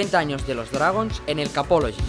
30 años de los Dragons en el Capology.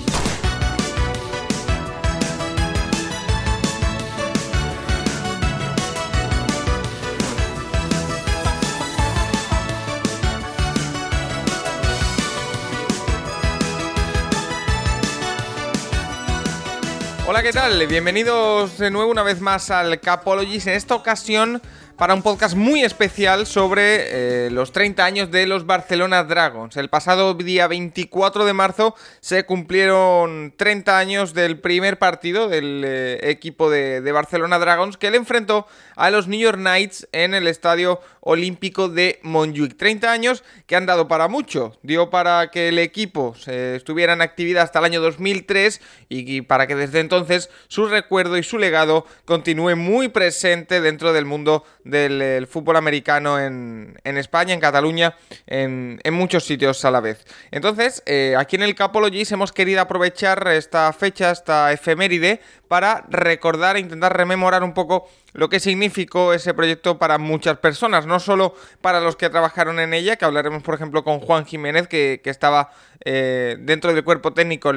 Hola, ¿qué tal? Bienvenidos de nuevo una vez más al Capologies. En esta ocasión para un podcast muy especial sobre eh, los 30 años de los Barcelona Dragons. El pasado día 24 de marzo se cumplieron 30 años del primer partido del eh, equipo de, Barcelona Dragons que le enfrentó a los New York Knights en el estadio olímpico de Montjuic. 30 años que han dado para mucho. Dio para que el equipo estuviera en actividad hasta el año 2003 y para que desde entonces su recuerdo y su legado continúe muy presente dentro del mundo del fútbol americano en, España, en Cataluña, en, muchos sitios a la vez. Entonces, eh, aquí en el Capologis hemos querido aprovechar esta fecha, esta efeméride, para recordar e intentar rememorar un poco lo que significó ese proyecto para muchas personas, no solo para los que trabajaron en ella, que hablaremos por ejemplo con Juan Jiménez, que, estaba eh, dentro del cuerpo técnico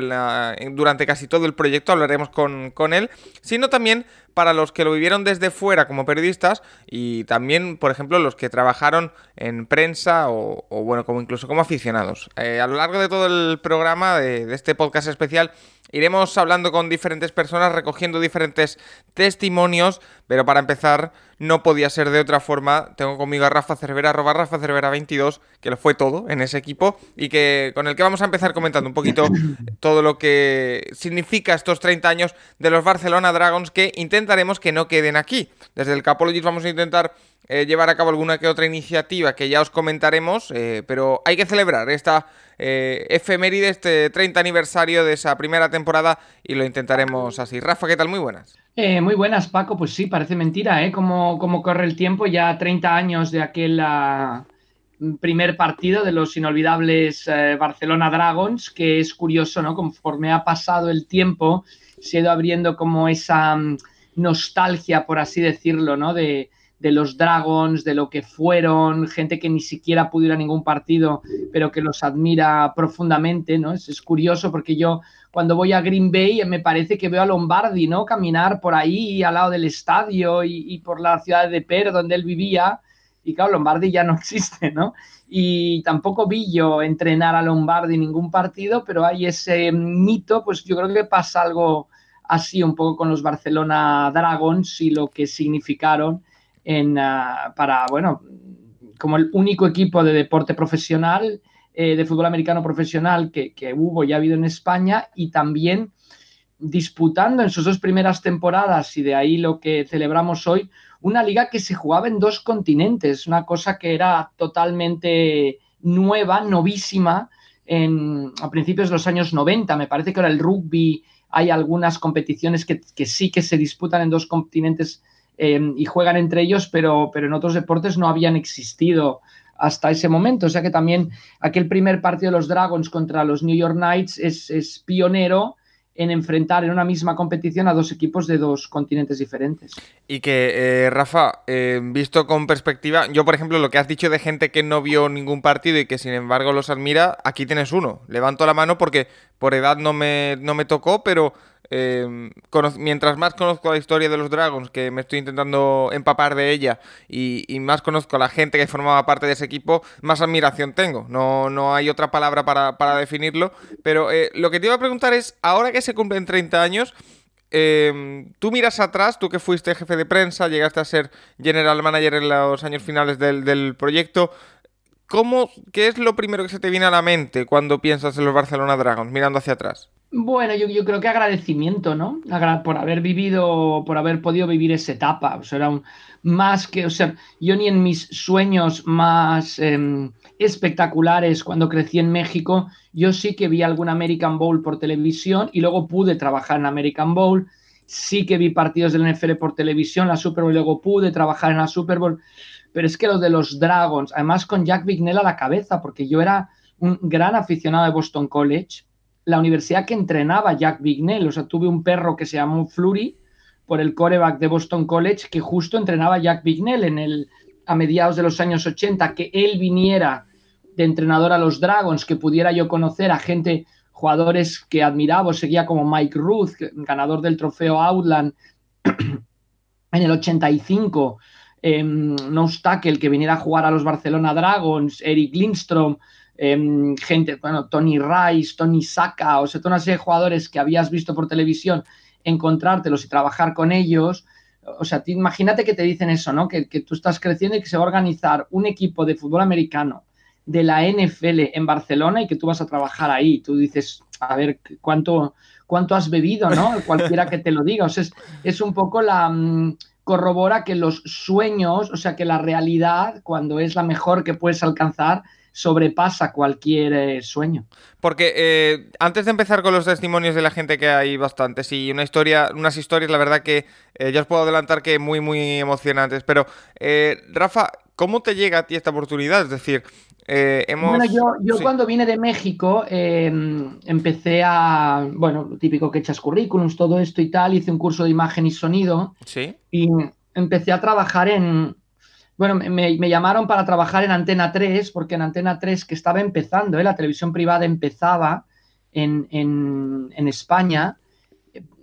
durante casi todo el proyecto, hablaremos con, con él, sino también para los que lo vivieron desde fuera como periodistas y también, por ejemplo, los que trabajaron en prensa o, bueno, como incluso como aficionados. Eh, a lo largo de todo el programa de, de este podcast especial Iremos hablando con diferentes personas, recogiendo diferentes testimonios, pero para empezar no podía ser de otra forma. Tengo conmigo a Rafa Cervera, arroba Rafa Cervera 22, que lo fue todo en ese equipo y que con el que vamos a empezar comentando un poquito todo lo que significa estos 30 años de los Barcelona Dragons que intentaremos que no queden aquí. Desde el Capologist vamos a intentar eh, llevar a cabo alguna que otra iniciativa que ya os comentaremos, eh, pero hay que celebrar esta eh, efeméride, este 30 aniversario de esa primera temporada y lo intentaremos así. Rafa, ¿qué tal? Muy buenas. Eh, muy buenas, Paco. Pues sí, parece mentira, ¿eh? Como, corre el tiempo, ya 30 años de aquel ah, primer partido de los inolvidables Barcelona Dragons, que es curioso, ¿no? Conforme ha pasado el tiempo, se ha ido abriendo como esa mm, nostalgia, por así decirlo, ¿no? De, de los Dragons, de lo que fueron, gente que ni siquiera pudo ir a ningún partido, pero que los admira profundamente, ¿no? Es, curioso porque yo cuando voy a Green Bay me parece que veo a Lombardi, ¿no? Caminar por ahí al lado del estadio y, por la ciudad de Per, donde él vivía. Y claro, Lombardi ya no existe, ¿no? Y tampoco vi yo entrenar a Lombardi en ningún partido, pero hay ese mito, pues yo creo que pasa algo así un poco con los Barcelona Dragons y lo que significaron en, ah, para, bueno, como el único equipo de deporte profesional, eh, de fútbol americano profesional que, hubo y ha habido en España y también disputando en sus dos primeras temporadas y de ahí lo que celebramos hoy, una liga que se jugaba en dos continentes, una cosa que era totalmente nueva, novísima en, a principios de los años 90. Me parece que ahora el rugby hay algunas competiciones que, que sí que se disputan en dos continentes Em, y juegan entre ellos, pero, pero en otros deportes no habían existido hasta ese momento. O sea que también aquel primer partido de los Dragons contra los New York Knights es, pionero en enfrentar en una misma competición a dos equipos de dos continentes diferentes. Y que, eh, Rafa, eh, visto con perspectiva, yo por ejemplo lo que has dicho de gente que no vio ningún partido y que sin embargo los admira, aquí tienes uno. Levanto la mano porque por edad no me, no me tocó, pero eh, mientras más conozco la historia de los Dragons, que me estoy intentando empapar de ella, y, más conozco a la gente que formaba parte de ese equipo, más admiración tengo. No, no hay otra palabra para, definirlo. Pero eh, lo que te iba a preguntar es, ahora que se cumplen 30 años, em, tú miras atrás, tú que fuiste jefe de prensa, llegaste a ser general manager en los años finales del, del proyecto. ¿Cómo, ¿Qué es lo primero que se te viene a la mente cuando piensas en los Barcelona Dragons, mirando hacia atrás? Bueno, yo, creo que agradecimiento, ¿no? por haber vivido, por haber podido vivir esa etapa. O sea, un, más que, o sea, yo ni en mis sueños más em, espectaculares cuando crecí en México, yo sí que vi algún American Bowl por televisión y luego pude trabajar en American Bowl. Sí que vi partidos del NFL por televisión, la Super Bowl, y luego pude trabajar en la Super Bowl. Pero es que los de los Dragons, además con Jack Bignell a la cabeza, porque yo era un gran aficionado de Boston College la universidad que entrenaba Jack Bignell. O sea, tuve un perro que se llamó Flurry por el coreback de Boston College que justo entrenaba Jack Bignell en el, a mediados de los años 80. Que él viniera de entrenador a los Dragons, que pudiera yo conocer a gente, jugadores que admiraba o seguía como Mike Ruth, ganador del trofeo Outland en el 85, eh, No que viniera a jugar a los Barcelona Dragons, Eric Lindstrom, em, gente, bueno, Tony Rice, Tony Saka, o sea, toda una serie de jugadores que habías visto por televisión, encontrártelos y trabajar con ellos. O sea, imagínate que te dicen eso, ¿no? Que, que tú estás creciendo y que se va a organizar un equipo de fútbol americano de la NFL en Barcelona y que tú vas a trabajar ahí. Tú dices, a ver, ¿cuánto, cuánto has bebido, no? Cualquiera que te lo diga. O sea, es, un poco la... Mm, corrobora que los sueños, o sea, que la realidad, cuando es la mejor que puedes alcanzar, sobrepasa cualquier eh, sueño. Porque eh, antes de empezar con los testimonios de la gente que hay bastantes y una historia, unas historias, la verdad que eh, ya os puedo adelantar que muy, muy emocionantes. Pero, Rafa, ¿cómo te llega a ti esta oportunidad? Es decir, eh, bueno, yo, cuando vine de México em, empecé a, bueno, lo típico que echas currículums, todo esto y tal, hice un curso de imagen y sonido. Sí. Y empecé a trabajar en, bueno, me, llamaron para trabajar en Antena 3, porque en Antena 3 que estaba empezando, ¿eh? la televisión privada empezaba en, en España.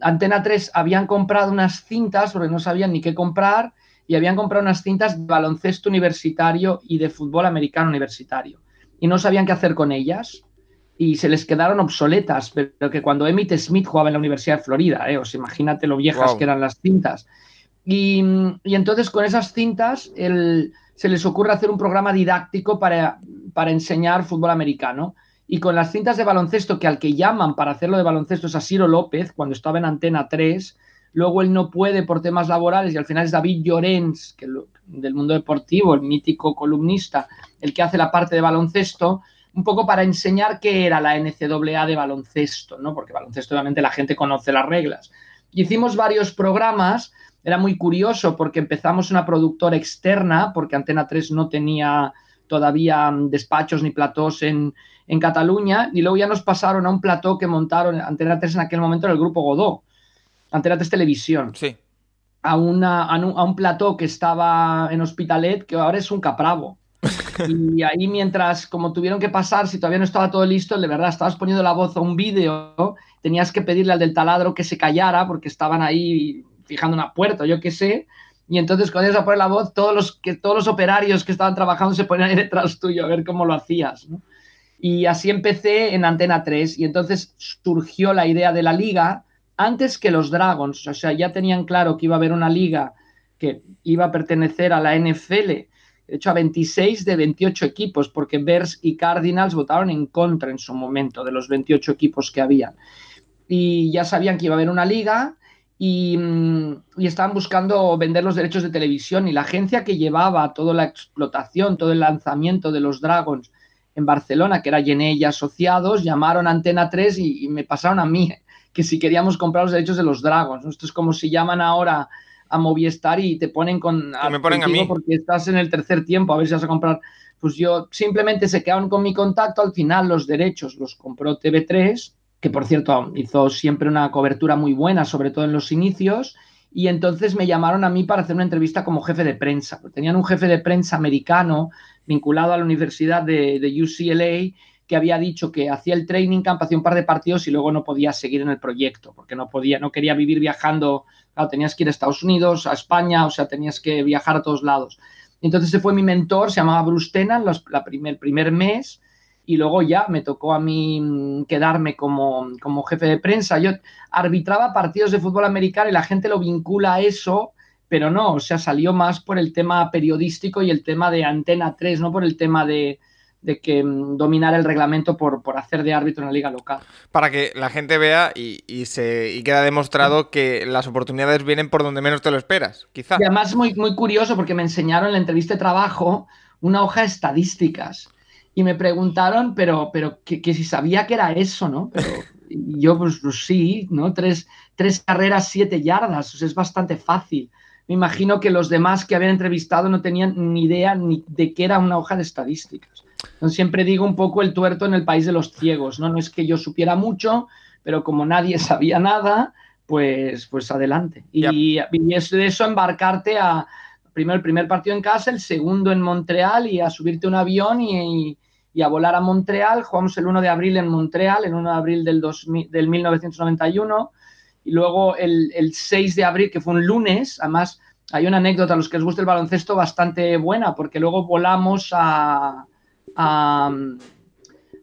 Antena 3 habían comprado unas cintas porque no sabían ni qué comprar y habían comprado unas cintas de baloncesto universitario y de fútbol americano universitario. Y no sabían qué hacer con ellas y se les quedaron obsoletas, pero que cuando Emmett Smith jugaba en la Universidad de Florida, ¿eh? os imagínate lo viejas que eran las cintas. Y, entonces con esas cintas se les ocurre hacer un programa didáctico para, para enseñar fútbol americano. Y con las cintas de baloncesto, que al que llaman para hacerlo de baloncesto es a López, cuando estaba en Antena 3, luego él no puede por temas laborales y al final es David Llorens, que del mundo deportivo, el mítico columnista, el que hace la parte de baloncesto, un poco para enseñar qué era la NCAA de baloncesto, ¿no? Porque baloncesto obviamente la gente conoce las reglas. hicimos varios programas, era muy curioso porque empezamos una productora externa, porque Antena 3 no tenía todavía despachos ni platós en, en Cataluña, y luego ya nos pasaron a un plató que montaron Antena 3 en aquel momento en el grupo Godó Antena 3 Televisión. Sí. A, una, a, un, plató que estaba en Hospitalet, que ahora es un capravo. y ahí mientras, como tuvieron que pasar, si todavía no estaba todo listo, de verdad, estabas poniendo la voz a un vídeo, tenías que pedirle al del taladro que se callara porque estaban ahí fijando una puerta, yo qué sé. Y entonces cuando ibas a poner la voz, todos los, que, todos los operarios que estaban trabajando se ponían ahí detrás tuyo a ver cómo lo hacías. Y así empecé en Antena 3 y entonces surgió la idea de la liga antes que los Dragons, o sea, ya tenían claro que iba a haber una liga que iba a pertenecer a la NFL, de hecho a 26 de 28 equipos, porque Bears y Cardinals votaron en contra en su momento de los 28 equipos que habían. Y ya sabían que iba a haber una liga y, mm, y, estaban buscando vender los derechos de televisión y la agencia que llevaba toda la explotación, todo el lanzamiento de los Dragons en Barcelona, que era Gené y Asociados, llamaron a Antena 3 y, y me pasaron a mí que si queríamos comprar los derechos de los Dragons. Esto es como si llaman ahora a Movistar y te ponen con... me ponen a mí. Porque estás en el tercer tiempo, a ver si vas a comprar. Pues yo simplemente se quedaron con mi contacto, al final los derechos los compró TV3, que por cierto hizo siempre una cobertura muy buena, sobre todo en los inicios, y entonces me llamaron a mí para hacer una entrevista como jefe de prensa. Tenían un jefe de prensa americano vinculado a la Universidad de, UCLA que había dicho que hacía el training camp, hacía un par de partidos y luego no podía seguir en el proyecto, porque no podía, no quería vivir viajando, claro, tenías que ir a Estados Unidos, a España, o sea, tenías que viajar a todos lados. Entonces se fue mi mentor, se llamaba Bruce Tenan, la primer, primer mes, y luego ya me tocó a mí mm, quedarme como, como jefe de prensa. Yo arbitraba partidos de fútbol americano y la gente lo vincula a eso, pero no, o sea, salió más por el tema periodístico y el tema de Antena 3, no por el tema de, de que mm, dominar el reglamento por, hacer de árbitro en la liga local. Para que la gente vea y, se, y queda demostrado que las oportunidades vienen por donde menos te lo esperas, quizá. Y además es muy, muy curioso porque me enseñaron en la entrevista de trabajo una hoja de estadísticas y me preguntaron, pero, pero que, si sabía que era eso, ¿no? Pero yo, pues, pues, sí, ¿no? Tres, tres carreras, siete yardas, es bastante fácil. Me imagino que los demás que habían entrevistado no tenían ni idea ni de qué era una hoja de estadísticas siempre digo un poco el tuerto en el país de los ciegos, ¿no? No es que yo supiera mucho, pero como nadie sabía nada, pues, pues adelante. Y, es de eso embarcarte a, primero el primer partido en casa, el segundo en Montreal y a subirte un avión y, y a volar a Montreal. Jugamos el 1 de abril en Montreal, el 1 de abril del, del 1991. Y luego el, el 6 de abril, que fue un lunes, además hay una anécdota a los que les gusta el baloncesto bastante buena, porque luego volamos a, a,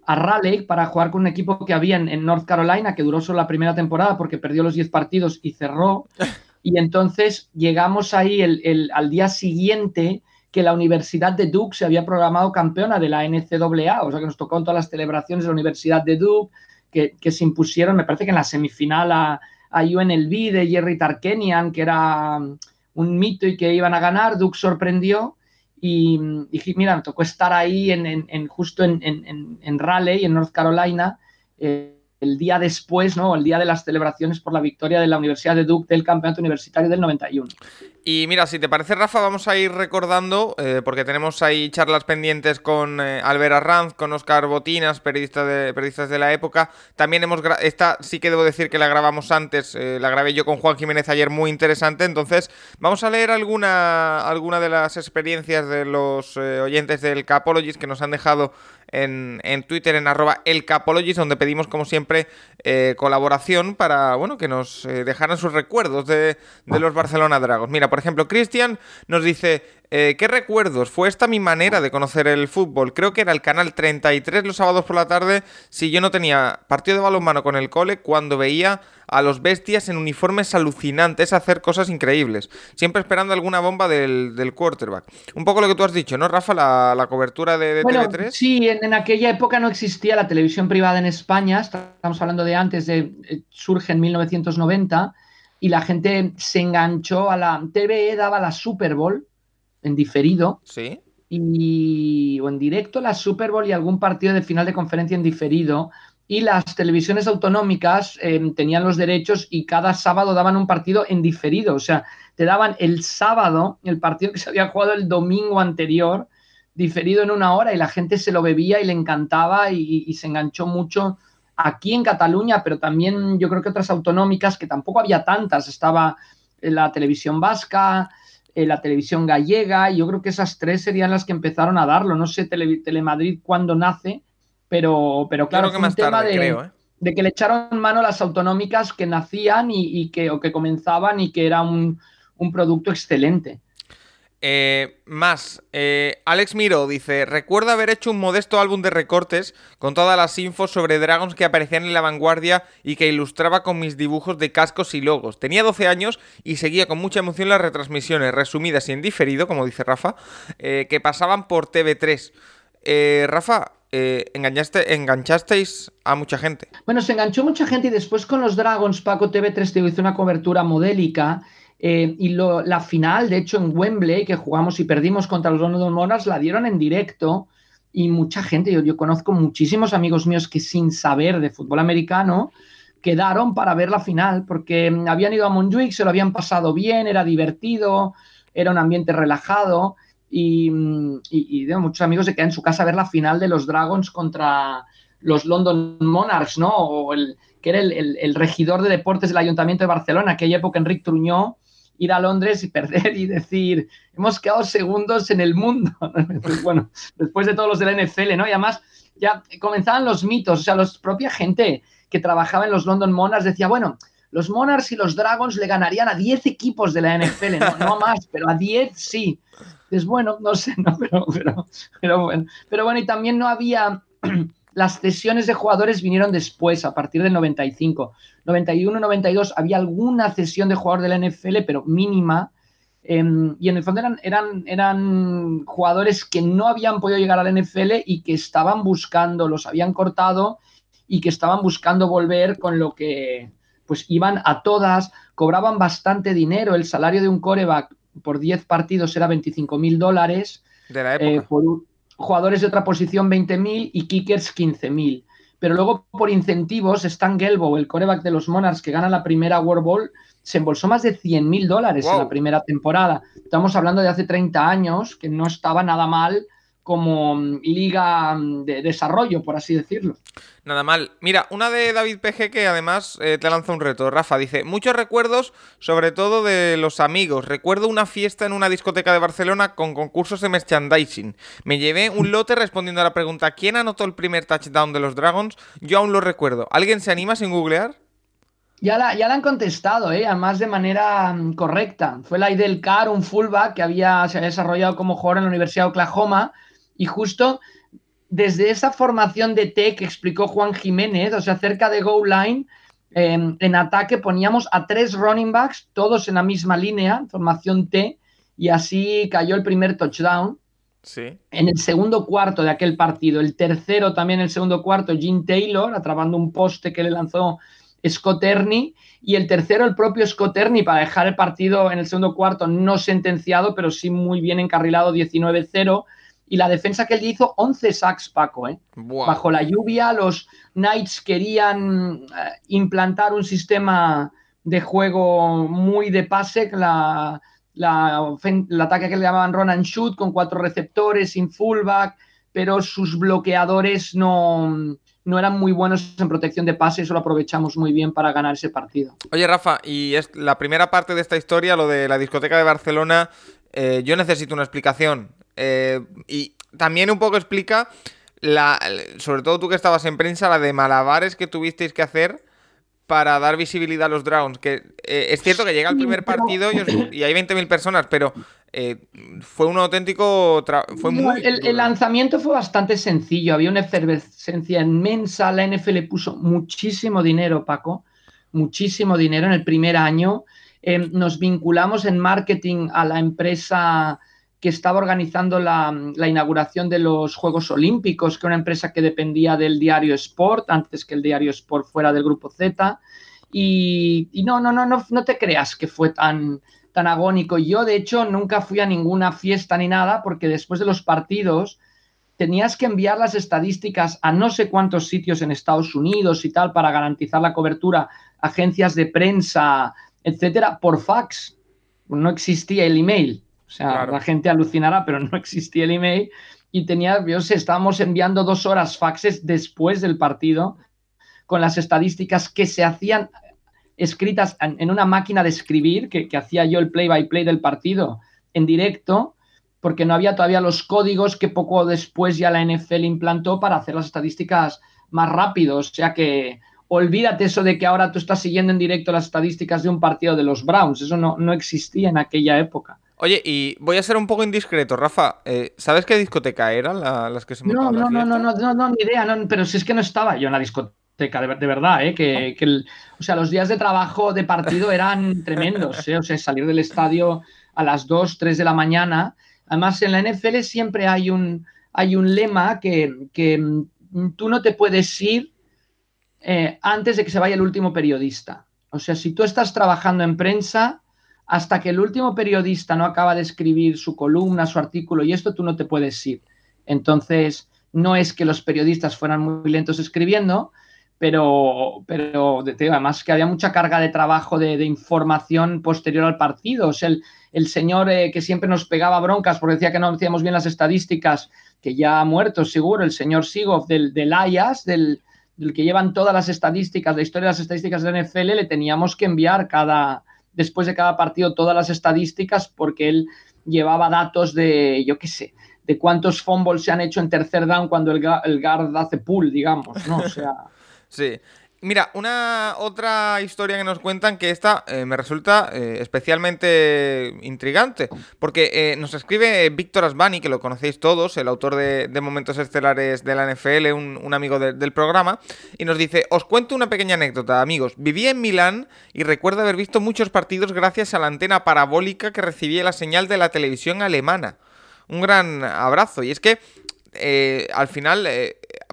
a Raleigh para jugar con un equipo que había en, North Carolina, que duró solo la primera temporada porque perdió los 10 partidos y cerró. Y entonces llegamos ahí el, al día siguiente que la Universidad de Duke se había programado campeona de la NCAA, o sea que nos tocó todas las celebraciones de la Universidad de Duke, que, que se impusieron, me parece que en la semifinal a, a UNLV de Jerry Tarkenian, que era un mito y que iban a ganar, Duke sorprendió y dije, mira, me tocó estar ahí en, en, justo en, en, Raleigh, en North Carolina, eh, el día después, ¿no? El día de las celebraciones por la victoria de la Universidad de Duke del campeonato universitario del 91. Y mira, si te parece, Rafa, vamos a ir recordando, eh, porque tenemos ahí charlas pendientes con eh, Albert Arranz, con Oscar Botinas, periodista de, periodistas de la época. También hemos esta sí que debo decir que la grabamos antes, eh, la grabé yo con Juan Jiménez ayer, muy interesante. Entonces, vamos a leer alguna, alguna de las experiencias de los oyentes del Capologist que nos han dejado en, en, Twitter en arroba elcapologist, donde pedimos como siempre colaboración para bueno que nos dejaran sus recuerdos de, de los Barcelona Dragos. Mira, ejemplo, Cristian nos dice, eh, ¿qué recuerdos? Fue esta mi manera de conocer el fútbol. Creo que era el canal 33 los sábados por la tarde si yo no tenía partido de balonmano con el cole cuando veía a los bestias en uniformes alucinantes hacer cosas increíbles, siempre esperando alguna bomba del, quarterback. Un poco lo que tú has dicho, ¿no, Rafa? La, cobertura de, de TV3. Sí, en, aquella época no existía la televisión privada en España, estamos hablando de antes, de, eh, surge en 1990 y la gente se enganchó a la TVE, daba la Super Bowl en diferido. Sí. Y, o en directo la Super Bowl y algún partido de final de conferencia en diferido. Y las televisiones autonómicas em, tenían los derechos y cada sábado daban un partido en diferido. O sea, te daban el sábado el partido que se había jugado el domingo anterior, diferido en una hora, y la gente se lo bebía y le encantaba y se enganchó mucho aquí en Cataluña, pero también yo creo que otras autonómicas, que tampoco había tantas. Estaba la televisión vasca, eh, la televisión gallega, y yo creo que esas tres serían las que empezaron a darlo. No sé Telemadrid cuándo nace, pero, pero claro, que más tema de, ¿eh? de, que le echaron mano las autonómicas que nacían y, que, o que comenzaban y que era un, un producto excelente. Eh, más, eh, Alex Miro dice, recuerdo haber hecho un modesto álbum de recortes con todas las infos sobre dragons que aparecían en la vanguardia y que ilustraba con mis dibujos de cascos y logos. Tenía 12 años y seguía con mucha emoción las retransmisiones resumidas y en diferido, como dice Rafa, eh, que pasaban por TV3. Rafa, engañaste, enganchasteis a mucha gente. Bueno, se enganchó mucha gente y después con los Dragons, Paco TV3 te hizo una cobertura modélica eh, y la final, de hecho, en Wembley, que jugamos y perdimos contra los London Monarchs, la dieron en directo y mucha gente, yo, yo conozco muchísimos amigos míos que sin saber de fútbol americano quedaron para ver la final porque mm, habían ido a Montjuic, se lo habían pasado bien, era divertido, era un ambiente relajado y, mm, muchos amigos se quedan en su casa a ver la final de los Dragons contra los London Monarchs, ¿no? O el, que era el, el regidor de deportes del Ayuntamiento de Barcelona, aquella época Enrique Truñó, ir a Londres y perder y decir, hemos quedado segundos en el mundo. bueno, después de todos los de la NFL, ¿no? Y además ya comenzaban los mitos, o sea, la propia gente que trabajaba en los London Monarchs decía, bueno, los Monarchs y los Dragons le ganarían a 10 equipos de la NFL, no, no más, pero a 10 sí. Es bueno, no sé, no, pero, pero, pero bueno. Pero bueno, y también no había las cesiones de jugadores vinieron después, a partir del 95. 91, 92 había alguna cesión de jugador de la NFL, pero mínima. Em, y en el fondo eran, eran, eran jugadores que no habían podido llegar a la NFL y que estaban buscando, los habían cortado y que estaban buscando volver con lo que pues iban a todas, cobraban bastante dinero. El salario de un coreback por 10 partidos era 25 mil dólares. De la época. Eh, jugadores de otra posición 20.000 y kickers 15.000. Pero luego por incentivos, Stan Gelbo, el coreback de los Monarchs que gana la primera World Bowl, se embolsó más de 100.000 dólares en la primera temporada. Estamos hablando de hace 30 años, que no estaba nada mal como mm, liga mm, de desarrollo, por así decirlo. Nada mal. Mira, una de David PG que además eh, te lanza un reto. Rafa dice, muchos recuerdos, sobre todo de los amigos. Recuerdo una fiesta en una discoteca de Barcelona con concursos de merchandising. Me llevé un lote respondiendo a la pregunta, ¿quién anotó el primer touchdown de los Dragons? Yo aún lo recuerdo. ¿Alguien se anima sin googlear? Ya la, ya la han contestado, ¿eh? además de manera mm, correcta. Fue la Idel Carr, un fullback que había, se había desarrollado como jugador en la Universidad de Oklahoma y justo desde esa formación de T que explicó Juan Jiménez, o sea, cerca de Goal Line, em, en ataque poníamos a tres running backs, todos en la misma línea, formación T, y así cayó el primer touchdown. Sí. En el segundo cuarto de aquel partido, el tercero también el segundo cuarto, Gene Taylor, atrapando un poste que le lanzó Scott Ernie, y el tercero el propio Scott Ernie para dejar el partido en el segundo cuarto no sentenciado, pero sí muy bien encarrilado 19-0 y la defensa que él hizo, 11 sacks, Paco. ¿eh? Bajo la lluvia, los Knights querían eh, implantar un sistema de juego muy de pase, la, el ataque que le llamaban run and shoot, con cuatro receptores, sin fullback, pero sus bloqueadores no, no eran muy buenos en protección de pase, eso lo aprovechamos muy bien para ganar ese partido. Oye, Rafa, y es la primera parte de esta historia, lo de la discoteca de Barcelona, eh, yo necesito una explicación. Eh, y también un poco explica, la, sobre todo tú que estabas en prensa, la de malabares que tuvisteis que hacer para dar visibilidad a los Drowns. Que eh, es cierto que llega el primer partido y, hay 20.000 personas, pero eh, fue un auténtico. Fue muy el, el, lanzamiento fue bastante sencillo. Había una efervescencia inmensa. La NFL puso muchísimo dinero, Paco. Muchísimo dinero en el primer año. nos vinculamos en marketing a la empresa que estaba organizando la, inauguración de los Juegos Olímpicos, que una empresa que dependía del diario Sport, antes que el diario Sport fuera del grupo Z. Y, no, no, no, no, no te creas que fue tan, tan agónico. Yo, de hecho, nunca fui a ninguna fiesta ni nada, porque después de los partidos tenías que enviar las estadísticas a no sé cuántos sitios en Estados Unidos y tal para garantizar la cobertura, agencias de prensa, etcétera, por fax. No existía el email. O sea, la gente alucinará, pero no existía el email. Y tenía, sé, estábamos enviando dos horas faxes después del partido con las estadísticas que se hacían escritas en, una máquina de escribir, que, hacía yo el play-by-play del partido en directo, porque no había todavía los códigos que poco después ya la NFL implantó para hacer las estadísticas más rápido. O sea que olvídate eso de que ahora tú estás siguiendo en directo las estadísticas de un partido de los Browns. Eso no, no existía en aquella época. Oye, y voy a ser un poco indiscreto, Rafa. Eh, ¿Sabes qué discoteca eran las que se no, no, no, no, no, no, no, ni idea. No, pero si es que no estaba yo en la discoteca, de, verdad, ¿eh? Que, que o sea, los días de trabajo de partido eran tremendos, ¿eh? O sea, salir del estadio a las 2, 3 de la mañana. Además, en la NFL siempre hay un, hay un lema que, que mm, tú no te puedes ir eh, antes de que se vaya el último periodista. O sea, si tú estás trabajando en prensa hasta que el último periodista no acaba de escribir su columna, su artículo y esto, tú no te puedes ir. Entonces, no es que los periodistas fueran muy lentos escribiendo, pero, pero además que había mucha carga de trabajo de, información posterior al partido. O sea, el, señor eh, que siempre nos pegaba broncas porque decía que no hacíamos bien las estadísticas, que ya ha muerto seguro, el señor Sigov del, del del, del que llevan todas las estadísticas, la historia de las estadísticas de NFL, le teníamos que enviar cada, después de cada partido todas las estadísticas porque él llevaba datos de, yo qué sé, de cuántos fumbles se han hecho en tercer down cuando el, el guard hace pull, digamos, ¿no? O sea... sí. Mira, una otra historia que nos cuentan que esta eh, me resulta eh, especialmente intrigante, porque eh, nos escribe Víctor Asbani, que lo conocéis todos, el autor de, Momentos Estelares de la NFL, un, amigo del programa, y nos dice, os cuento una pequeña anécdota, amigos, viví en Milán y recuerdo haber visto muchos partidos gracias a la antena parabólica que recibía la señal de la televisión alemana. Un gran abrazo, y es que al final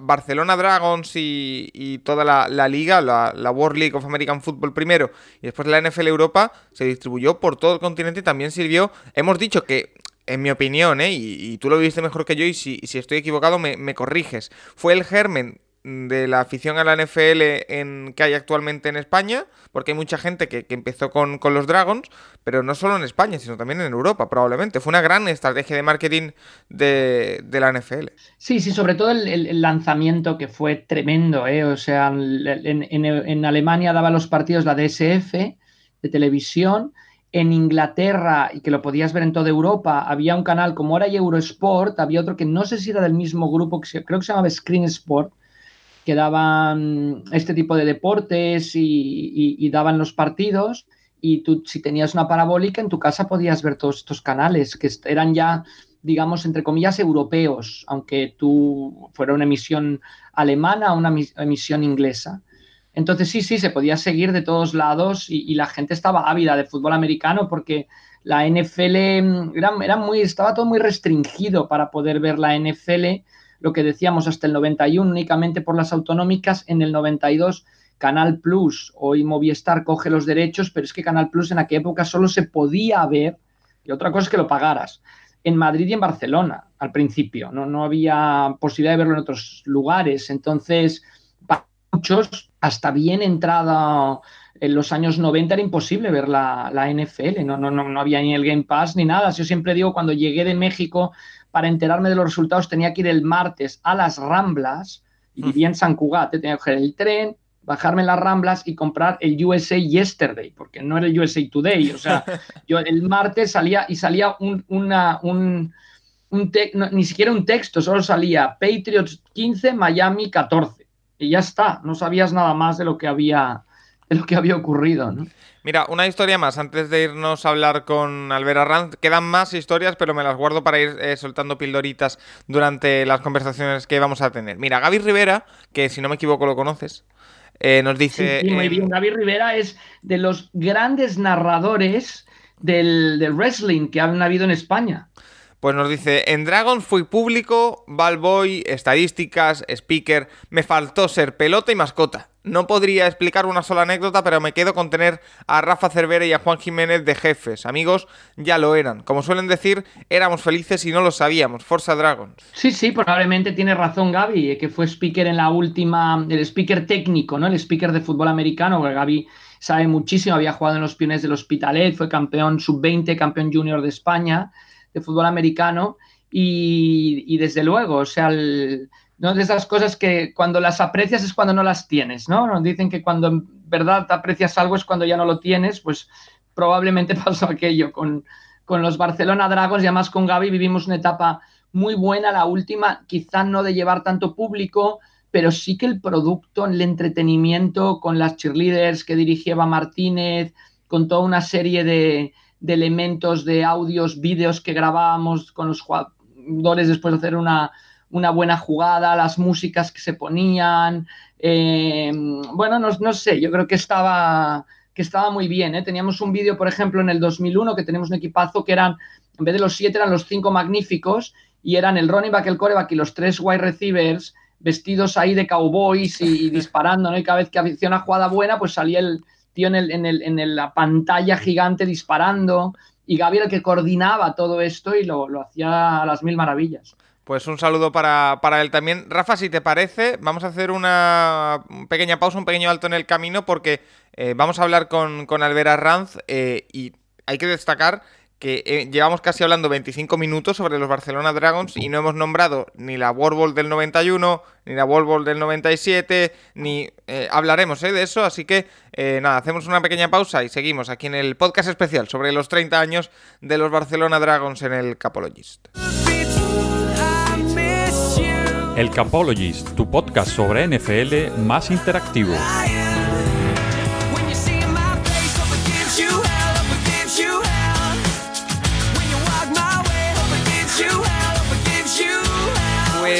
Barcelona Dragons y, toda la, liga, la, World League of American Football primero y después la NFL Europa, se distribuyó por todo el continente y también sirvió, hemos dicho que en mi opinión, ¿eh? y, tú lo viste mejor que yo y si, estoy equivocado me, corriges, fue el germen de la afición a la NFL en, que hay actualmente en España, porque hay mucha gente que, empezó con, los Dragons, pero no solo en España, sino también en Europa, probablemente. Fue una gran estrategia de marketing de, la NFL. Sí, sí, sobre todo el, lanzamiento que fue tremendo, ¿eh? O sea, en, en Alemania daba los partidos la DSF de televisión en Inglaterra y que lo podías ver en toda Europa, había un canal como era Eurosport, había otro que no sé si era del mismo grupo, que creo que se llamaba Screen Sport, que daban este tipo de deportes y, daban los partidos. Y tú, si tenías una parabólica, en tu casa podías ver todos estos canales, que eran ya, digamos, entre comillas, europeos, aunque tú fuera una emisión alemana o una emisión inglesa. Entonces sí, sí, se podía seguir de todos lados y, la gente estaba ávida de fútbol americano porque la NFL mm, era, muy, estaba todo muy restringido para poder ver la NFL, lo que decíamos hasta el 91 únicamente por las autonómicas, en el 92 Canal Plus, hoy Movistar coge los derechos, pero es que Canal Plus en aquella época solo se podía ver, y otra cosa es que lo pagaras, en Madrid y en Barcelona al principio, no, no había posibilidad de verlo en otros lugares, entonces muchos, hasta bien entrada en los años 90 era imposible ver la, NFL, no, no, no, había ni el Game Pass ni nada. Yo siempre digo, cuando llegué de México, para enterarme de los resultados tenía que ir el martes a las Ramblas, y vivía en San Cugat, tenía que coger el tren, bajarme en las Ramblas y comprar el USA Yesterday, porque no era el USA Today. O sea, yo el martes salía y salía un, una, un, un ni siquiera un texto, solo salía Patriots 15, Miami 14 y ya está, no sabías nada más de lo que había, de lo que había ocurrido, ¿no? Mira, una historia más, antes de irnos a hablar con Albert Arranz, quedan más historias, pero me las guardo para ir eh, soltando pildoritas durante las conversaciones que vamos a tener. Mira, Gaby Rivera, que si no me equivoco lo conoces, eh, nos dice... Sí, muy bien, Gaby Rivera es de los grandes narradores del, del wrestling que han habido en España. Pues nos dice, en Dragon fui público, Balboy, estadísticas, speaker, me faltó ser pelota y mascota. No podría explicar una sola anécdota, pero me quedo con tener a Rafa Cervera y a Juan Jiménez de jefes. Amigos, ya lo eran. Como suelen decir, éramos felices y no lo sabíamos. Forza Dragons. Sí, sí, probablemente tiene razón Gaby, eh, que fue speaker en la última, el speaker técnico, ¿no? El speaker de fútbol americano, porque Gaby sabe muchísimo, había jugado en los piones del Hospitalet, fue campeón sub-20, campeón junior de España de fútbol americano y, desde luego, o sea, ¿no? de esas cosas que cuando las aprecias es cuando no las tienes, ¿no? Nos dicen que cuando en verdad aprecias algo es cuando ya no lo tienes, pues probablemente pasó aquello con, con los Barcelona Dragons y además con Gaby vivimos una etapa muy buena, la última, quizá no de llevar tanto público, pero sí que el producto, el entretenimiento con las cheerleaders que dirigía Martínez, con toda una serie de, de elementos de audios, vídeos que grabábamos con los jugadores después de hacer una, buena jugada, las músicas que se ponían. Eh, bueno, no, sé, yo creo que estaba, que estaba muy bien. ¿eh? Teníamos un vídeo, por ejemplo, en el 2001 que tenemos un equipazo que eran, en vez de los siete, eran los cinco magníficos y eran el running back, el coreback y los tres wide receivers vestidos ahí de cowboys y, disparando, ¿no? Y cada vez que hacía una jugada buena, pues salía el, en, la pantalla gigante disparando y Gaby el que coordinaba todo esto y lo, hacía a las mil maravillas. Pues un saludo para, él también. Rafa, si te parece, vamos a hacer una pequeña pausa, un pequeño alto en el camino, porque eh, vamos a hablar con, con Albera Ranz eh, y hay que destacar que eh, llevamos casi hablando 25 minutos sobre los Barcelona Dragons y no hemos nombrado ni la World Bowl del 91, ni la World Bowl del 97, ni eh, hablaremos eh, de eso, así que nada, hacemos una pequeña pausa y seguimos aquí en el podcast especial sobre los 30 años de los Barcelona Dragons en el Capologist. El Capologist, tu podcast sobre NFL más interactivo.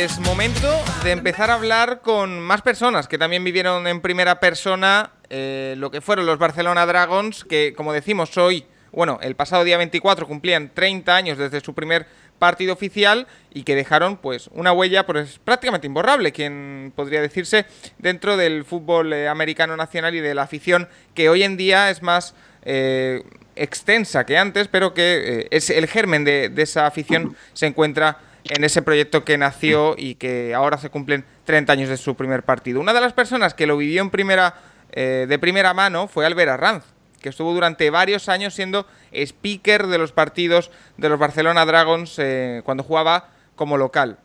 Es momento de empezar a hablar con más personas que también vivieron en primera persona eh, lo que fueron los Barcelona Dragons, que como decimos hoy, bueno, el pasado día 24 cumplían 30 años desde su primer partido oficial y que dejaron pues una huella pues prácticamente imborrable, quien podría decirse dentro del fútbol eh, americano nacional y de la afición que hoy en día es más eh, extensa que antes, pero que es el germen de esa afición se encuentra en ese proyecto que nació y que ahora se cumplen 30 años de su primer partido. Una de las personas que lo vivió en primera, eh, de primera mano fue Albert Arranz, que estuvo durante varios años siendo speaker de los partidos de los Barcelona Dragons eh, cuando jugaba como local.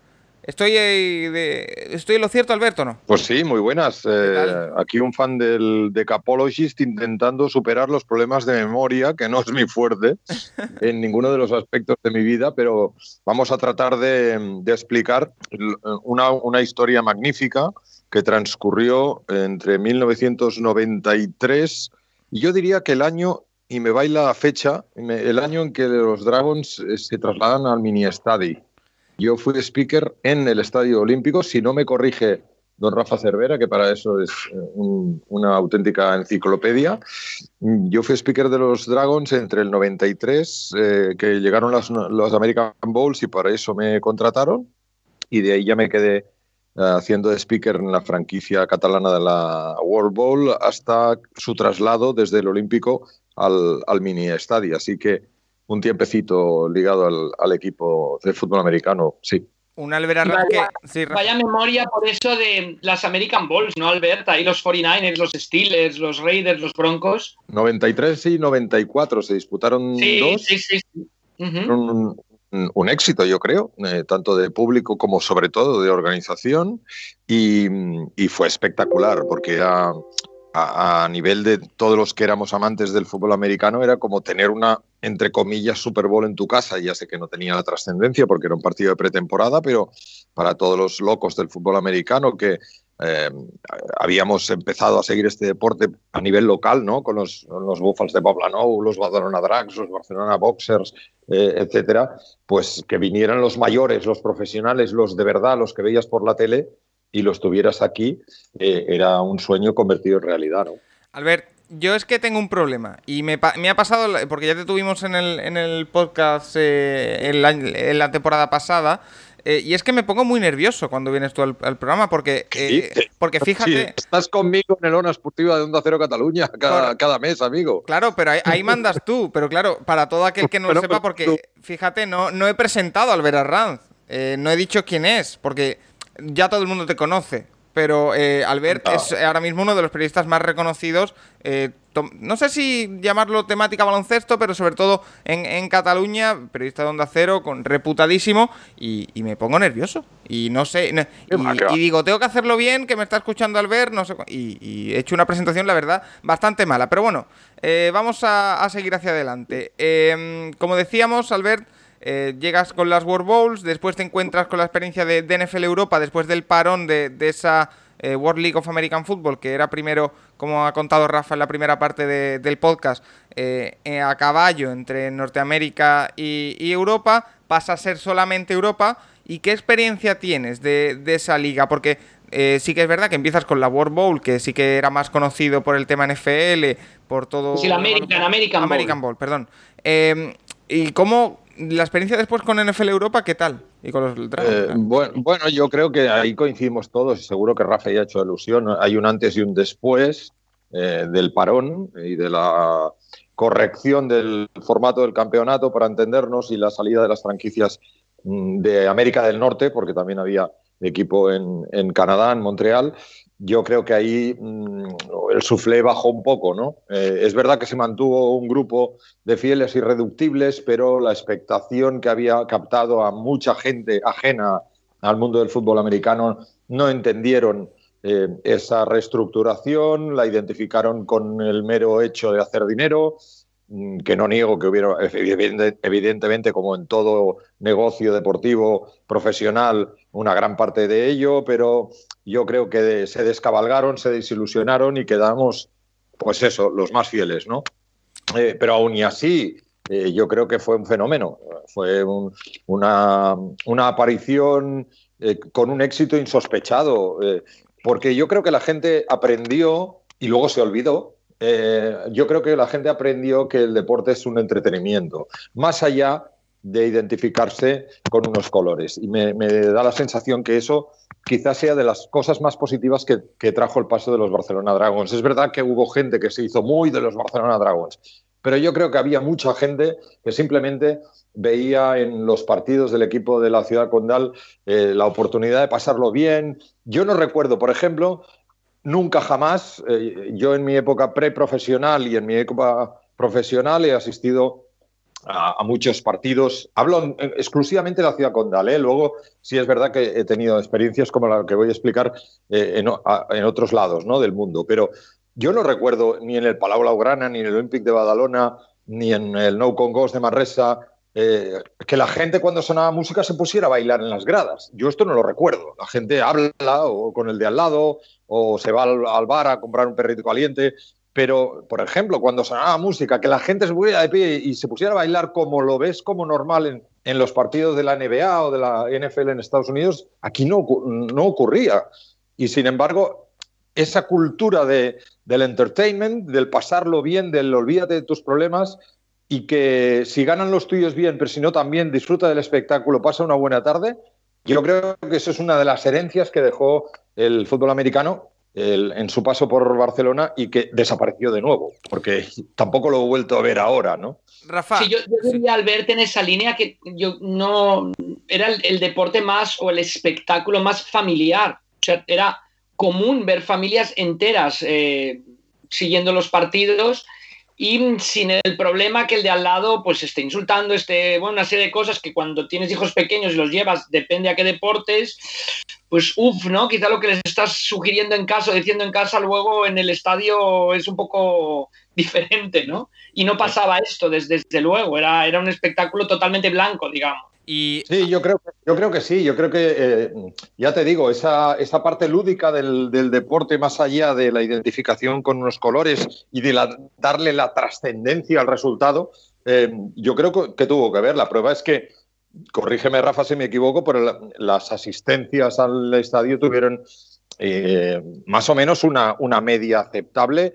¿Estoy, eh, ¿Estoy en lo cierto, Alberto, no? Pues sí, muy buenas. Eh, aquí un fan del, de Capologist intentando superar los problemas de memoria, que no es mi fuerte en ninguno de los aspectos de mi vida, pero vamos a tratar de, explicar una, una, historia magnífica que transcurrió entre 1993 y yo diría que el año, y me baila la fecha, el año en que los Dragons eh, se trasladan al mini estadio yo fui speaker en el Estadio Olímpico, si no me corrige don Rafa Cervera, que para eso es eh, una auténtica enciclopedia. Yo fui speaker de los Dragons entre el 93, eh, que llegaron los American Bowls y para eso me contrataron. Y de ahí ya me quedé eh, haciendo de speaker en la franquicia catalana de la World Bowl hasta su traslado desde el Olímpico al, al mini estadio. Así que un tiempecito ligado al, equipo de fútbol americano, sí. Un Albert vaya, vaya memoria por eso de las American Balls, ¿no, Albert? Ahí los 49ers, los Steelers, los Raiders, los Broncos. 93 y 94 se disputaron dos. Sí, sí, sí. un, éxito, yo creo, eh, tanto de público como sobre todo de organización. Y, y fue espectacular porque era a, nivel de todos los que éramos amantes del fútbol americano, era como tener una, entre comillas, Super Bowl en tu casa. Ya sé que no tenía la trascendencia porque era un partido de pretemporada, pero para todos los locos del fútbol americano que eh, habíamos empezado a seguir este deporte a nivel local, ¿no? Con los, los Buffals de Poblenou, los Barcelona Drags, los Barcelona Boxers, eh, etcétera, pues que vinieran los mayores, los profesionales, los de verdad, los que veías por la tele, y los tuvieras aquí, eh, era un sueño convertido en realidad, ¿no? Albert, yo es que tengo un problema y me, ha pasado, porque ya te tuvimos en el, en el podcast eh, en, la, temporada pasada, eh, y es que me pongo muy nervioso cuando vienes tú al, programa, porque, porque fíjate... estás conmigo en el ONA Esportiva de Onda Cero Cataluña cada, mes, amigo. Claro, pero ahí, mandas tú, pero claro, para todo aquel que no lo sepa, porque fíjate, no, no he presentado a Albert Arranz, no he dicho quién es, porque ya todo el mundo te conoce. Pero eh, Albert es ahora mismo uno de los periodistas más reconocidos. Eh, no sé si llamarlo temática baloncesto, pero sobre todo en, Cataluña, periodista de Onda Cero, con reputadísimo, y, me pongo nervioso. Y no sé. y, digo, tengo que hacerlo bien, que me está escuchando Albert, no sé. Y, he hecho una presentación, la verdad, bastante mala. Pero bueno, eh, vamos a, a, seguir hacia adelante. como decíamos, Albert. Eh, llegas con las World Bowls, después te encuentras con la experiencia de, NFL Europa, después del parón de, esa eh, World League of American Football, que era primero, como ha contado Rafa en la primera parte del podcast, eh, a caballo entre Norteamérica y, Europa, pasa a ser solamente Europa. ¿Y qué experiencia tienes de, esa liga? Porque sí que es verdad que empiezas con la World Bowl, que sí que era más conocido por el tema NFL, por todo... Sí, la American, American, American Bowl. perdón. ¿Y cómo, la experiencia después con NFL Europa, ¿qué tal? Y con los eh, bueno, yo creo que ahí coincidimos todos y seguro que Rafa ya ha hecho alusión. Hay un antes y un después eh, del parón y de la corrección del formato del campeonato para entendernos y la salida de las franquicias mm, de América del Norte, porque también había equipo en, en Canadá, en Montreal, yo creo que ahí mm, el suflé bajó un poco, ¿no? Eh, es verdad que se mantuvo un grupo de fieles irreductibles, pero la expectación que había captado a mucha gente ajena al mundo del fútbol americano no entendieron eh, esa reestructuración, la identificaron con el mero hecho de hacer dinero, mm, que no niego que hubiera, evidentemente, como en todo negocio deportivo profesional, una gran parte de ello, pero yo creo que se descabalgaron, se desilusionaron y quedamos, pues eso, los más fieles, ¿no? Eh, pero aún y así, eh, yo creo que fue un fenómeno, fue una, una, aparición eh, con un éxito insospechado, porque yo creo que la gente aprendió y luego se olvidó. yo creo que la gente aprendió que el deporte es un entretenimiento, más allá de identificarse con unos colores. Y me, da la sensación que eso quizás sea de las cosas más positivas que, trajo el paso de los Barcelona Dragons. Es verdad que hubo gente que se hizo muy de los Barcelona Dragons, pero yo creo que había mucha gente que simplemente veía en los partidos del equipo de la ciudad condal eh, la oportunidad de pasarlo bien. Yo no recuerdo, por ejemplo, nunca jamás, eh, yo en mi época preprofesional y en mi época profesional he asistido a, muchos partidos. Hablo exclusivamente de la ciudad condal. ¿eh? Luego, sí es verdad que he tenido experiencias como la que voy a explicar en, en, otros lados ¿no? del mundo, pero yo no recuerdo ni en el Palau Blaugrana, ni en el Olympic de Badalona, ni en el No Congos de Manresa, eh, que la gente cuando sonaba música se pusiera a bailar en las gradas. Yo esto no lo recuerdo. La gente habla o con el de al lado o se va al, bar a comprar un perrito caliente. Pero, por ejemplo, cuando sonaba música, que la gente se pusiera de pie y se pusiera a bailar como lo ves como normal en, los partidos de la NBA o de la NFL en Estados Unidos, aquí no, no ocurría. Y sin embargo, esa cultura de, del entertainment, del pasarlo bien, del olvídate de tus problemas y que si ganan los tuyos bien, pero si no también disfruta del espectáculo, pasa una buena tarde, yo creo que eso es una de las herencias que dejó el fútbol americano en su paso por Barcelona y que desapareció de nuevo, porque tampoco lo he vuelto a ver ahora, ¿no? Rafa. Sí, yo, yo al verte en esa línea que yo no era el, el, deporte más o el espectáculo más familiar. O sea, era común ver familias enteras eh, siguiendo los partidos y sin el problema que el de al lado pues esté insultando, esté, bueno, una serie de cosas que cuando tienes hijos pequeños y los llevas, depende a qué deportes, pues uff, ¿no? Quizá lo que les estás sugiriendo en casa o diciendo en casa luego en el estadio es un poco diferente, ¿no? Y no pasaba esto, desde, desde luego, era, era un espectáculo totalmente blanco, digamos. Sí, yo creo, yo creo que sí, yo creo que, eh, ya te digo, esa, esa parte lúdica del, deporte, más allá de la identificación con unos colores y de darle la trascendencia al resultado, eh, yo creo que tuvo que ver. La prueba es que, corrígeme Rafa si me equivoco, pero las asistencias al estadio tuvieron eh, más o menos una, una media aceptable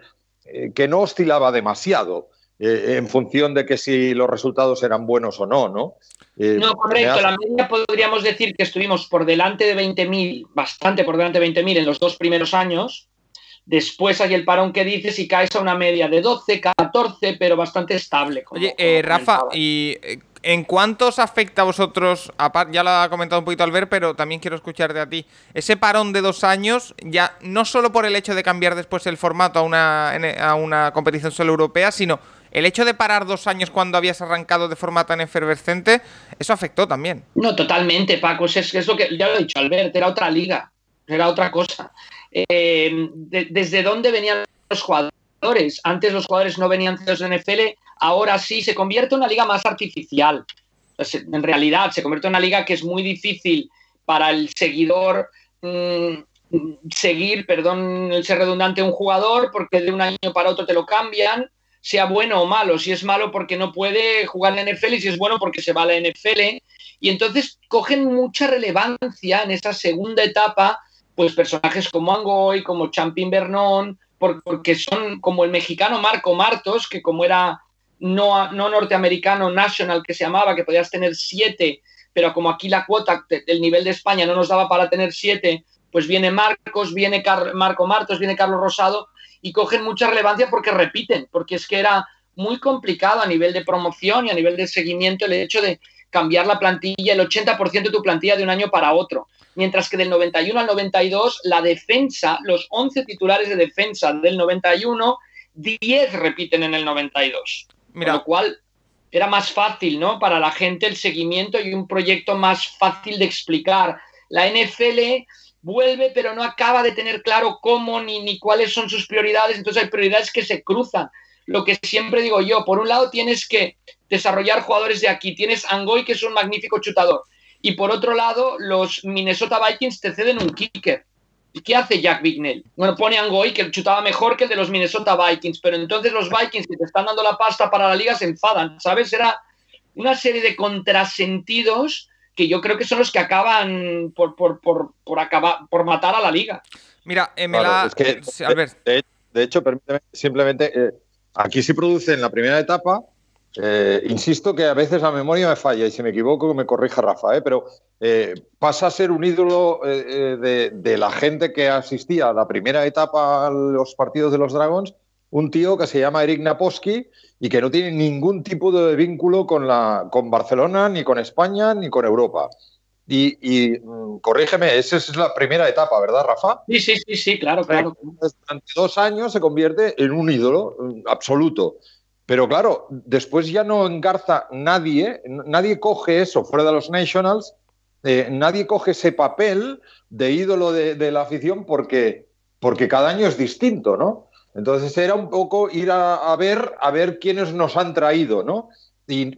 que no oscilaba demasiado. en función de que si los resultados eran buenos o no, ¿no? Eh, no, correcto. La media podríamos decir que estuvimos por delante de 20.000, bastante por delante de 20.000 en los dos primeros años. Después hay el parón que dices y caes a una media de 12, 14, pero bastante estable. Oye, eh, Rafa, ¿y en cuántos afecta a vosotros? Ya lo ha comentado un poquito Albert, pero también quiero escucharte a ti. Ese parón de dos años, ya no solo por el hecho de cambiar después el formato a una, a una competición solo europea, sino el hecho de parar dos años cuando habías arrancado de forma tan efervescente, eso afectó también. No, totalmente, Paco. Es, es lo que ya lo he dicho, Albert, era otra liga, era otra cosa. Eh, ¿Desde dónde venían los jugadores? Antes los jugadores no venían de NFL, ahora sí, se convierte en una liga más artificial. En realidad, se convierte en una liga que es muy difícil para el seguidor. Mm, seguir, perdón el ser redundante, un jugador porque de un año para otro te lo cambian sea bueno o malo, si es malo porque no puede jugar en la NFL y si es bueno porque se va a la NFL. Y entonces cogen mucha relevancia en esa segunda etapa, pues personajes como Angoy, como Champín Vernon, porque son como el mexicano Marco Martos, que como era no, no norteamericano national que se llamaba, que podías tener siete, pero como aquí la cuota del nivel de España no nos daba para tener siete, pues viene Marcos, viene Marco Martos, viene Carlos Rosado, y cogen mucha relevancia porque repiten, porque es que era muy complicado a nivel de promoción y a nivel de seguimiento el hecho de cambiar la plantilla, el 80% de tu plantilla de un año para otro. Mientras que del 91 al 92, la defensa, los 11 titulares de defensa del 91, 10 repiten en el 92. Mira. Con lo cual era más fácil, ¿no? Para la gente el seguimiento y un proyecto más fácil de explicar. La NFL vuelve, pero no acaba de tener claro cómo ni, ni cuáles son sus prioridades, entonces hay prioridades que se cruzan. Lo que siempre digo yo, por un lado tienes que desarrollar jugadores de aquí, tienes Angoy, que es un magnífico chutador, y por otro lado, los Minnesota Vikings te ceden un kicker. ¿Y qué hace Jack Bignell? Bueno, pone Angoy, que chutaba mejor que el de los Minnesota Vikings, pero entonces los Vikings que te están dando la pasta para la liga se enfadan, ¿sabes? Era una serie de contrasentidos que yo creo que son los que acaban por, por, por, por acabar, por matar a la liga. Mira, eh, de, hecho, permíteme simplemente, eh, aquí se produce en la primera etapa, eh, insisto que a veces la memoria me falla y si me equivoco me corrija Rafa, pero pasa a ser un ídolo de, de, la gente que asistía a la primera etapa a los partidos de los Dragons un tío que se llama Eric Naposki y que no tiene ningún tipo de vínculo con, la, con Barcelona, ni con España, ni con Europa. Y, mm, corrígeme, esa es la primera etapa, ¿verdad, Rafa? Sí, sí, sí, sí, claro, claro. Durante dos años se convierte en un ídolo mm, absoluto. Pero claro, después ya no engarza nadie, nadie coge eso fuera de los Nationals, eh, nadie coge ese papel de ídolo de, la afición porque, porque cada año es distinto, ¿no? Entonces era un poco ir a, ver, a ver quiénes nos han traído, ¿no?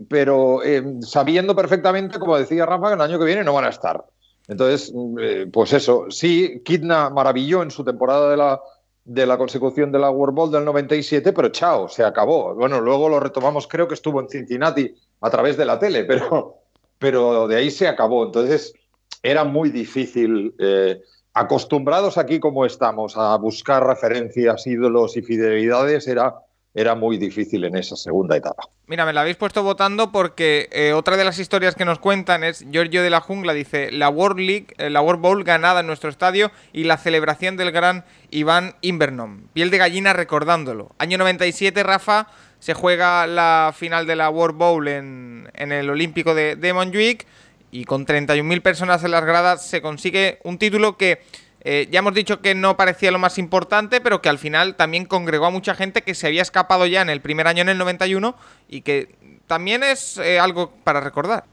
pero eh, sabiendo perfectamente, como decía Rafa, que el año que viene no van a estar. Entonces, eh, pues eso, sí, Kidna maravilló en su temporada de la, de la consecución de la World Bowl del 97, pero chao, se acabó. Bueno, luego lo retomamos, creo que estuvo en Cincinnati a través de la tele, pero, pero de ahí se acabó. Entonces, era muy difícil. Eh, acostumbrados aquí como estamos a buscar referencias, ídolos y fidelidades, era era muy difícil en esa segunda etapa. Mira, me la habéis puesto votando porque eh, otra de las historias que nos cuentan es Giorgio de la Jungla, dice, la World League, eh, la World Bowl ganada en nuestro estadio y la celebración del gran Iván Invernom. Piel de gallina recordándolo. Año 97, Rafa, se juega la final de la World Bowl en, el Olímpico de, de Montjuic y con 31.000 personas en las gradas se consigue un título que eh, ya hemos dicho que no parecía lo más importante, pero que al final también congregó a mucha gente que se había escapado ya en el primer año, en el 91, y que también es eh, algo para recordar.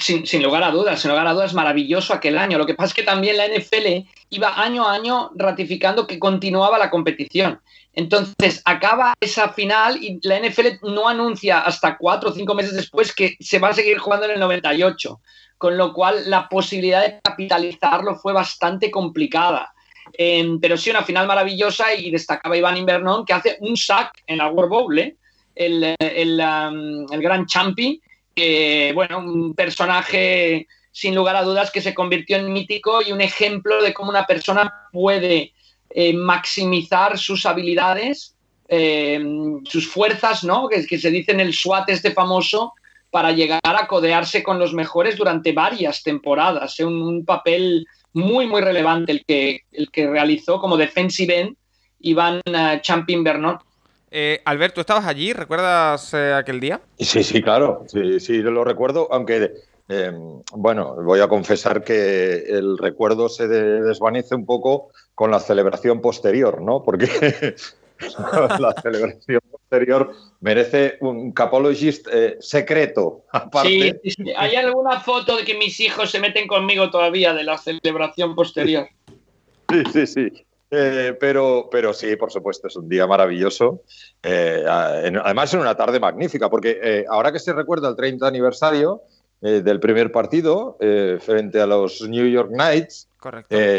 sin, lugar a dudas, sin lugar a dudas, maravilloso aquel año. Lo que pasa es que también la NFL iba año a año ratificando que continuaba la competición. Entonces acaba esa final y la NFL no anuncia hasta cuatro o cinco meses después que se va a seguir jugando en el 98 con lo cual la posibilidad de capitalizarlo fue bastante complicada. Pero sí, una final maravillosa y destacaba Iván Invernón que hace un sack en la World Bowl, ¿eh? el, el, gran champi, que, bueno, un personaje sin lugar a dudas que se convirtió en mítico y un ejemplo de cómo una persona puede eh, maximizar sus habilidades, em, sus fuerzas, ¿no? Que, que se dice en el SWAT este famoso, para llegar a codearse con los mejores durante varias temporadas. Es un, papel muy, muy relevante el que, el que realizó como defensive end Iván uh, Champin Vernon. Eh, Alberto, ¿estabas allí? ¿Recuerdas eh, aquel día? Sí, sí, claro. Sí, sí, lo recuerdo, aunque, em, bueno, voy a confesar que el recuerdo se desvanece un poco con la celebración posterior, ¿no? Porque la celebración posterior merece un capologist eh, secreto. Aparte. Sí, hay alguna foto de que mis hijos se meten conmigo todavía de la celebración posterior. Sí, sí, sí. Eh, pero, pero sí, por supuesto, es un día maravilloso. Eh, además, en una tarde magnífica, porque ahora que se recuerda el 30 aniversario del primer partido frente a los New York Knights,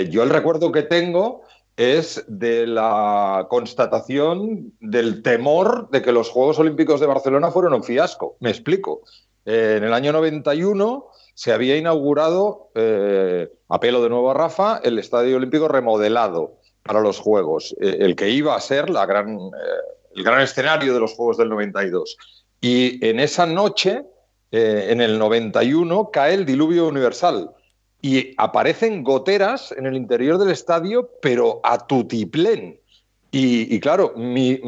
yo el recuerdo que tengo es de la constatación del temor de que los Juegos Olímpicos de Barcelona fueron un fiasco. Me explico. Eh, en el año 91 se había inaugurado, eh, a pelo de nuevo a Rafa, el Estadio Olímpico remodelado para los Juegos, eh, el que iba a ser la gran, el gran escenario de los Juegos del 92. Y en esa noche, en el 91, cae el diluvio universal y aparecen goteras en el interior del estadio, pero a tutiplén. Y, claro, mi,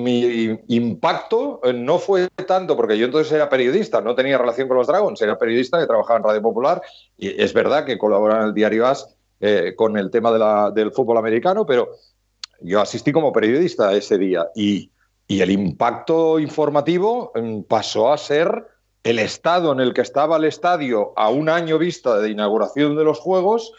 impacto eh, no fue tanto, porque yo entonces era periodista, no tenía relación con los Dragons, era periodista que trabajaba en Radio Popular, y es verdad que colabora en el diario AS eh, con el tema del fútbol americano, pero yo asistí como periodista ese día y, y el impacto informativo mm, pasó a ser el estado en el que estaba el estadio a un año vista de inauguración de los Juegos,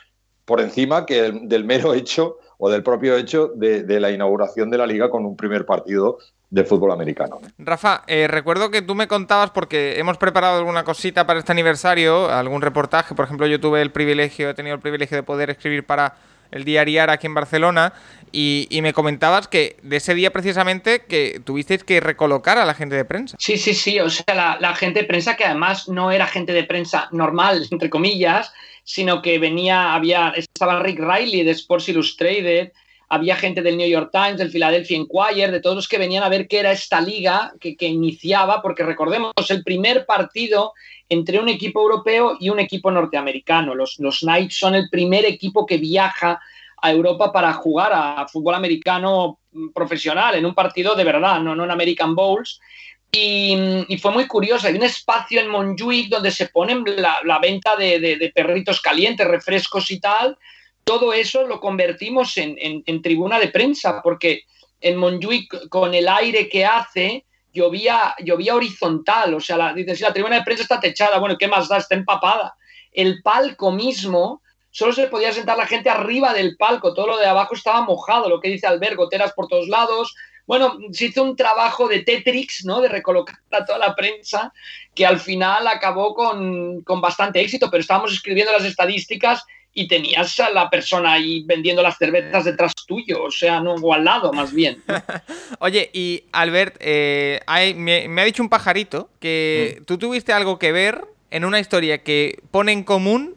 por encima que del mero hecho o del propio hecho de, la inauguración de la liga con un primer partido de fútbol americano. Rafa, eh, recuerdo que tú me contabas, porque hemos preparado alguna cosita para este aniversario, algún reportaje, por ejemplo, yo tuve el privilegio, he tenido el privilegio de poder escribir para el diario aquí en Barcelona, y, me comentabas que de ese día precisamente que tuvisteis que recolocar a la gente de prensa. Sí, sí, sí, o sea, la, la gente de prensa que además no era gente de prensa normal, entre comillas, sino que venía, había, estaba Rick Riley de Sports Illustrated, había gente del New York Times, del Philadelphia Inquirer, de todos los que venían a ver qué era esta liga que, que, iniciaba, porque recordemos, el primer partido entre un equipo europeo y un equipo norteamericano. Los, los Knights son el primer equipo que viaja a Europa para jugar a fútbol americano profesional, en un partido de verdad, no, no en American Bowls. Y, fue muy curioso. Hay un espacio en Montjuic donde se ponen la, venta de, perritos calientes, refrescos y tal. Todo eso lo convertimos en, tribuna de prensa, porque en Montjuic, con el aire que hace, llovía, llovía horizontal. O sea, la, la tribuna de prensa está techada. Bueno, ¿qué más da? Está empapada. El palco mismo, solo se podía sentar la gente arriba del palco. Todo lo de abajo estaba mojado. Lo que dice Albert, goteras por todos lados bueno, se hizo un trabajo de Tetrix, ¿no? De recolocar a toda la prensa, que al final acabó con, bastante éxito, pero estábamos escribiendo las estadísticas y tenías a la persona ahí vendiendo las cervezas detrás tuyo, o sea, no, o al lado más bien. Oye, y Albert, eh, me, ha dicho un pajarito que mm. tú tuviste algo que ver en una historia que pone en común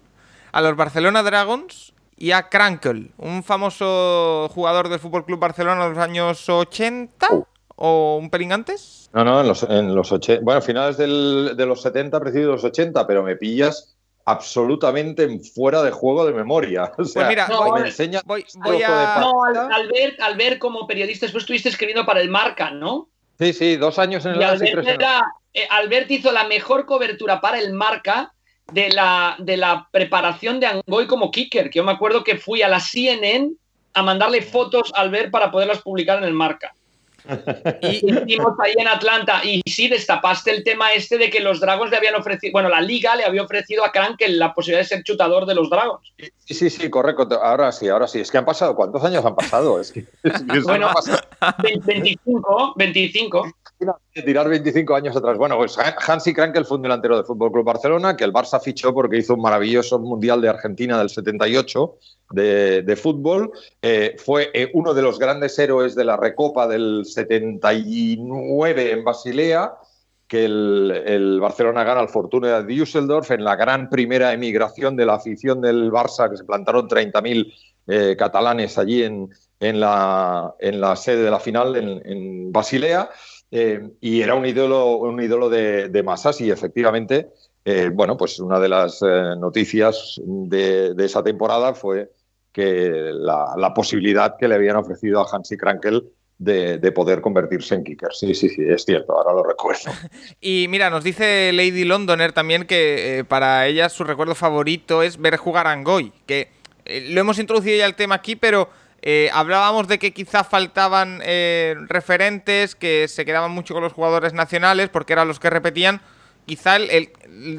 a los Barcelona Dragons y a Krankel, un famoso jugador del Fútbol Club Barcelona de los años 80 o un pelín antes. No, no, en los, en los 80, bueno, finales del, de los 70, principios de los 80, pero me pillas absolutamente fuera de juego de memoria. O sea, pues mira, no, me enseña voy, a... No, Albert, Albert, como periodista, después estuviste escribiendo para el Marca, ¿no? Sí, sí, dos años en el Albert, eh, Albert hizo la mejor cobertura para el Marca de la, de la preparación de Angoy como kicker, que yo me acuerdo que fui a la CNN a mandarle fotos al ver para poderlas publicar en el marca. Y hicimos ahí en Atlanta. Y sí, destapaste el tema este de que los Dragons le habían ofrecido, bueno, la liga le había ofrecido a Krankel la posibilidad de ser chutador de los Dragons. Sí, sí, sí, correcto. Ahora sí, ahora sí. Es que han pasado, ¿cuántos años han pasado? Es que, bueno, 25, 25 tirar 25 años atrás. Bueno, pues Hansi Krankel fue un delantero del Fútbol Club Barcelona que el Barça fichó porque hizo un maravilloso Mundial de Argentina del 78 de, fútbol. Eh, fue eh, uno de los grandes héroes de la Recopa del 79 en Basilea que el, Barcelona gana al Fortuna de Düsseldorf en la gran primera emigración de la afición del Barça, que se plantaron 30.000 eh, catalanes allí en, la, sede de la final en, en Basilea. Eh, y era un ídolo, un ídolo de, masas y efectivamente, eh, bueno, pues una de las eh, noticias de, esa temporada fue que la, posibilidad que le habían ofrecido a Hansi Krankel de, poder convertirse en kicker. Sí, sí, sí, es cierto, ahora lo recuerdo. Y mira, nos dice Lady Londoner también que para ella su recuerdo favorito es ver jugar a Angoy, que lo hemos introducido ya el tema aquí, pero eh, hablábamos de que quizá faltaban eh, referentes, que se quedaban mucho con los jugadores nacionales porque eran los que repetían. Quizá el,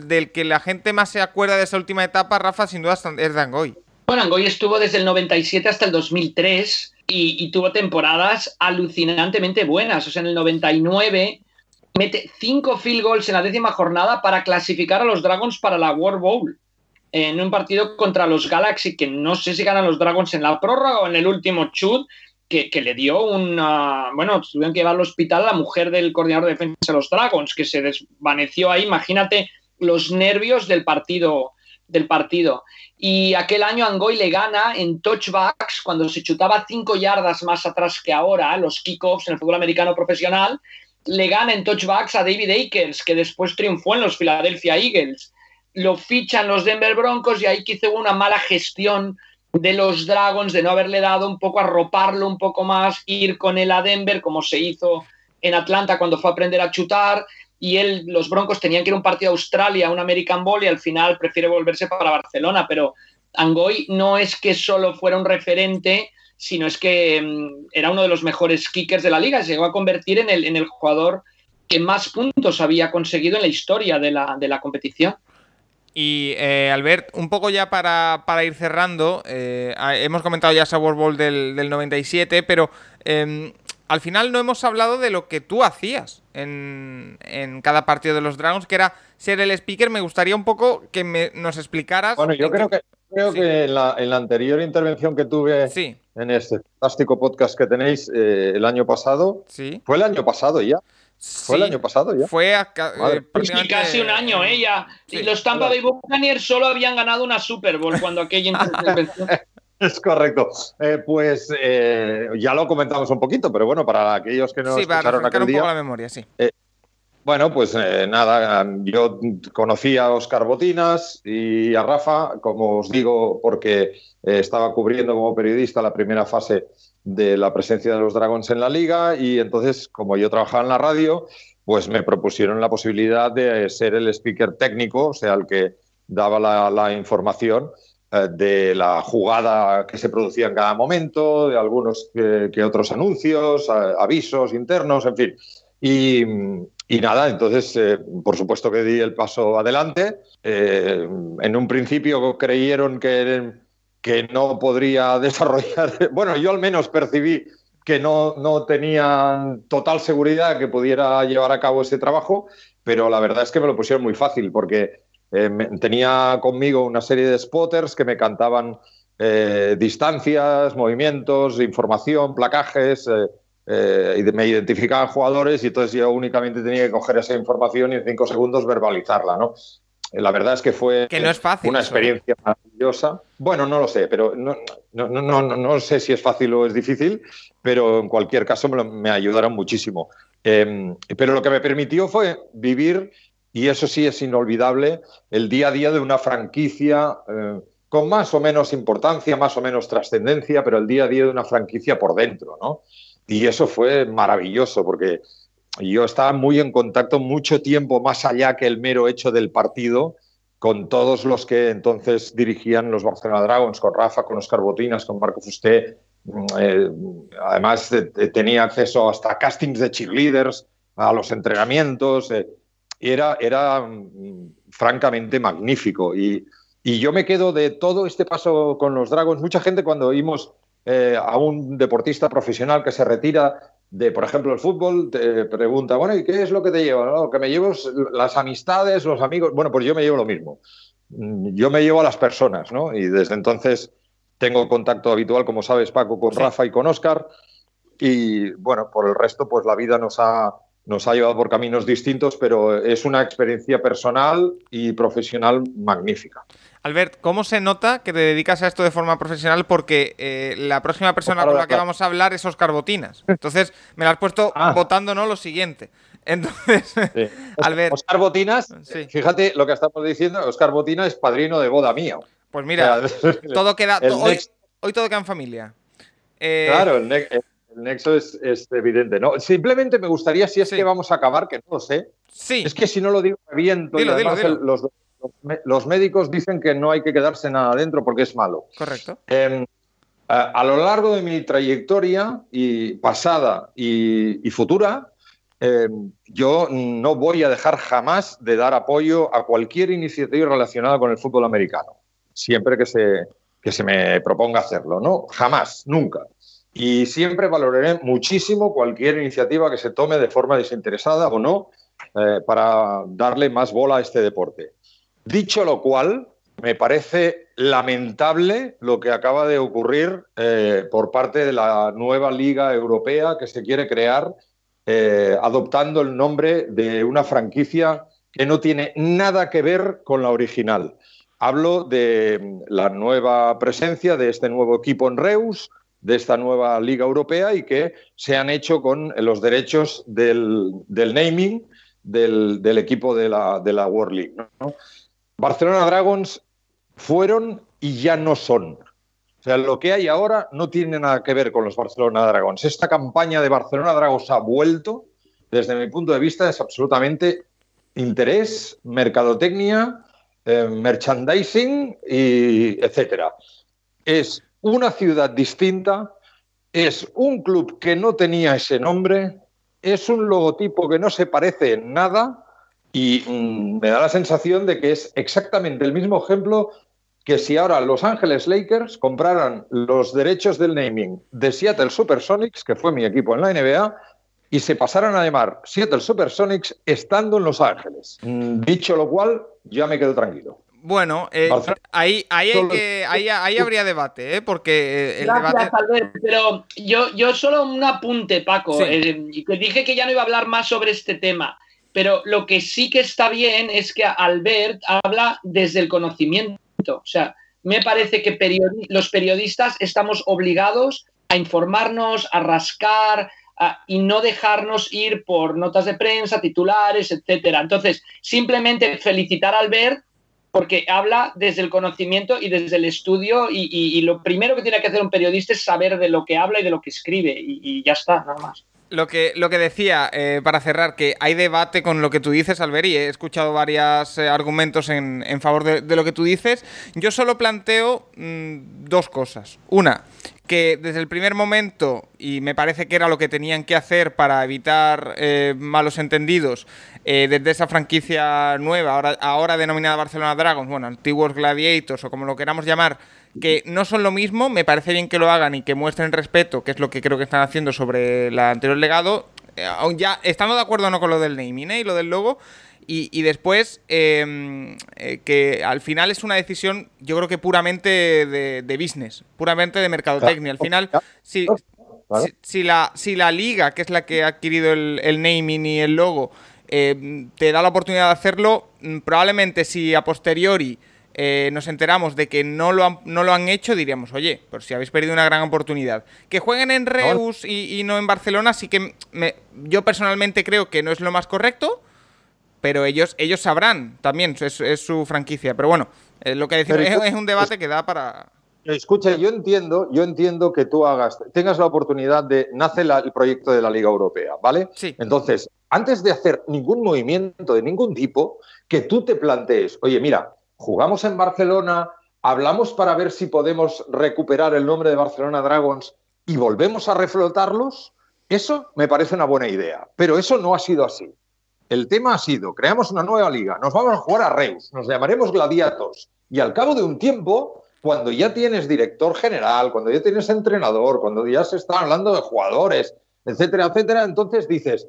del que la gente más se acuerda de esa última etapa, Rafa, sin duda es de Angoy. Bueno, Angoy estuvo desde el 97 hasta el 2003 y, y tuvo temporadas alucinantemente buenas. O sea, en el 99 mete cinco field goals en la décima jornada para clasificar a los Dragons para la World Bowl en un partido contra los Galaxy, que no sé si ganan los Dragons en la prórroga o en el último chut, que, le dio una. Bueno, tuvieron que llevar al hospital la mujer del coordinador de defensa de los Dragons, que se desvaneció ahí. Imagínate los nervios del partido. Del partido. Y aquel año Angoy le gana en touchbacks cuando se chutaba cinco yardas más atrás que ahora, los kickoffs en el fútbol americano profesional. Le gana en touchbacks a David Akers, que después triunfó en los Philadelphia Eagles lo fichan los Denver Broncos y ahí quizá hubo una mala gestión de los Dragons de no haberle dado un poco, arroparlo un poco más, ir con él a Denver como se hizo en Atlanta cuando fue a aprender a chutar y él, los Broncos tenían que ir a un partido a Australia, un American Bowl y al final prefiere volverse para Barcelona, pero Angoy no es que solo fuera un referente, sino es que mm, era uno de los mejores kickers de la liga, se llegó a convertir en el, en el jugador que más puntos había conseguido en la historia de la, de la competición. Y eh, Albert, un poco ya para, ir cerrando, eh, hemos comentado ya esa World Bowl del, 97, pero em, al final no hemos hablado de lo que tú hacías en, cada partido de los Dragons, que era ser el speaker. Me gustaría un poco que me, nos explicaras. Bueno, yo creo que, creo que en la, anterior intervención que tuve en este fantástico podcast que tenéis eh, el año pasado, fue el año pasado ya. ¿Fue el año pasado ya? Fue eh, casi un año, ¿eh? Los Tampa Bay Buccaneers solo habían ganado una Super Bowl cuando aquella intervención. Es correcto. Eh, pues eh, ya lo comentamos un poquito, pero bueno, para aquellos que no sí, escucharon para aquel un día. Poco la memoria, sí. Bueno, pues eh, nada, yo conocí a Oscar Botinas y a Rafa, como os digo, porque eh, estaba cubriendo como periodista la primera fase de la presencia de los Dragons en la liga y entonces, como yo trabajaba en la radio, pues me propusieron la posibilidad de ser el speaker técnico, o sea, el que daba la, información eh, de la jugada que se producía en cada momento, de algunos que otros anuncios, avisos internos, en fin. Y, nada, entonces, eh, por supuesto que di el paso adelante. Eh, en un principio creyeron que, que no podría desarrollar, bueno, yo al menos percibí que no, no tenían total seguridad que pudiera llevar a cabo ese trabajo, pero la verdad es que me lo pusieron muy fácil porque eh, tenía conmigo una serie de spotters que me cantaban distancias, movimientos, información, placajes eh, me identificaban jugadores y entonces yo únicamente tenía que coger esa información y en cinco segundos verbalizarla, ¿no? Eh, la verdad es que fue que no es fácil, una experiencia maravillosa. Bueno, no lo sé, pero no, no, no, no, sé si es fácil o es difícil, pero en cualquier caso me, ayudaron muchísimo. Em, pero lo que me permitió fue vivir, y eso sí es inolvidable, el día a día de una franquicia eh, con más o menos importancia, más o menos trascendencia, pero el día a día de una franquicia por dentro, ¿no? Y eso fue maravilloso porque yo estaba muy en contacto mucho tiempo más allá que el mero hecho del partido con todos los que entonces dirigían los Barcelona Dragons, con Rafa, con Oscar Botinas, con Marco Fusté. Mm, eh, además, eh, tenía acceso hasta castings de cheerleaders, a los entrenamientos. Eh, era, era mm, francamente magnífico. Y, y yo me quedo de todo este paso con los Dragons. Mucha gente cuando oímos eh, a un deportista profesional que se retira de, por ejemplo, el fútbol, te pregunta, bueno, ¿y qué es lo que te lleva? Lo que me llevo es las amistades, los amigos. Bueno, pues yo me llevo lo mismo. Mm, yo me llevo a las personas, ¿no? Y desde entonces tengo contacto habitual, como sabes, Paco, con Rafa y con Oscar. Y bueno, por el resto, pues la vida nos ha, nos ha llevado por caminos distintos, pero es una experiencia personal y profesional magnífica. Albert, ¿cómo se nota que te dedicas a esto de forma profesional? Porque eh, la próxima persona con la que vamos a hablar es Oscar Botinas. Entonces, me la has puesto ah. votando no lo siguiente. Entonces, Albert. Oscar Botinas, fíjate lo que estamos diciendo, Oscar Botinas es padrino de boda mío. Pues mira, todo queda. hoy, todo queda en familia. Eh, claro, el, nexo es, evidente. ¿no? Simplemente me gustaría, si es que vamos a acabar, que no lo sé. Sí. Es que si no lo digo, bien, los los médicos dicen que no hay que quedarse nada adentro porque es malo. Correcto. Em, a, lo largo de mi trayectoria y pasada y, futura, em, yo no voy a dejar jamás de dar apoyo a cualquier iniciativa relacionada con el fútbol americano, siempre que se, que se me proponga hacerlo, ¿no? Jamás, nunca. Y siempre valoraré muchísimo cualquier iniciativa que se tome de forma desinteresada o no eh, para darle más bola a este deporte. Dicho lo cual, me parece lamentable lo que acaba de ocurrir eh, por parte de la nueva Liga Europea que se quiere crear, eh, adoptando el nombre de una franquicia que no tiene nada que ver con la original. Hablo de la nueva presencia de este nuevo equipo en Reus, de esta nueva Liga Europea y que se han hecho con los derechos del, naming del, equipo de la, de World League. Barcelona Dragons fueron y ya no son. O sea, lo que hay ahora no tiene nada que ver con los Barcelona Dragons. Esta campaña de Barcelona Dragons ha vuelto, desde mi punto de vista, es absolutamente interés, mercadotecnia, eh, merchandising y etcétera. Es una ciudad distinta, es un club que no tenía ese nombre, es un logotipo que no se parece en nada y mm, me da la sensación de que es exactamente el mismo ejemplo que si ahora Los Ángeles Lakers compraran los derechos del naming de Seattle Supersonics, que fue mi equipo en la NBA, y se pasaran a llamar Seattle Supersonics estando en Los Ángeles. Mm, dicho lo cual, ya me quedo tranquilo. Bueno, eh, ahí, ahí, ahí, habría debate, ¿eh? porque eh, el Gracias, Albert, pero yo, yo solo un apunte, Paco. Eh, dije que ya no iba a hablar más sobre este tema. Pero lo que sí que está bien es que Albert habla desde el conocimiento. O sea, me parece que los periodistas estamos obligados a informarnos, a rascar, ah, y no dejarnos ir por notas de prensa, titulares, etcétera. Entonces, simplemente felicitar a Albert porque habla desde el conocimiento y desde el estudio y, lo primero que tiene que hacer un periodista es saber de lo que habla y de lo que escribe y, ya está, nada más. Lo que, lo que decía, eh, para cerrar, que hay debate con lo que tú dices, Albert, y he escuchado varios eh, argumentos en, favor de, lo que tú dices. Yo solo planteo mm, dos cosas. Una, que desde el primer momento, y me parece que era lo que tenían que hacer para evitar eh, malos entendidos, eh, desde esa franquicia nueva, ahora, ahora denominada Barcelona Dragons, bueno, antiguos Gladiators o como lo queramos llamar, que no son lo mismo, me parece bien que lo hagan y que muestren respeto, que es lo que creo que están haciendo sobre el anterior legado, eh, aún ya estando de acuerdo o no con lo del naming y lo del logo, y, después, em, eh, que al final es una decisión, yo creo que puramente de, business, puramente de mercadotecnia. Al final, si, si, la, si la liga, que es la que ha adquirido el, naming y el logo, te da la oportunidad de hacerlo, mm, probablemente si a posteriori eh, nos enteramos de que no lo, han, no lo han hecho, diríamos, oye, por si habéis perdido una gran oportunidad. Que jueguen en Reus y, no en Barcelona, sí que yo personalmente creo que no es lo más correcto pero ellos, ellos sabrán también, es, su franquicia. Pero bueno, eh, lo que decimos es, un debate que da para. Escucha, yo entiendo, yo entiendo que tú hagas, tengas la oportunidad de nace el proyecto de la Liga Europea, ¿vale? Sí. Entonces, antes de hacer ningún movimiento de ningún tipo, que tú te plantees, oye, mira, jugamos en Barcelona, hablamos para ver si podemos recuperar el nombre de Barcelona Dragons y volvemos a reflotarlos, eso me parece una buena idea. Pero eso no ha sido así. El tema ha sido, creamos una nueva liga, nos vamos a jugar a Reus, nos llamaremos Gladiatos. Y al cabo de un tiempo, cuando ya tienes director general, cuando ya tienes entrenador, cuando ya se está hablando de jugadores, etcétera, etcétera, entonces dices,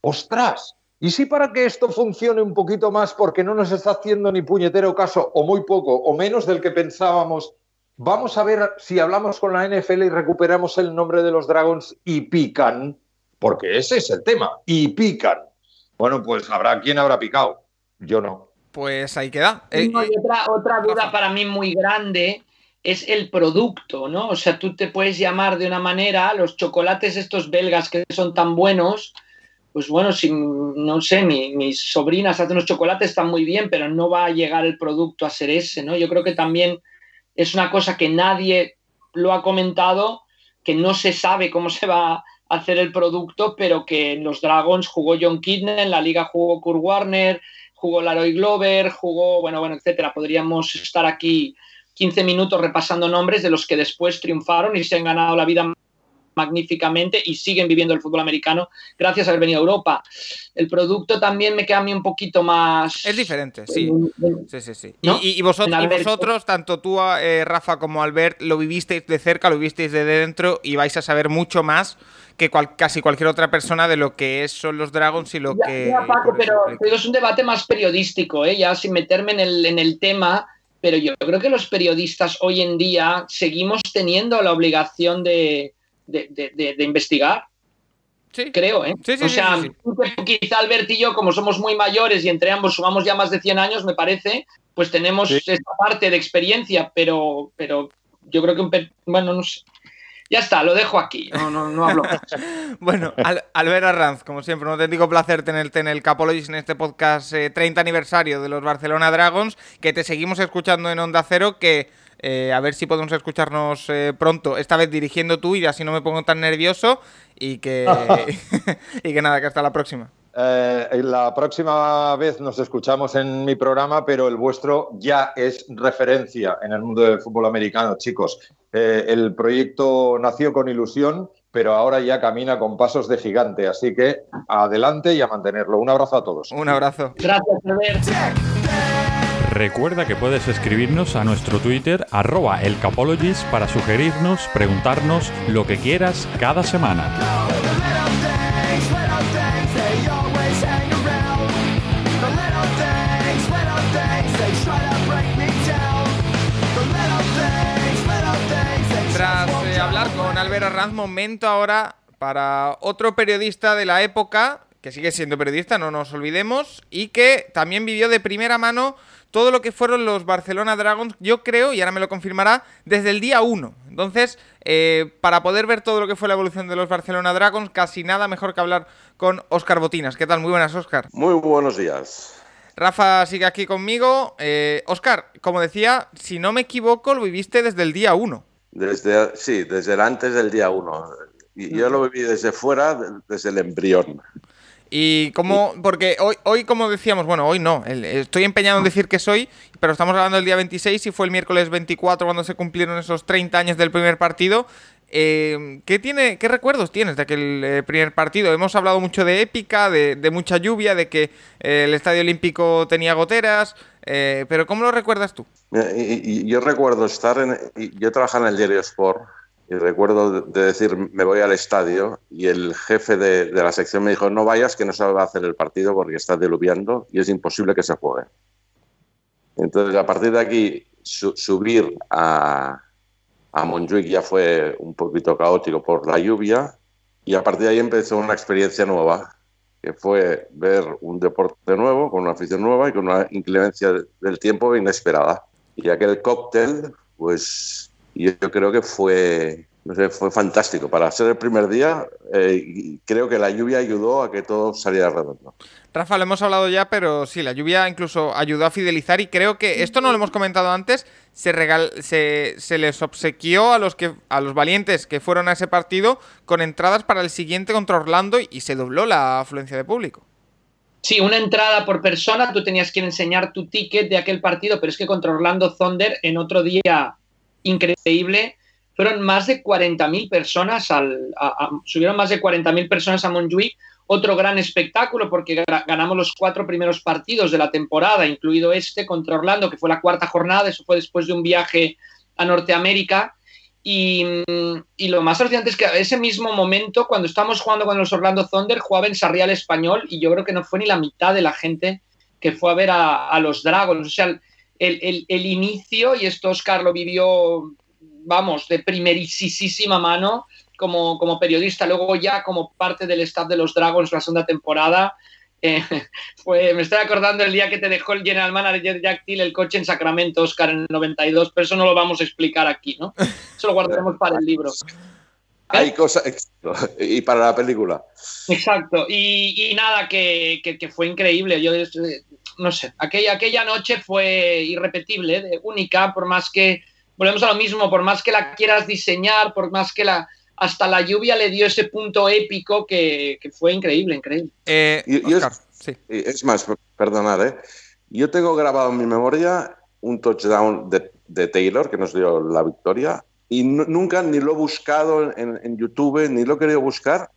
ostras, ¿y si para que esto funcione un poquito más, porque no nos está haciendo ni puñetero caso, o muy poco, o menos del que pensábamos, vamos a ver si hablamos con la NFL y recuperamos el nombre de los Dragons y pican? Porque ese es el tema, y pican. Bueno, pues habrá quien habrá picado. Yo no. Pues ahí queda. Eh, otra, otra duda para mí muy grande es el producto, ¿no? O sea, tú te puedes llamar de una manera, los chocolates estos belgas que son tan buenos, pues bueno, si, no sé, mis sobrinas hacen unos chocolates, están muy bien, pero no va a llegar el producto a ser ese, ¿no? Yo creo que también es una cosa que nadie lo ha comentado, que no se sabe cómo se va hacer el producto, pero que en los Dragons jugó John Kidney, en la liga jugó Kurt Warner, jugó Laroy Glover, jugó, bueno, bueno, etcétera. Podríamos estar aquí 15 minutos repasando nombres de los que después triunfaron y se han ganado la vida magníficamente y siguen viviendo el fútbol americano gracias a haber venido a Europa. El producto también me queda a mí un poquito más... Es diferente, sí. Sí, sí, sí. Y, vosotros, tanto tú, eh, Rafa, como Albert, lo vivisteis de cerca, lo vivisteis de dentro y vais a saber mucho más que casi cualquier otra persona de lo que es, son los Dragons y lo que... pero, es un debate más periodístico, ¿eh? ya sin meterme en el, en el tema, pero yo creo que los periodistas hoy en día seguimos teniendo la obligación de, de, investigar. Sí. Creo, ¿eh? Sí, sí, o sea, quizá Albert y yo, como somos muy mayores y entre ambos sumamos ya más de 100 años, me parece, pues tenemos esta parte de experiencia, pero, pero yo creo que, bueno, no sé. Ya está, lo dejo aquí, no, no, no hablo más. bueno, Al Albert Arranz, como siempre, un auténtico placer tenerte en el Capologis en este podcast 30 eh, aniversario de los Barcelona Dragons, que te seguimos escuchando en Onda Cero, que eh, a ver si podemos escucharnos eh, pronto, esta vez dirigiendo tú y así no me pongo tan nervioso y que, y que nada, que hasta la próxima. Eh, la próxima vez nos escuchamos en mi programa, pero el vuestro ya es referencia en el mundo del fútbol americano, chicos. el proyecto nació con ilusión, pero ahora ya camina con pasos de gigante, así que adelante y a mantenerlo. Un abrazo a todos. Un abrazo. Gracias, Albert. Recuerda que puedes escribirnos a nuestro Twitter arroba elcapologist para sugerirnos, preguntarnos lo que quieras cada semana. Tras eh, hablar con Albert Arranz, momento ahora para otro periodista de la época, que sigue siendo periodista, no nos olvidemos, y que también vivió de primera mano todo lo que fueron los Barcelona Dragons, yo creo, y ahora me lo confirmará, desde el día 1. Entonces, eh, para poder ver todo lo que fue la evolución de los Barcelona Dragons, casi nada mejor que hablar con Oscar Botinas. ¿Qué tal? Muy buenas, Oscar. Muy buenos días. Rafa sigue aquí conmigo. Oscar, como decía, si no me equivoco, lo viviste desde el día 1. Desde, sí, desde el antes del día 1. Y yo lo viví desde fuera, desde el embrión. Y como, porque hoy, hoy, como decíamos, bueno, hoy no, estoy empeñado en decir que soy, pero estamos hablando del día 26 y fue el miércoles 24 cuando se cumplieron esos 30 años del primer partido. Eh, ¿qué, tiene, ¿Qué recuerdos tienes de aquel eh, primer partido? Hemos hablado mucho de épica, de, mucha lluvia, de que eh, el Estadio Olímpico tenía goteras, pero ¿cómo lo recuerdas tú? yo recuerdo estar en... Yo trabajaba en el diario Sport y recuerdo de decir, me voy al estadio y el jefe de, la sección me dijo, no vayas, que no se va a hacer el partido porque está diluviando y es imposible que se juegue. Entonces, a partir de aquí, subir a, a Montjuic ya fue un poquito caótico por la lluvia y a partir de ahí empezó una experiencia nueva, que fue ver un deporte nuevo, con una afición nueva y con una inclemencia del tiempo inesperada. Y aquel cóctel, pues y yo creo que fue, no sé, fue fantástico. Para ser el primer día, eh, creo que la lluvia ayudó a que todo saliera redondo. Rafa, lo hemos hablado ya, pero sí, la lluvia incluso ayudó a fidelizar y creo que esto no lo hemos comentado antes, se, regal se, se, les obsequió a los, que, a los valientes que fueron a ese partido con entradas para el siguiente contra Orlando y, y se dobló la afluencia de público. Sí, una entrada por persona, tú tenías que enseñar tu ticket de aquel partido, pero es que contra Orlando Thunder en otro día increíble. Fueron más de 40.000 personas, al, subieron más de 40.000 personas a Montjuic. Otro gran espectáculo porque ganamos los cuatro primeros partidos de la temporada, incluido este contra Orlando, que fue la cuarta jornada. Eso fue después de un viaje a Norteamérica. Y, lo más alucinante es que ese mismo momento, cuando estábamos jugando con los Orlando Thunder, jugaba en Sarrial Español y yo creo que no fue ni la mitad de la gente que fue a ver a, a los Dragons. O sea, el, inicio, y esto Oscar lo vivió, vamos, de primerísima mano como, como periodista, luego ya como parte del staff de los Dragons la segunda temporada. Eh, me estoy acordando el día que te dejó el general manager Jack Till el coche en Sacramento, Oscar, en el 92, pero eso no lo vamos a explicar aquí, ¿no? Eso lo guardaremos para el libro. Hay cosas. Y para la película. Exacto. Y, nada, que, que, fue increíble. Yo no sé, aquella, aquella noche fue irrepetible, única, por más que, volvemos a lo mismo, por más que la quieras diseñar, por más que la, hasta la lluvia le dio ese punto épico que, fue increíble, increíble. Eh, es, más, perdonad, ¿eh? yo tengo grabado en mi memoria un touchdown de, Taylor que nos dio la victoria y nunca ni lo he buscado en, en, YouTube, ni lo he querido buscar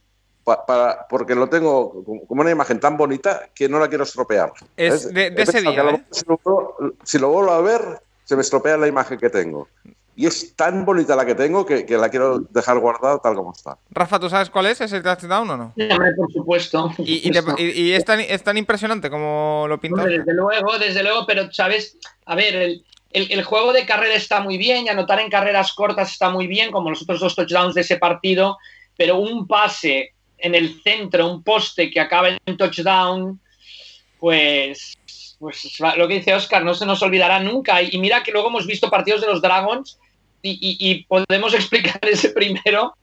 para, porque lo tengo como una imagen tan bonita que no la quiero estropear. Es de, ese día. ¿eh? si, lo, vuelvo a ver, se me estropea la imagen que tengo. Y es tan bonita la que tengo que, la quiero dejar guardada tal como está. Rafa, ¿tú sabes cuál es ese touchdown o no? por supuesto. ¿Y, y, es, tan, es, tan, impresionante como lo pintas? Desde luego, desde luego, pero sabes, a ver, el, el, el, juego de carrera está muy bien y anotar en carreras cortas está muy bien, como los otros dos touchdowns de ese partido, pero un pase en el centro un poste que acaba en touchdown, pues, pues lo que dice Oscar, no se nos olvidará nunca. Y, mira que luego hemos visto partidos de los Dragons y, podemos explicar ese primero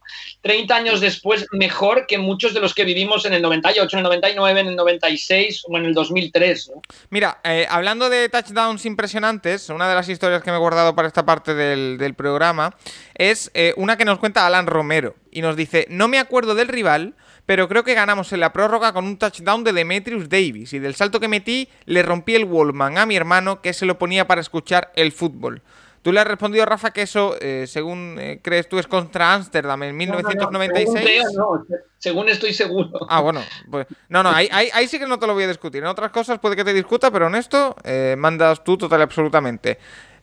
30 años después mejor que muchos de los que vivimos en el 98, en el 99, en el 96 o en el 2003. Mira, eh, hablando de touchdowns impresionantes, una de las historias que me he guardado para esta parte del, programa es eh, una que nos cuenta Alan Romero y nos dice, no me acuerdo del rival, pero creo que ganamos en la prórroga con un touchdown de Demetrius Davis y del salto que metí le rompí el Wallman a mi hermano que se lo ponía para escuchar el fútbol. Tú le has respondido, Rafa, que eso, eh, según eh, crees tú, es contra Ámsterdam en 1996. No, según, estoy seguro. Ah, bueno. Pues, no, no, ahí, ahí, sí que no te lo voy a discutir. En otras cosas puede que te discuta, pero en esto eh, mandas tú total y absolutamente.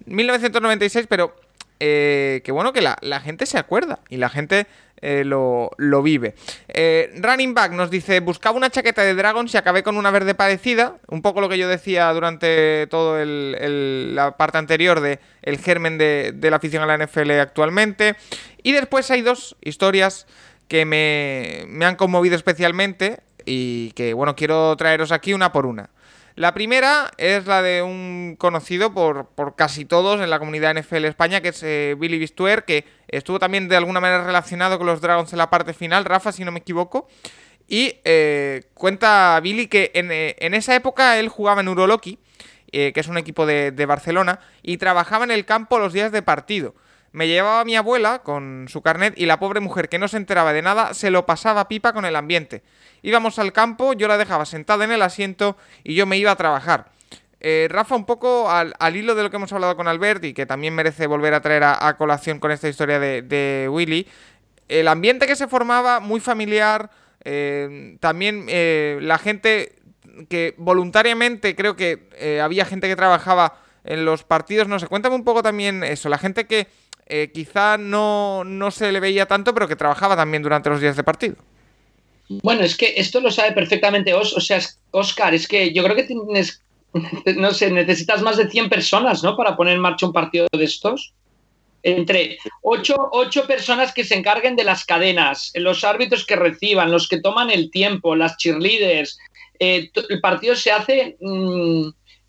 1996, pero eh, que bueno que la, gente se acuerda y la gente eh, lo, vive. Eh, running Back nos dice, buscaba una chaqueta de Dragons y acabé con una verde parecida, un poco lo que yo decía durante todo la parte anterior de el germen de, la afición a la NFL actualmente. Y después hay dos historias que me, me han conmovido especialmente y que bueno, quiero traeros aquí una por una. La primera es la de un conocido por, por casi todos en la comunidad NFL España, que es eh, Billy Bistuer, que estuvo también de alguna manera relacionado con los Dragons en la parte final, Rafa, si no me equivoco. Y eh, cuenta Billy que en, eh, en, esa época él jugaba en Uroloki, que es un equipo de, de Barcelona, y trabajaba en el campo los días de partido. Me llevaba a mi abuela con su carnet y la pobre mujer que no se enteraba de nada se lo pasaba pipa con el ambiente. Íbamos al campo, yo la dejaba sentada en el asiento y yo me iba a trabajar. Eh, Rafa, un poco al, hilo de lo que hemos hablado con Albert y que también merece volver a traer a, colación con esta historia de, Willy, el ambiente que se formaba, muy familiar, eh, también eh, la gente que voluntariamente creo que había gente que trabajaba en los partidos, no sé, cuéntame un poco también eso, la gente que eh, quizá no, no se le veía tanto, pero que trabajaba también durante los días de partido. Bueno, es que esto lo sabe perfectamente o sea, Oscar, es que yo creo que tienes, no sé, necesitas más de 100 personas, ¿no? Para poner en marcha un partido de estos. Entre ocho, ocho personas que se encarguen de las cadenas, los árbitros que reciban, los que toman el tiempo, las cheerleaders. Eh, el partido se hace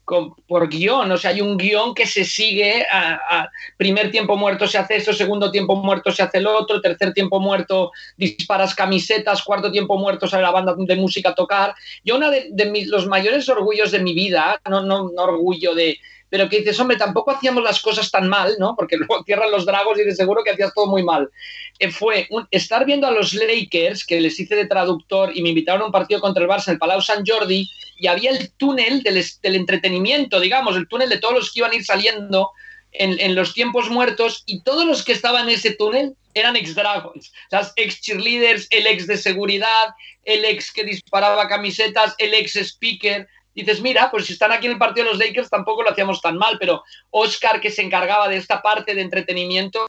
por guion, o sea, hay un guion que se sigue, a, primer tiempo muerto se hace eso, segundo tiempo muerto se hace el otro, tercer tiempo muerto disparas camisetas, cuarto tiempo muerto sale la banda de música a tocar. Yo uno de, mis, los mayores orgullos de mi vida, no, no, no orgullo de, pero que dices, hombre, tampoco hacíamos las cosas tan mal, ¿no? Porque luego cierran los dragos y de seguro que hacías todo muy mal. Eh, fue estar viendo a los Lakers, que les hice de traductor y me invitaron a un partido contra el Barça en el Palau San Jordi, y había el túnel del, entretenimiento, digamos, el túnel de todos los que iban a ir saliendo en, los tiempos muertos, y todos los que estaban en ese túnel eran ex-dragons, las ex-cheerleaders, el ex de seguridad, el ex que disparaba camisetas, el ex-speaker, dices, mira, pues si están aquí en el partido de los Lakers tampoco lo hacíamos tan mal, pero Oscar, que se encargaba de esta parte de entretenimiento,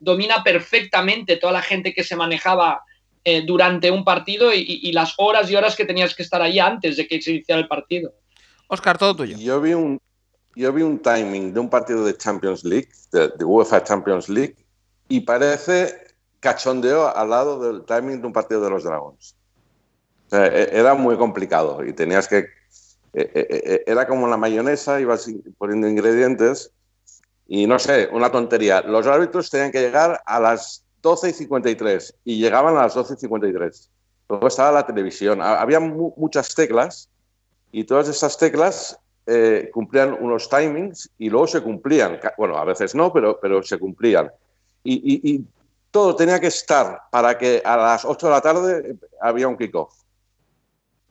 domina perfectamente toda la gente que se manejaba eh, durante un partido y, las horas y horas que tenías que estar ahí antes de que se iniciara el partido. Oscar, todo tuyo. Yo vi un, yo vi un timing de un partido de Champions League, de, de UEFA Champions League, y parece cachondeo al lado del timing de un partido de los Dragons. E, era muy complicado y tenías que eh, eh, era como la mayonesa, ibas poniendo ingredientes y no sé, una tontería. Los árbitros tenían que llegar a las 12 y 53 y llegaban a las 12 y 53. Luego estaba la televisión. Había muchas teclas y todas esas teclas cumplían unos timings y luego se cumplían. Bueno, a veces no, pero, pero se cumplían. Y, y todo tenía que estar para que a las 8 de la tarde había un kickoff.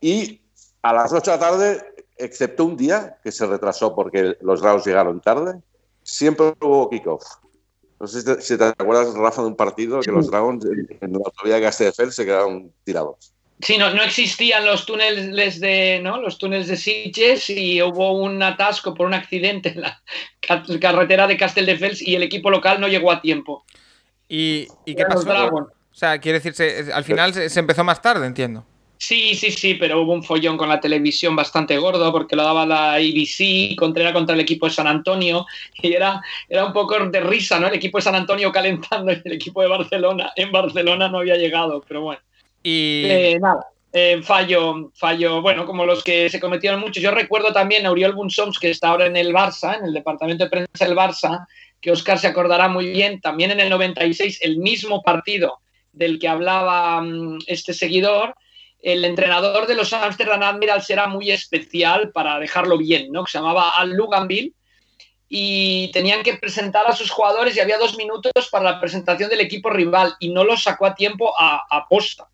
Y a las 8 de la tarde excepto un día que se retrasó porque los Dragons llegaron tarde, siempre hubo kickoff. No sé si te, acuerdas, Rafa, de un partido que los Dragons en la autovía de Castelldefels se quedaron tirados. Sí, no, no existían los túneles de, ¿no? los túneles de Sitges y hubo un atasco por un accidente en la carretera de Castelldefels y el equipo local no llegó a tiempo. ¿Y, qué pasó? O sea, quiere decir, al final se empezó más tarde, entiendo. Sí, sí, sí, pero hubo un follón con la televisión bastante gordo porque lo daba la ABC contra, contra el equipo de San Antonio y era, era un poco de risa, ¿no? El equipo de San Antonio calentando y el equipo de Barcelona en Barcelona no había llegado, pero bueno. Y eh, nada, eh, fallo, fallo, bueno, como los que se cometieron muchos. Yo recuerdo también a Uriol Bunsoms, que está ahora en el Barça, en el departamento de prensa del Barça, que Oscar se acordará muy bien, también en el 96, el mismo partido del que hablaba mm, este seguidor, el entrenador de los Amsterdam Admirals era muy especial para dejarlo bien, ¿no? se llamaba Al Luganville y tenían que presentar a sus jugadores y había dos minutos para la presentación del equipo rival y no los sacó a tiempo a, a posta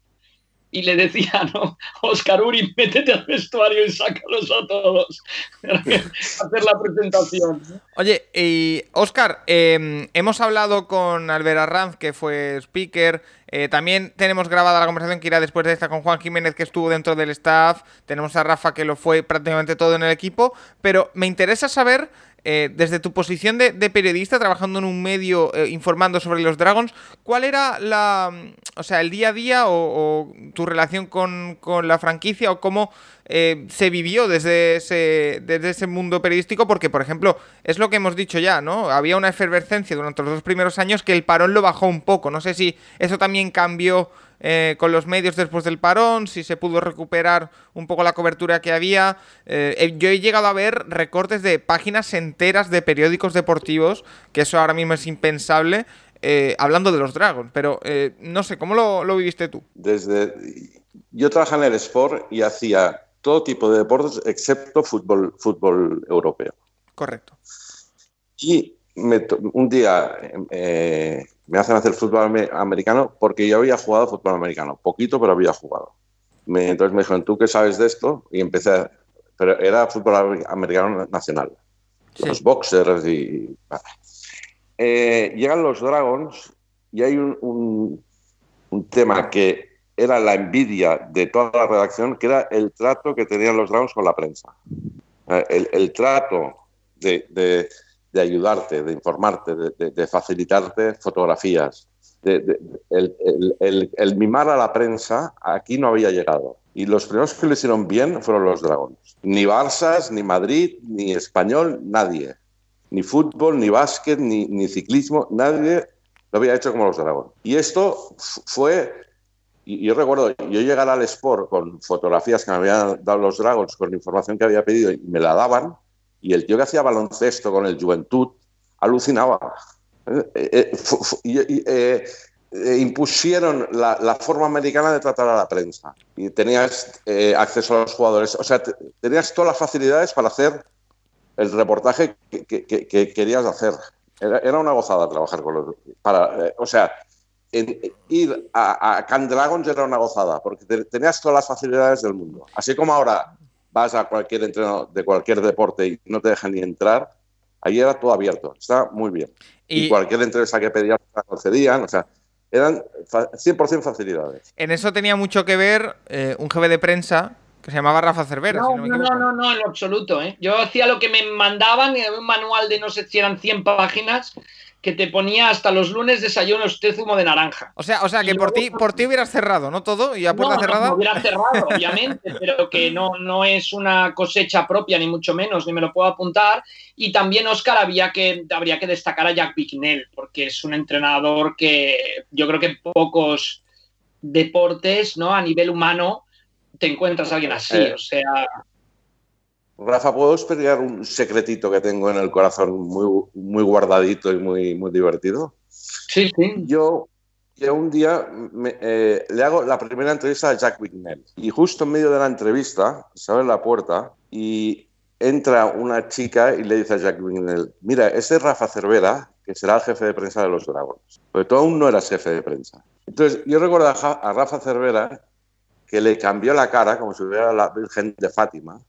y le decía, ¿no? Oscar Uri, métete al vestuario y sácalos a todos. hacer la presentación. Oye, y Oscar, em, hemos hablado con Albert Arranz, que fue speaker. Eh, también tenemos grabada la conversación que irá después de esta con Juan Jiménez, que estuvo dentro del staff. Tenemos a Rafa, que lo fue prácticamente todo en el equipo. Pero me interesa saber eh, desde tu posición de, periodista, trabajando en un medio eh, informando sobre los Dragons, ¿cuál era la, o sea, el día a día o, tu relación con, la franquicia o cómo eh, se vivió desde ese, desde ese mundo periodístico? Porque, por ejemplo, es lo que hemos dicho ya, ¿no? Había una efervescencia durante los dos primeros años que el parón lo bajó un poco. No sé si eso también cambió eh, con los medios después del parón, si se pudo recuperar un poco la cobertura que había. Eh, yo he llegado a ver recortes de páginas enteras de periódicos deportivos, que eso ahora mismo es impensable, eh, hablando de los Dragons. Pero no sé, ¿cómo lo, lo, viviste tú? Desde Yo trabajaba en el Sport y hacía todo tipo de deportes excepto fútbol, fútbol europeo. Correcto. Y un día eh, me hacen hacer fútbol americano porque yo había jugado fútbol americano, poquito, pero había jugado. entonces me dijeron, ¿tú qué sabes de esto? Y empecé, pero era fútbol americano nacional. Los boxers y... Eh, llegan los Dragons y hay un, tema que era la envidia de toda la redacción, que era el trato que tenían los Dragons con la prensa. Eh, el, trato de de ayudarte, de informarte, de, facilitarte fotografías. el, mimar a la prensa aquí no había llegado. Y los primeros que lo hicieron bien fueron los Dragones. Ni Barça, ni Madrid, ni Español, nadie. Ni fútbol, ni básquet, ni, ni ciclismo, nadie lo había hecho como los Dragones. Y esto fue yo recuerdo, yo llegar al Sport con fotografías que me habían dado los Dragons, con la información que había pedido y me la daban, y el tío que hacía baloncesto con el Juventud alucinaba. Eh, eh, eh, impusieron la, forma americana de tratar a la prensa y tenías acceso a los jugadores. O sea, tenías todas las facilidades para hacer el reportaje que, querías hacer. Era, una gozada trabajar con los. Para, o sea, ir a, a Can Dragons era una gozada, porque tenías todas las facilidades del mundo. Así como ahora vas a cualquier entreno de cualquier deporte y no te dejan ni entrar, ahí era todo abierto, está muy bien. Y, cualquier entrevista que pedías la concedían, o sea, eran 100% facilidades. En eso tenía mucho que ver eh, un jefe de prensa que se llamaba Rafa Cervera. No, no, no, no, no, en absoluto. ¿eh? Yo hacía lo que me mandaban, un manual de no sé si eran 100 páginas, que te ponía hasta los lunes desayuno usted zumo de naranja. O sea, o sea que por ti, por ti hubieras cerrado, ¿no? Todo y a puerta cerrada. No, hubiera cerrado, obviamente, pero que no, no es una cosecha propia, ni mucho menos, ni me lo puedo apuntar. Y también, Oscar, había que, habría que destacar a Jack Bicknell, porque es un entrenador que yo creo que en pocos deportes, ¿no? A nivel humano, te encuentras a alguien así. Eh, o sea. Rafa, ¿puedo explicar un secretito que tengo en el corazón muy, muy guardadito y muy, muy divertido? Sí, sí. Yo, yo un día eh, le hago la primera entrevista a Jack Wignell y justo en medio de la entrevista se abre la puerta y entra una chica y le dice a Jack Wignell, mira, ese es Rafa Cervera, que será el jefe de prensa de los Dragones. Porque tú aún no eras jefe de prensa. Entonces, yo recuerdo a Rafa Cervera que le cambió la cara como si fuera la Virgen de Fátima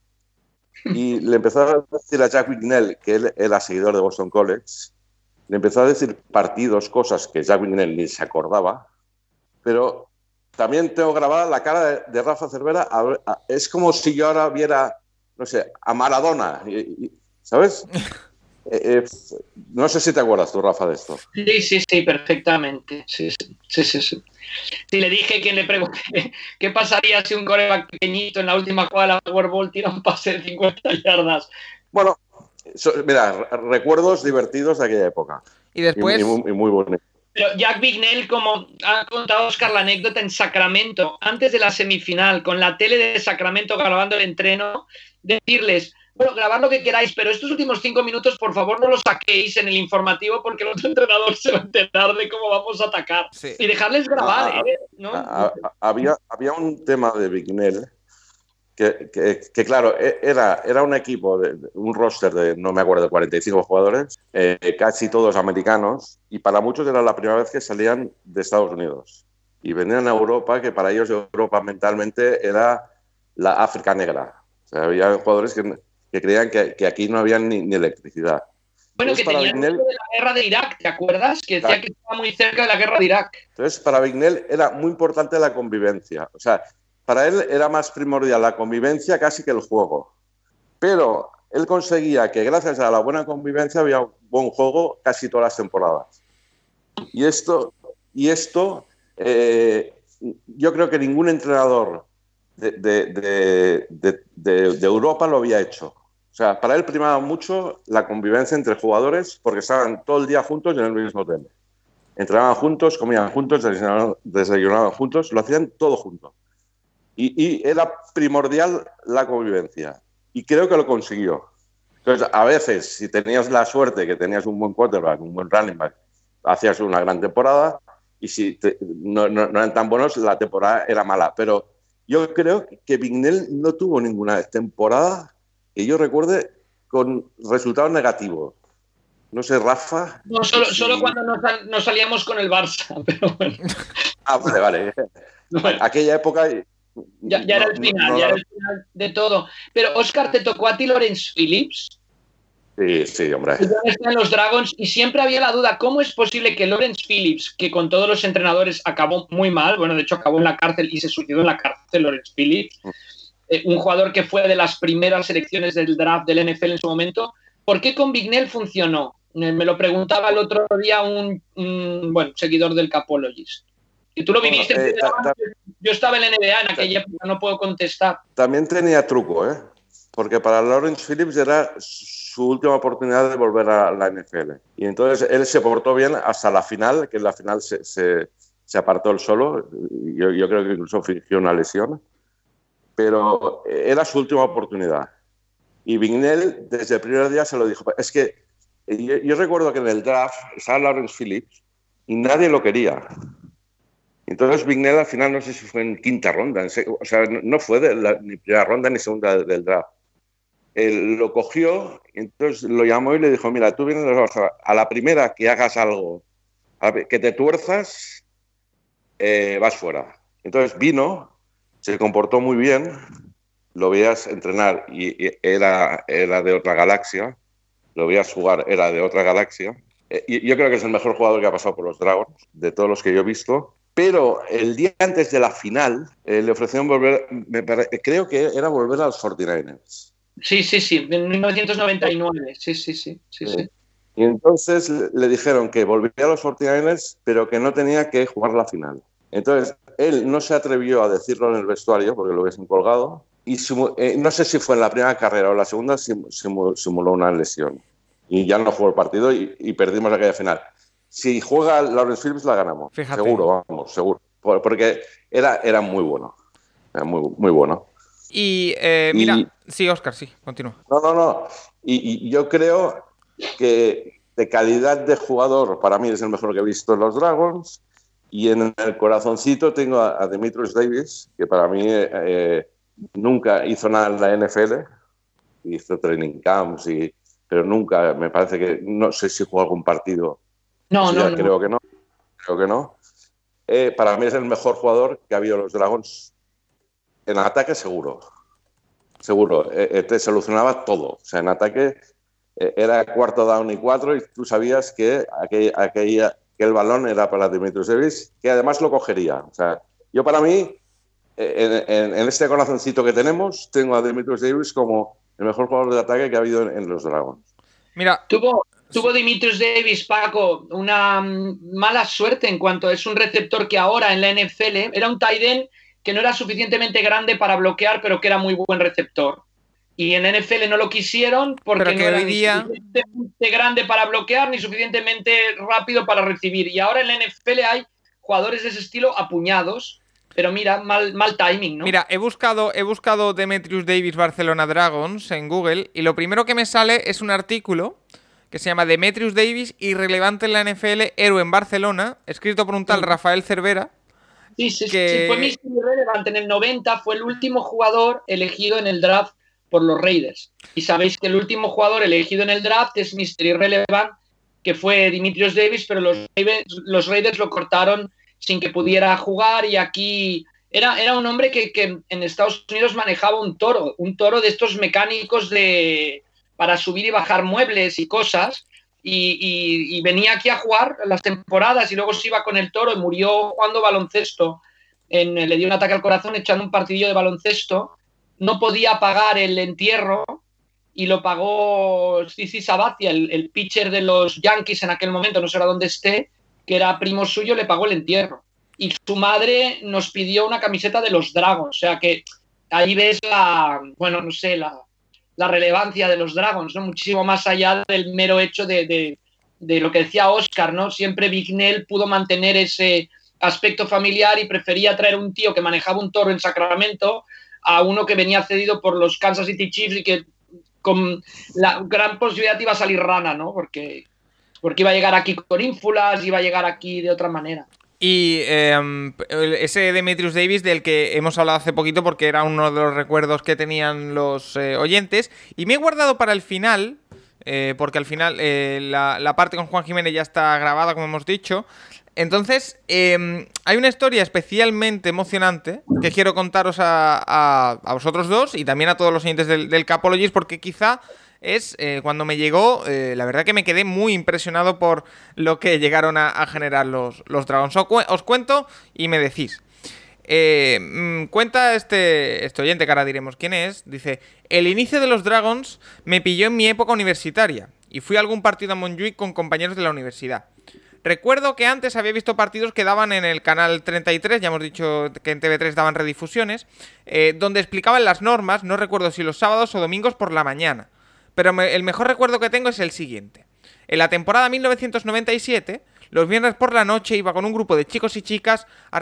y le empezó a decir a Jack Wignell, que él era seguidor de Boston College, le empezó a decir partidos, cosas que Jack Wignell ni se acordaba, pero también tengo grabada la cara de, Rafa Cervera. es como si yo ahora viera, no sé, a Maradona, ¿sabes? Eh, eh, no sé si te acuerdas tú, Rafa, de esto. Sí, sí, sí, perfectamente. Sí, sí, sí. sí, le dije que le pregunté qué pasaría si un coreback pequeñito en la última jugada de la Powerball tira un pase de 50 yardas. Bueno, mira, recuerdos divertidos de aquella época. Y después. Y, muy, muy Pero Jack Bignell, como ha contado Oscar la anécdota en Sacramento, antes de la semifinal, con la tele de Sacramento grabando el entreno, decirles bueno, grabad lo que queráis, pero estos últimos cinco minutos, por favor, no los saquéis en el informativo porque el otro entrenador se va a enterar de cómo vamos a atacar. Y dejarles grabar, ah, ¿eh? ah, ah, había, había un tema de Bignell que, que, claro, e, era, era un equipo, de, un roster de, no me acuerdo, de 45 jugadores, eh, casi todos americanos, y para muchos era la primera vez que salían de Estados Unidos. Y venían a Europa, que para ellos Europa mentalmente era la África negra. O sea, había jugadores que que creían que, aquí no había ni, electricidad. Bueno, que tenía de la guerra de Irak, ¿te acuerdas? Que decía que estaba muy cerca de la guerra de Irak. Entonces, para Vignel era muy importante la convivencia. O sea, para él era más primordial la convivencia casi que el juego. Pero él conseguía que gracias a la buena convivencia había un buen juego casi todas las temporadas. Y esto, y esto eh, yo creo que ningún entrenador de, de, de, Europa lo había hecho. O sea, para él primaba mucho la convivencia entre jugadores porque estaban todo el día juntos en el mismo hotel. entrenaban juntos, comían juntos, desayunaban, desayunaban juntos, lo hacían todo junto. Y, y, era primordial la convivencia. Y creo que lo consiguió. Entonces, a veces, si tenías la suerte que tenías un buen quarterback, un buen running back, hacías una gran temporada. Y si te, no, no, no, eran tan buenos, la temporada era mala. Pero yo creo que Vignel no tuvo ninguna temporada que yo recuerde con resultados negativos. No sé, Rafa. No, solo, cuando nos, nos, salíamos con el Barça, pero bueno. Ah, vale, vale. Bueno. Aquella época. Ya, ya no, era el final, no, ya era el final de todo. Pero, Oscar, ¿te tocó a ti Lawrence Phillips? Sí, sí, hombre. en los Dragons y siempre había la duda, ¿cómo es posible que Lawrence Phillips, que con todos los entrenadores acabó muy mal, bueno, de hecho acabó en la cárcel y se suicidó en la cárcel Lawrence Phillips, eh, un jugador que fue de las primeras selecciones del draft del NFL en su momento, ¿por qué con Bignell funcionó? Me lo preguntaba el otro día un, un bueno, seguidor del Capologist. Y tú lo viviste. Bueno, eh, yo estaba en la NBA en aquella época, no puedo contestar. También tenía truco, ¿eh? Porque para Lawrence Phillips era su última oportunidad de volver a la NFL. Y entonces él se portó bien hasta la final, que en la final se, se, se apartó él solo. Yo, yo, creo que incluso fingió una lesión. Pero era su última oportunidad. Y Vignell desde el primer día se lo dijo. Es que yo, yo recuerdo que en el draft estaba Lawrence Phillips y nadie lo quería. Entonces Vignell al final no sé si fue en quinta ronda, o sea, no fue de la, ni primera ronda ni segunda del draft. Él lo cogió, entonces lo llamó y le dijo, mira, tú vienes a la primera que hagas algo, que te tuerzas, eh, vas fuera. Entonces vino, se comportó muy bien, lo veías entrenar y, y era, era de otra galaxia, lo veías jugar, era de otra galaxia. Eh, y yo creo que es el mejor jugador que ha pasado por los Dragons, de todos los que yo he visto. Pero el día antes de la final eh, le ofrecieron volver, me, creo que era volver a los 49ers. Sí, sí, sí, en 1999, sí, sí, sí. sí, sí. Y entonces le dijeron que volvía a los 49ers, pero que no tenía que jugar la final. Entonces él no se atrevió a decirlo en el vestuario porque lo hubiesen colgado. Y eh, no sé si fue en la primera carrera o la segunda, simuló, simuló una lesión. Y ya no jugó el partido y, y perdimos aquella final si juega Lawrence Phillips la ganamos. Fíjate. Seguro, vamos, seguro. Porque era, era muy bueno. Era muy, muy bueno. Y eh, mira, y, sí, Oscar, sí, continúa. No, no, no. Y, y, yo creo que de calidad de jugador, para mí es el mejor que he visto en los Dragons. Y en el corazoncito tengo a, a Demetrius Davis, que para mí eh, nunca hizo nada en la NFL. Hizo training camps, y, pero nunca, me parece que, no sé si jugó algún partido no, no, no, Creo que no. Creo que no. Eh, para mí es el mejor jugador que ha habido los Dragons. En ataque, seguro. Seguro. Eh, eh, te solucionaba todo. O sea, en ataque eh, era cuarto down y cuatro y tú sabías que aquel, aquel, aquel balón era para Dimitrios Davis, que además lo cogería. O sea, yo para mí, en, en, en este corazoncito que tenemos, tengo a Dimitrios Davis como el mejor jugador de ataque que ha habido en, en los Dragons. Mira, tuvo, Tuvo Dimitrios Davis, Paco, una mala suerte en cuanto es un receptor que ahora en la NFL era un tight end que no era suficientemente grande para bloquear, pero que era muy buen receptor. Y en NFL no lo quisieron porque no era día... ni suficientemente grande para bloquear ni suficientemente rápido para recibir. Y ahora en la NFL hay jugadores de ese estilo apuñados, pero mira, mal, mal timing, ¿no? Mira, he buscado, he buscado Demetrius Davis Barcelona Dragons en Google y lo primero que me sale es un artículo que se llama Demetrius Davis, irrelevante en la NFL, héroe en Barcelona, escrito por un tal Rafael Cervera. Sí, sí, que... sí, fue Mr. Irrelevant en el 90, fue el último jugador elegido en el draft por los Raiders. Y sabéis que el último jugador elegido en el draft es Mr. Irrelevant, que fue Dimitrios Davis, pero los Raiders, los Raiders lo cortaron sin que pudiera jugar y aquí era, era un hombre que, que en Estados Unidos manejaba un toro, un toro de estos mecánicos de, para subir y bajar muebles y cosas. Y, venía aquí a jugar las temporadas y luego se iba con el toro y murió jugando baloncesto. Le dio un ataque al corazón echando un partidillo de baloncesto. No podía pagar el entierro y lo pagó Cici Sabatia, el, pitcher de los Yankees en aquel momento, no sé dónde esté, que era primo suyo, le pagó el entierro. Y su madre nos pidió una camiseta de los Dragons, o sea que ahí ves la, bueno, no sé, la, la relevancia de los Dragons, ¿no? muchísimo más allá del mero hecho de, de, lo que decía Oscar, ¿no? Siempre Vignell pudo mantener ese aspecto familiar y prefería traer un tío que manejaba un toro en Sacramento a uno que venía cedido por los Kansas City Chiefs y que con la gran posibilidad iba a salir rana, ¿no? Porque, porque iba a llegar aquí con ínfulas, iba a llegar aquí de otra manera. Y em, ese Demetrius Davis del que hemos hablado hace poquito porque era uno de los recuerdos que tenían los eh, oyentes. Y me he guardado para el final, eh, porque al final eh, la, parte con Juan Jiménez ya está grabada, como hemos dicho. Entonces, em, hay una historia especialmente emocionante que quiero contaros a, vosotros dos y también a todos los oyentes del, del porque quizá es eh, cuando me llegó, eh, la verdad que me quedé muy impresionado por lo que llegaron a, generar los, los Dragons. Os, cuento y me decís. Eh, mm, cuenta este, este oyente, que ahora diremos quién es, dice, el inicio de los Dragons me pilló en mi época universitaria y fui a algún partido a Montjuic con compañeros de la universidad. Recuerdo que antes había visto partidos que daban en el canal 33, ya hemos dicho que en TV3 daban redifusiones, donde explicaban las normas, no recuerdo si los sábados o domingos por la mañana. Pero el mejor recuerdo que tengo es el siguiente. En la temporada 1997, los viernes por la noche iba con un grupo de chicos y chicas a,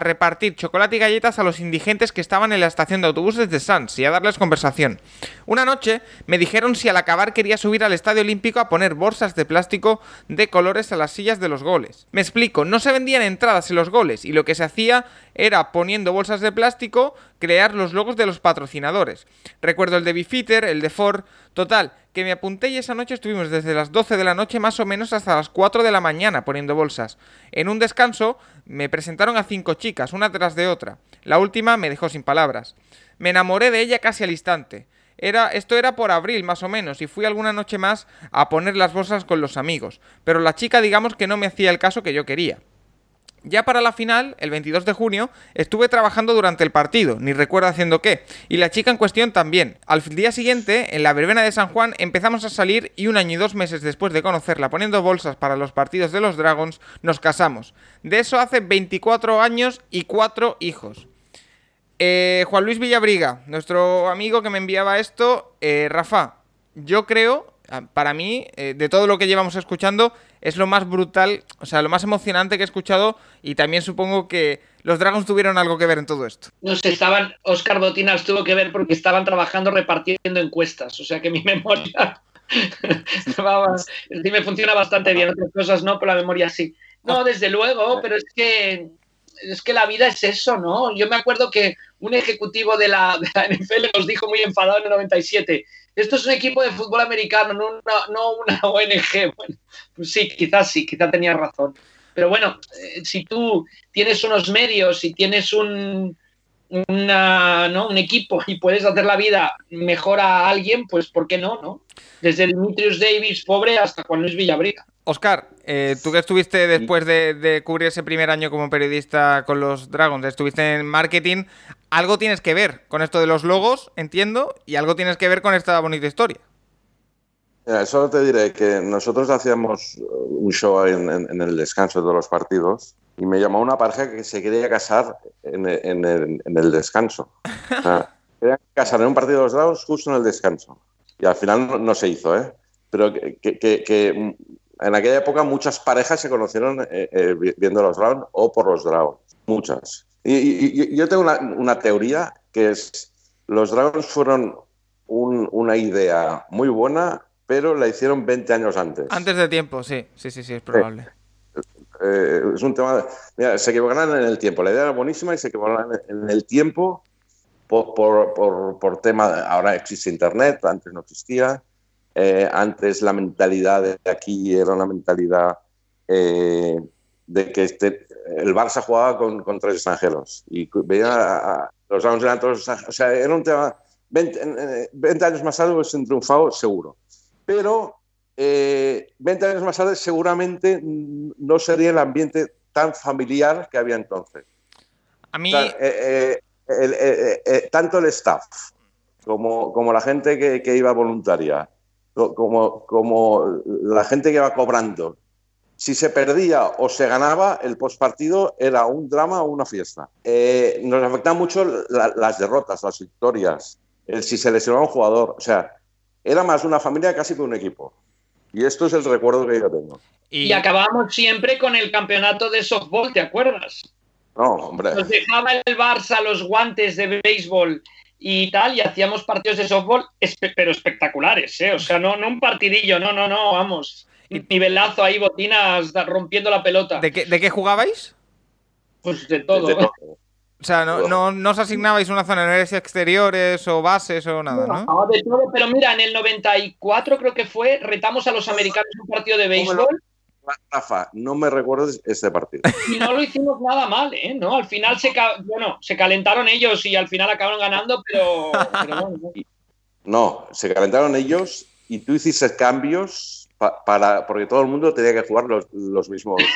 repartir chocolate y galletas a los indigentes que estaban en la estación de autobuses de Sans y a darles conversación. Una noche me dijeron si al acabar quería subir al Estadio Olímpico a poner bolsas de plástico de colores a las sillas de los goles. Me explico, no se vendían entradas en los goles y lo que se hacía era poniendo bolsas de plástico crear los logos de los patrocinadores. Recuerdo el de Bifitter, el de Ford, total, que me apunté y esa noche estuvimos desde las 12 de la noche más o menos hasta las 4 de la mañana poniendo bolsas. En un descanso me presentaron a cinco chicas, una tras de otra. La última me dejó sin palabras. Me enamoré de ella casi al instante. Era, esto era por abril más o menos y fui alguna noche más a poner las bolsas con los amigos, pero la chica digamos que no me hacía el caso que yo quería. Ya para la final, el 22 de junio, estuve trabajando durante el partido, ni recuerdo haciendo qué, y la chica en cuestión también. Al día siguiente, en la verbena de San Juan, empezamos a salir y un año y dos meses después de conocerla poniendo bolsas para los partidos de los Dragons, nos casamos. De eso hace 24 años y 4 hijos. Eh, Juan Luis Villabriga, nuestro amigo que me enviaba esto, eh, Rafa, yo creo, para mí, eh, de todo lo que llevamos escuchando, es lo más brutal, o sea, lo más emocionante que he escuchado y también supongo que los Dragons tuvieron algo que ver en todo esto. No sé, estaban, Oscar Botinas tuvo que ver porque estaban trabajando repartiendo encuestas, o sea que mi memoria sí me funciona bastante bien, otras cosas no, pero la memoria sí. No, desde luego, pero es que es que la vida es eso, ¿no? Yo me acuerdo que un ejecutivo de la, de la NFL nos dijo muy enfadado en el 97, esto es un equipo de fútbol americano, no una, ONG. Bueno, pues sí, quizás sí, quizás tenía razón. Pero bueno, eh, si tú tienes unos medios, si tienes un, un equipo y puedes hacer la vida mejor a alguien, pues ¿por qué no? no? Desde Dimitrius Davis, pobre, hasta Juan Luis Villabriga. Oscar, eh, tú que estuviste después de, cubrir ese primer año como periodista con los Dragons, estuviste en marketing, algo tienes que ver con esto de los logos, entiendo, y algo tienes que ver con esta bonita historia. solo te diré que nosotros hacíamos un show en, el descanso de los partidos y me llamó una pareja que se quería casar en, el, descanso. querían casar en un partido de los Dragons justo en el descanso. Y al final no, se hizo, ¿eh? Pero que en aquella época muchas parejas se conocieron eh, eh, viendo los Dragons o por los Dragons, muchas. Y, yo tengo una, teoría que es, los Dragons fueron una idea muy buena, pero la hicieron 20 años antes. Antes de tiempo, sí, sí, sí, sí, es probable. Eh, es un tema, mira, se equivocaron en el tiempo, la idea era buenísima y se equivocaron en el tiempo por, por, por tema, ahora existe Internet, antes no existía, eh, antes la mentalidad de aquí era una mentalidad eh, de que este, el Barça jugaba con, tres extranjeros y veía a, los eran todos, o sea, era un tema, 20, 20 años más tarde hubiesen triunfado seguro, pero 20 eh, años más tarde seguramente no sería el ambiente tan familiar que había entonces. A mí... tanto el staff como, como la gente que, que iba voluntaria, como, como la gente que va cobrando. Si se perdía o se ganaba, el postpartido era un drama o una fiesta. Eh, nos afectaban mucho las derrotas, las victorias, el si se lesionaba un jugador. O sea, era más una familia casi que un equipo. Y esto es el recuerdo que yo tengo. Y, acabamos siempre con el campeonato de softball, ¿te acuerdas? No, hombre. Nos dejaba el Barça los guantes de béisbol y tal, y hacíamos partidos de softball, pero espectaculares, ¿eh? O sea, no, no un partidillo, no, no, no, vamos. Nivelazo ahí, botinas rompiendo la pelota. ¿De qué, de qué jugabais? Pues de todo. O sea, no, no, os asignabais una zona, no eres exteriores o bases o nada, ¿no? No, de todo, pero mira, en el 94 creo que fue, retamos a los americanos un partido de béisbol. Rafa, no me recuerdes este partido. Y no lo hicimos nada mal, ¿eh? ¿No? Al final se, bueno, se calentaron ellos y al final acabaron ganando, pero, No, se calentaron ellos y tú hiciste cambios para, porque todo el mundo tenía que jugar los, los mismos.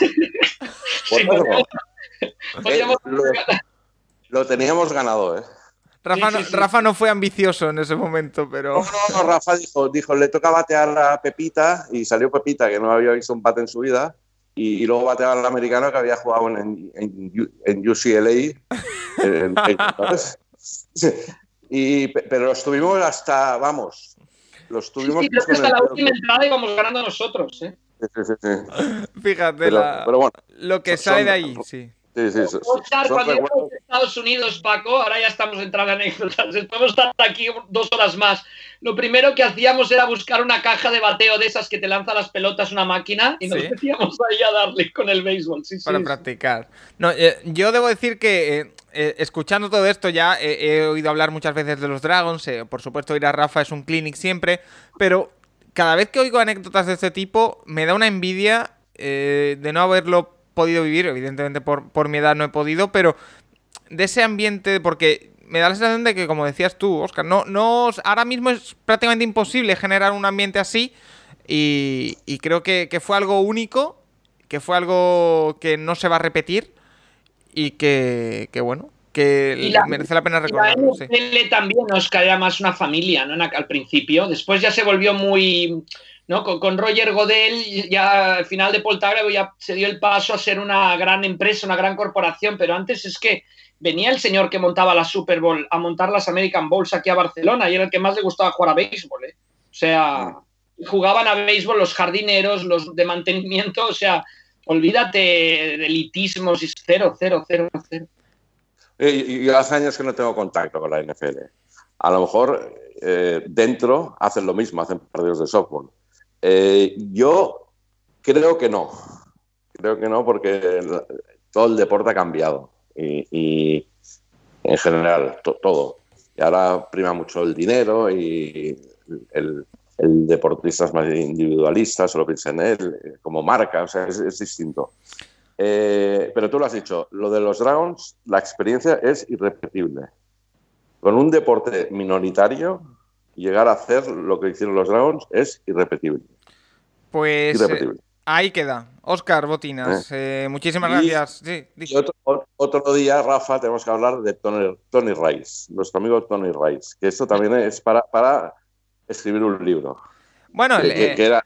Lo teníamos ganado, ¿eh? Rafa, no, fue ambicioso en ese momento, pero. No, no, Rafa dijo, dijo, le toca batear a Pepita y salió Pepita, que no había visto un bate en su vida, y, luego bateaba al americano que había jugado en, en, UCLA. y, pero los tuvimos hasta, vamos, los tuvimos. Sí, que hasta la última entrada íbamos ganando nosotros, ¿eh? Sí, sí, sí. Fíjate lo que sale de ahí, sí. Sí, sí, sí. cuando íbamos a Estados Unidos, Paco, ahora ya estamos entrando en anécdotas, podemos estar aquí dos horas más. Lo primero que hacíamos era buscar una caja de bateo de esas que te lanza las pelotas una máquina y nos metíamos ahí a darle con el béisbol. Para practicar. No, eh, yo debo decir que eh, eh, escuchando todo esto ya he oído hablar muchas veces de los Dragons, por supuesto ir a Rafa es un clinic siempre, pero cada vez que oigo anécdotas de este tipo me da una envidia de no haberlo podido vivir, evidentemente por, por mi edad no he podido, pero de ese ambiente, porque me da la sensación de que, como decías tú, Oscar, no, no, ahora mismo es prácticamente imposible generar un ambiente así y, creo que, fue algo único, que fue algo que no se va a repetir y que, bueno, que merece la pena recordarlo. Sí. también, Oscar, era más una familia, ¿no? Al principio, después ya se volvió muy ¿no? Con, Roger Godel, ya al final de Poltagrego ya se dio el paso a ser una gran empresa, una gran corporación, pero antes es que venía el señor que montaba la Super Bowl a montar las American Bowls aquí a Barcelona y era el que más le gustaba jugar a béisbol, ¿eh? O sea, jugaban a béisbol los jardineros, los de mantenimiento, o sea, olvídate de elitismos, y cero, cero, cero, cero. Y, hace años que no tengo contacto con la NFL. A lo mejor eh, dentro hacen lo mismo, hacen partidos de softball eh, yo creo que no. Creo que no porque todo el deporte ha cambiado y, en general todo. Y ahora prima mucho el dinero y el, deportista es más individualista, solo piensa en él eh, como marca, o sea, es, distinto. Eh, pero tú lo has dicho, lo de los Dragons, la experiencia es irrepetible. Con un deporte minoritario, llegar a hacer lo que hicieron los Dragons es irrepetible. Pues eh, ahí queda. Oscar Botinas, eh. Muchísimas gracias. otro, día, Rafa, tenemos que hablar de Tony, Tony Rice, nuestro amigo Tony Rice, que esto también es para, para escribir un libro. Bueno, que, era,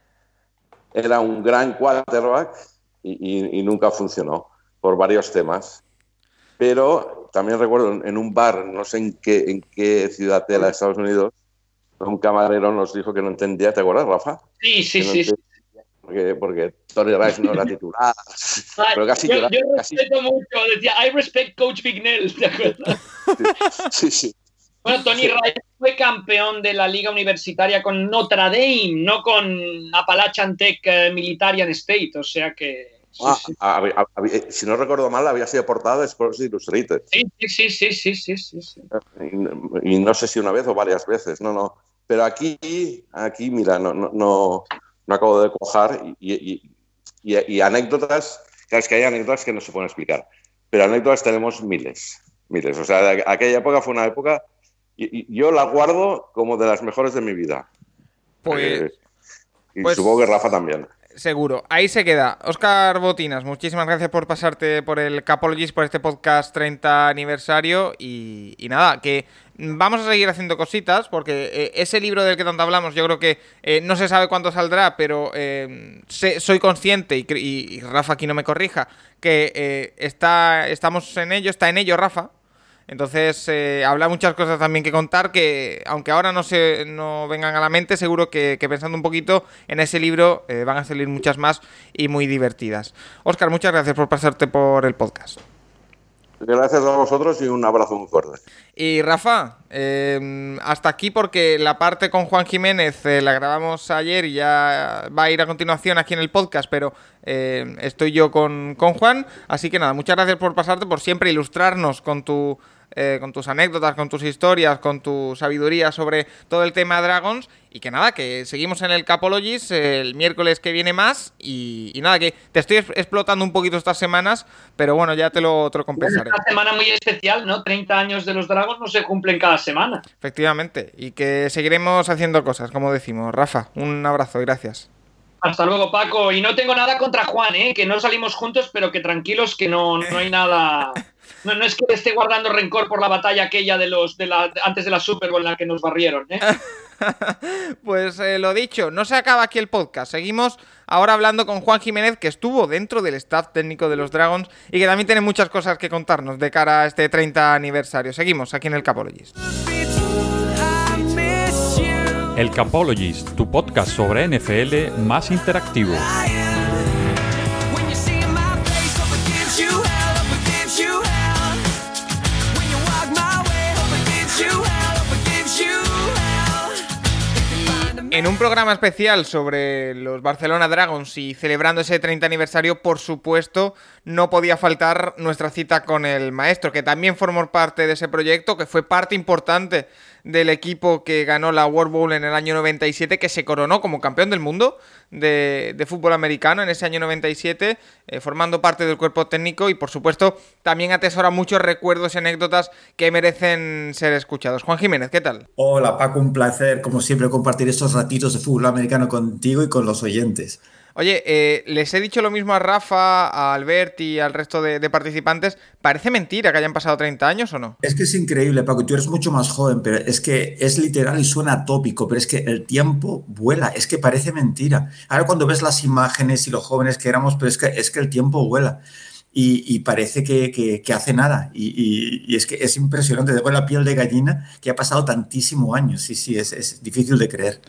era un gran quarterback y, y, nunca funcionó por varios temas. Pero también recuerdo en un bar, no sé en qué, en qué ciudad de la Estados Unidos, un camarero nos dijo que no entendía, ¿te acuerdas, Rafa? Sí, sí, sí porque, porque Tony Rice no era titular. pero casi yo, yo respeto mucho, decía, I respect Coach Bignell, ¿te acuerdas? Sí, sí. Bueno, Tony Rice fue campeón de la liga universitaria con Notre Dame, no con Appalachian Tech uh, Militarian State, o sea que... Ah, si no recuerdo mal, había sido portada de Sports Illustrated. Sí, sí, sí, sí, sí, sí, sí. Y, y, no sé si una vez o varias veces, no, no. Pero aquí, aquí, mira, no, no, no, no acabo de cojar y, anécdotas, sabes que hay anécdotas que no se pueden explicar, pero anécdotas tenemos miles, miles. O sea, aquella época fue una época, y, yo la guardo como de las mejores de mi vida. Pues, eh, y pues supongo que Rafa también. Seguro. Ahí se queda. Oscar Botinas, muchísimas gracias por pasarte por el Capologist, por este podcast 30 aniversario. Y, nada, que vamos a seguir haciendo cositas, porque eh, ese libro del que tanto hablamos, yo creo que eh, no se sabe cuándo saldrá, pero eh, soy consciente, y, Rafa aquí no me corrija, que está, estamos en ello, está en ello Rafa. Entonces, eh, habla muchas cosas también que contar que, aunque ahora no, se, no vengan a la mente, seguro que, pensando un poquito en ese libro eh, van a salir muchas más y muy divertidas. Oscar, muchas gracias por pasarte por el podcast. Gracias a vosotros y un abrazo muy fuerte. Y Rafa, em, hasta aquí porque la parte con Juan Jiménez eh, la grabamos ayer y ya va a ir a continuación aquí en el podcast, pero estoy yo con, con Juan. Así que nada, muchas gracias por pasarte, por siempre ilustrarnos con tu eh, con tus anécdotas, con tus historias, con tu sabiduría sobre todo el tema de Dragons. Y que nada, que seguimos en el Capologis el miércoles que viene más. Y, nada, que te estoy explotando un poquito estas semanas, pero bueno, ya te lo, te compensaré. Una semana muy especial, ¿no? 30 años de los Dragons no se cumplen cada semana. Efectivamente, y que seguiremos haciendo cosas, como decimos. Rafa, un abrazo y gracias. Hasta luego, Paco. Y no tengo nada contra Juan, ¿eh? que no salimos juntos, pero que tranquilos, que no, no hay nada. No, no, es que esté guardando rencor por la batalla aquella de los de la, antes de la Super Bowl en la que nos barrieron. ¿eh? pues eh, lo dicho, no se acaba aquí el podcast. Seguimos ahora hablando con Juan Jiménez, que estuvo dentro del staff técnico de los Dragons y que también tiene muchas cosas que contarnos de cara a este 30 aniversario. Seguimos aquí en el Capologist. El Capologist, tu podcast sobre NFL más interactivo. En un programa especial sobre los Barcelona Dragons y celebrando ese 30 aniversario, por supuesto, no podía faltar nuestra cita con el maestro, que también formó parte de ese proyecto, que fue parte importante del equipo que ganó la World Bowl en el año 97, que se coronó como campeón del mundo de, fútbol americano en ese año 97, eh, formando parte del cuerpo técnico y por supuesto también atesora muchos recuerdos y anécdotas que merecen ser escuchados. Juan Jiménez, ¿qué tal? Hola Paco, un placer como siempre compartir estos ratitos de fútbol americano contigo y con los oyentes. Oye, eh, les he dicho lo mismo a Rafa, a Albert y al resto de, participantes. ¿Parece mentira que hayan pasado 30 años o no? Es que es increíble, Paco. Tú eres mucho más joven, pero es que es literal y suena tópico, pero es que el tiempo vuela. Es que parece mentira. Ahora cuando ves las imágenes y los jóvenes que éramos, pero es que, es que el tiempo vuela. Y, parece que, hace nada. Y, es que es impresionante, te la piel de gallina que ha pasado tantísimo años. Sí, sí, es, es difícil de creer.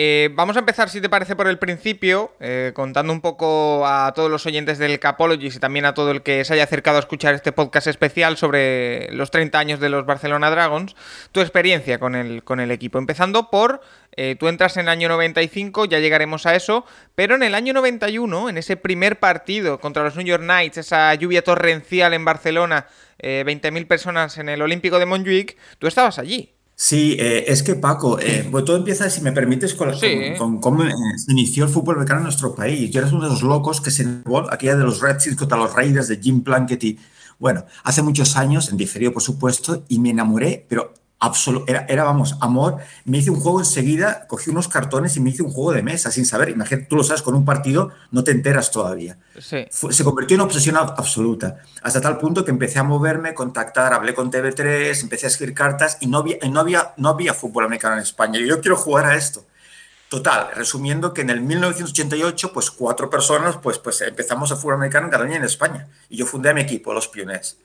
Eh, vamos a empezar, si te parece, por el principio, eh, contando un poco a todos los oyentes del Capologist y también a todo el que se haya acercado a escuchar este podcast especial sobre los 30 años de los Barcelona Dragons, tu experiencia con el, con el equipo. Empezando por, eh, tú entras en el año 95, ya llegaremos a eso, pero en el año 91, en ese primer partido contra los New York Knights, esa lluvia torrencial en Barcelona, 20.000 personas en el Olímpico de Montjuic, tú estabas allí. Sí, eh, es que Paco, eh, pues todo empieza, si me permites, con, cómo eh, se inició el fútbol americano en nuestro país. Yo eres uno de los locos que se aquella de los Redskins contra los Raiders de Jim Plunkett y, bueno, hace muchos años, en diferido por supuesto, y me enamoré, pero era, era, vamos, amor. Me hice un juego enseguida, cogí unos cartones y me hice un juego de mesa sin saber. Imagínate, tú lo sabes, con un partido no te enteras todavía. se convirtió en obsesión absoluta, hasta tal punto que empecé a moverme, contactar, hablé con TV3, empecé a escribir cartas y no había, no había, no había fútbol americano en España. Y yo quiero jugar a esto. Total, resumiendo que en el 1988, pues cuatro personas, pues, pues empezamos a fútbol americano en Cataluña y en España. Y yo fundé a mi equipo, los Pionés.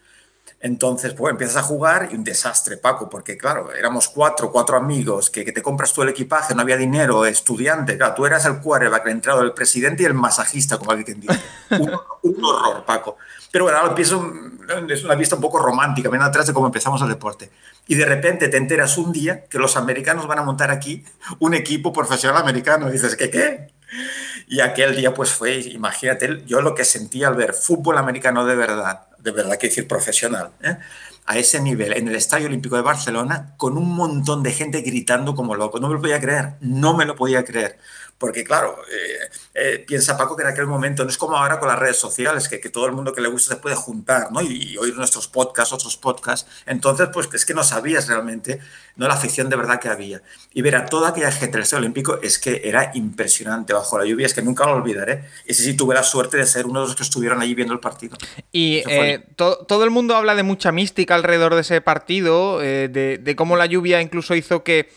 Entonces, pues empiezas a jugar y un desastre, Paco, porque claro, éramos cuatro, cuatro amigos, que, te compras tú el equipaje, no había dinero, estudiante, claro, tú eras el quarterback, el entrado, el presidente y el masajista, como alguien dice. Un, un horror, Paco. Pero bueno, ahora empiezo, es una vista un poco romántica, ven atrás de cómo empezamos el deporte. Y de repente te enteras un día que los americanos van a montar aquí un equipo profesional americano. Y dices, ¿qué qué? Y aquel día pues fue, imagínate, yo lo que sentí al ver fútbol americano de verdad, de verdad que decir profesional, ¿eh? a ese nivel, en el Estadio Olímpico de Barcelona, con un montón de gente gritando como loco. No me lo podía creer, no me lo podía creer. Porque claro, eh, eh, piensa Paco que en aquel momento no es como ahora con las redes sociales, que, que todo el mundo que le gusta se puede juntar ¿no? y, oír nuestros podcasts, otros podcasts. Entonces, pues es que no sabías realmente no la afición de verdad que había. Y ver a toda aquella gente del Estadio Olímpico es que era impresionante bajo la lluvia, es que nunca lo olvidaré. Y sí, sí, tuve la suerte de ser uno de los que estuvieron allí viendo el partido. Y eh, todo el mundo habla de mucha mística alrededor de ese partido, de, de, cómo la lluvia incluso hizo que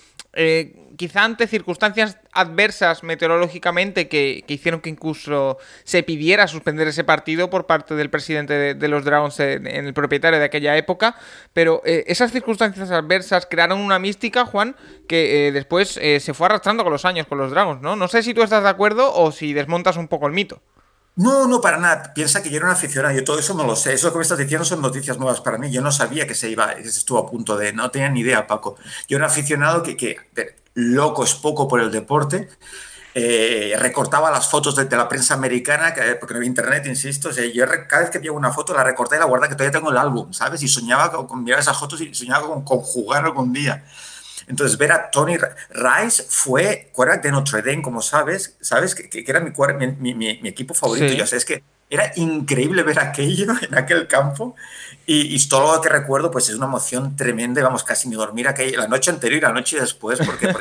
quizá ante circunstancias adversas meteorológicamente que, hicieron que incluso se pidiera suspender ese partido por parte del presidente de, los Dragons en, el propietario de aquella época, pero eh, esas circunstancias adversas crearon una mística, Juan, que eh, después eh, se fue arrastrando con los años con los Dragons, ¿no? No sé si tú estás de acuerdo o si desmontas un poco el mito. No, no, para nada. Piensa que yo era un aficionado. Yo todo eso no lo sé. Eso que me estás diciendo son noticias nuevas para mí. Yo no sabía que se iba, que se estuvo a punto de. No tenía ni idea, Paco. Yo era un aficionado que, que loco es poco por el deporte. Eh, recortaba las fotos de, la prensa americana, porque no había internet, insisto. yo cada vez que veía una foto la recorté y la guardé, que todavía tengo el álbum, ¿sabes? Y soñaba con, mirar esas fotos y soñaba con, con jugar algún día. Entonces, ver a Tony Rice fue quarterback de Notre Dame, como sabes, sabes que, que era mi, mi, mi, mi, equipo favorito. Yo sé, es que era increíble ver aquello en aquel campo y, todo lo que recuerdo pues es una emoción tremenda, vamos casi ni dormir aquella, la noche anterior y la noche después, porque,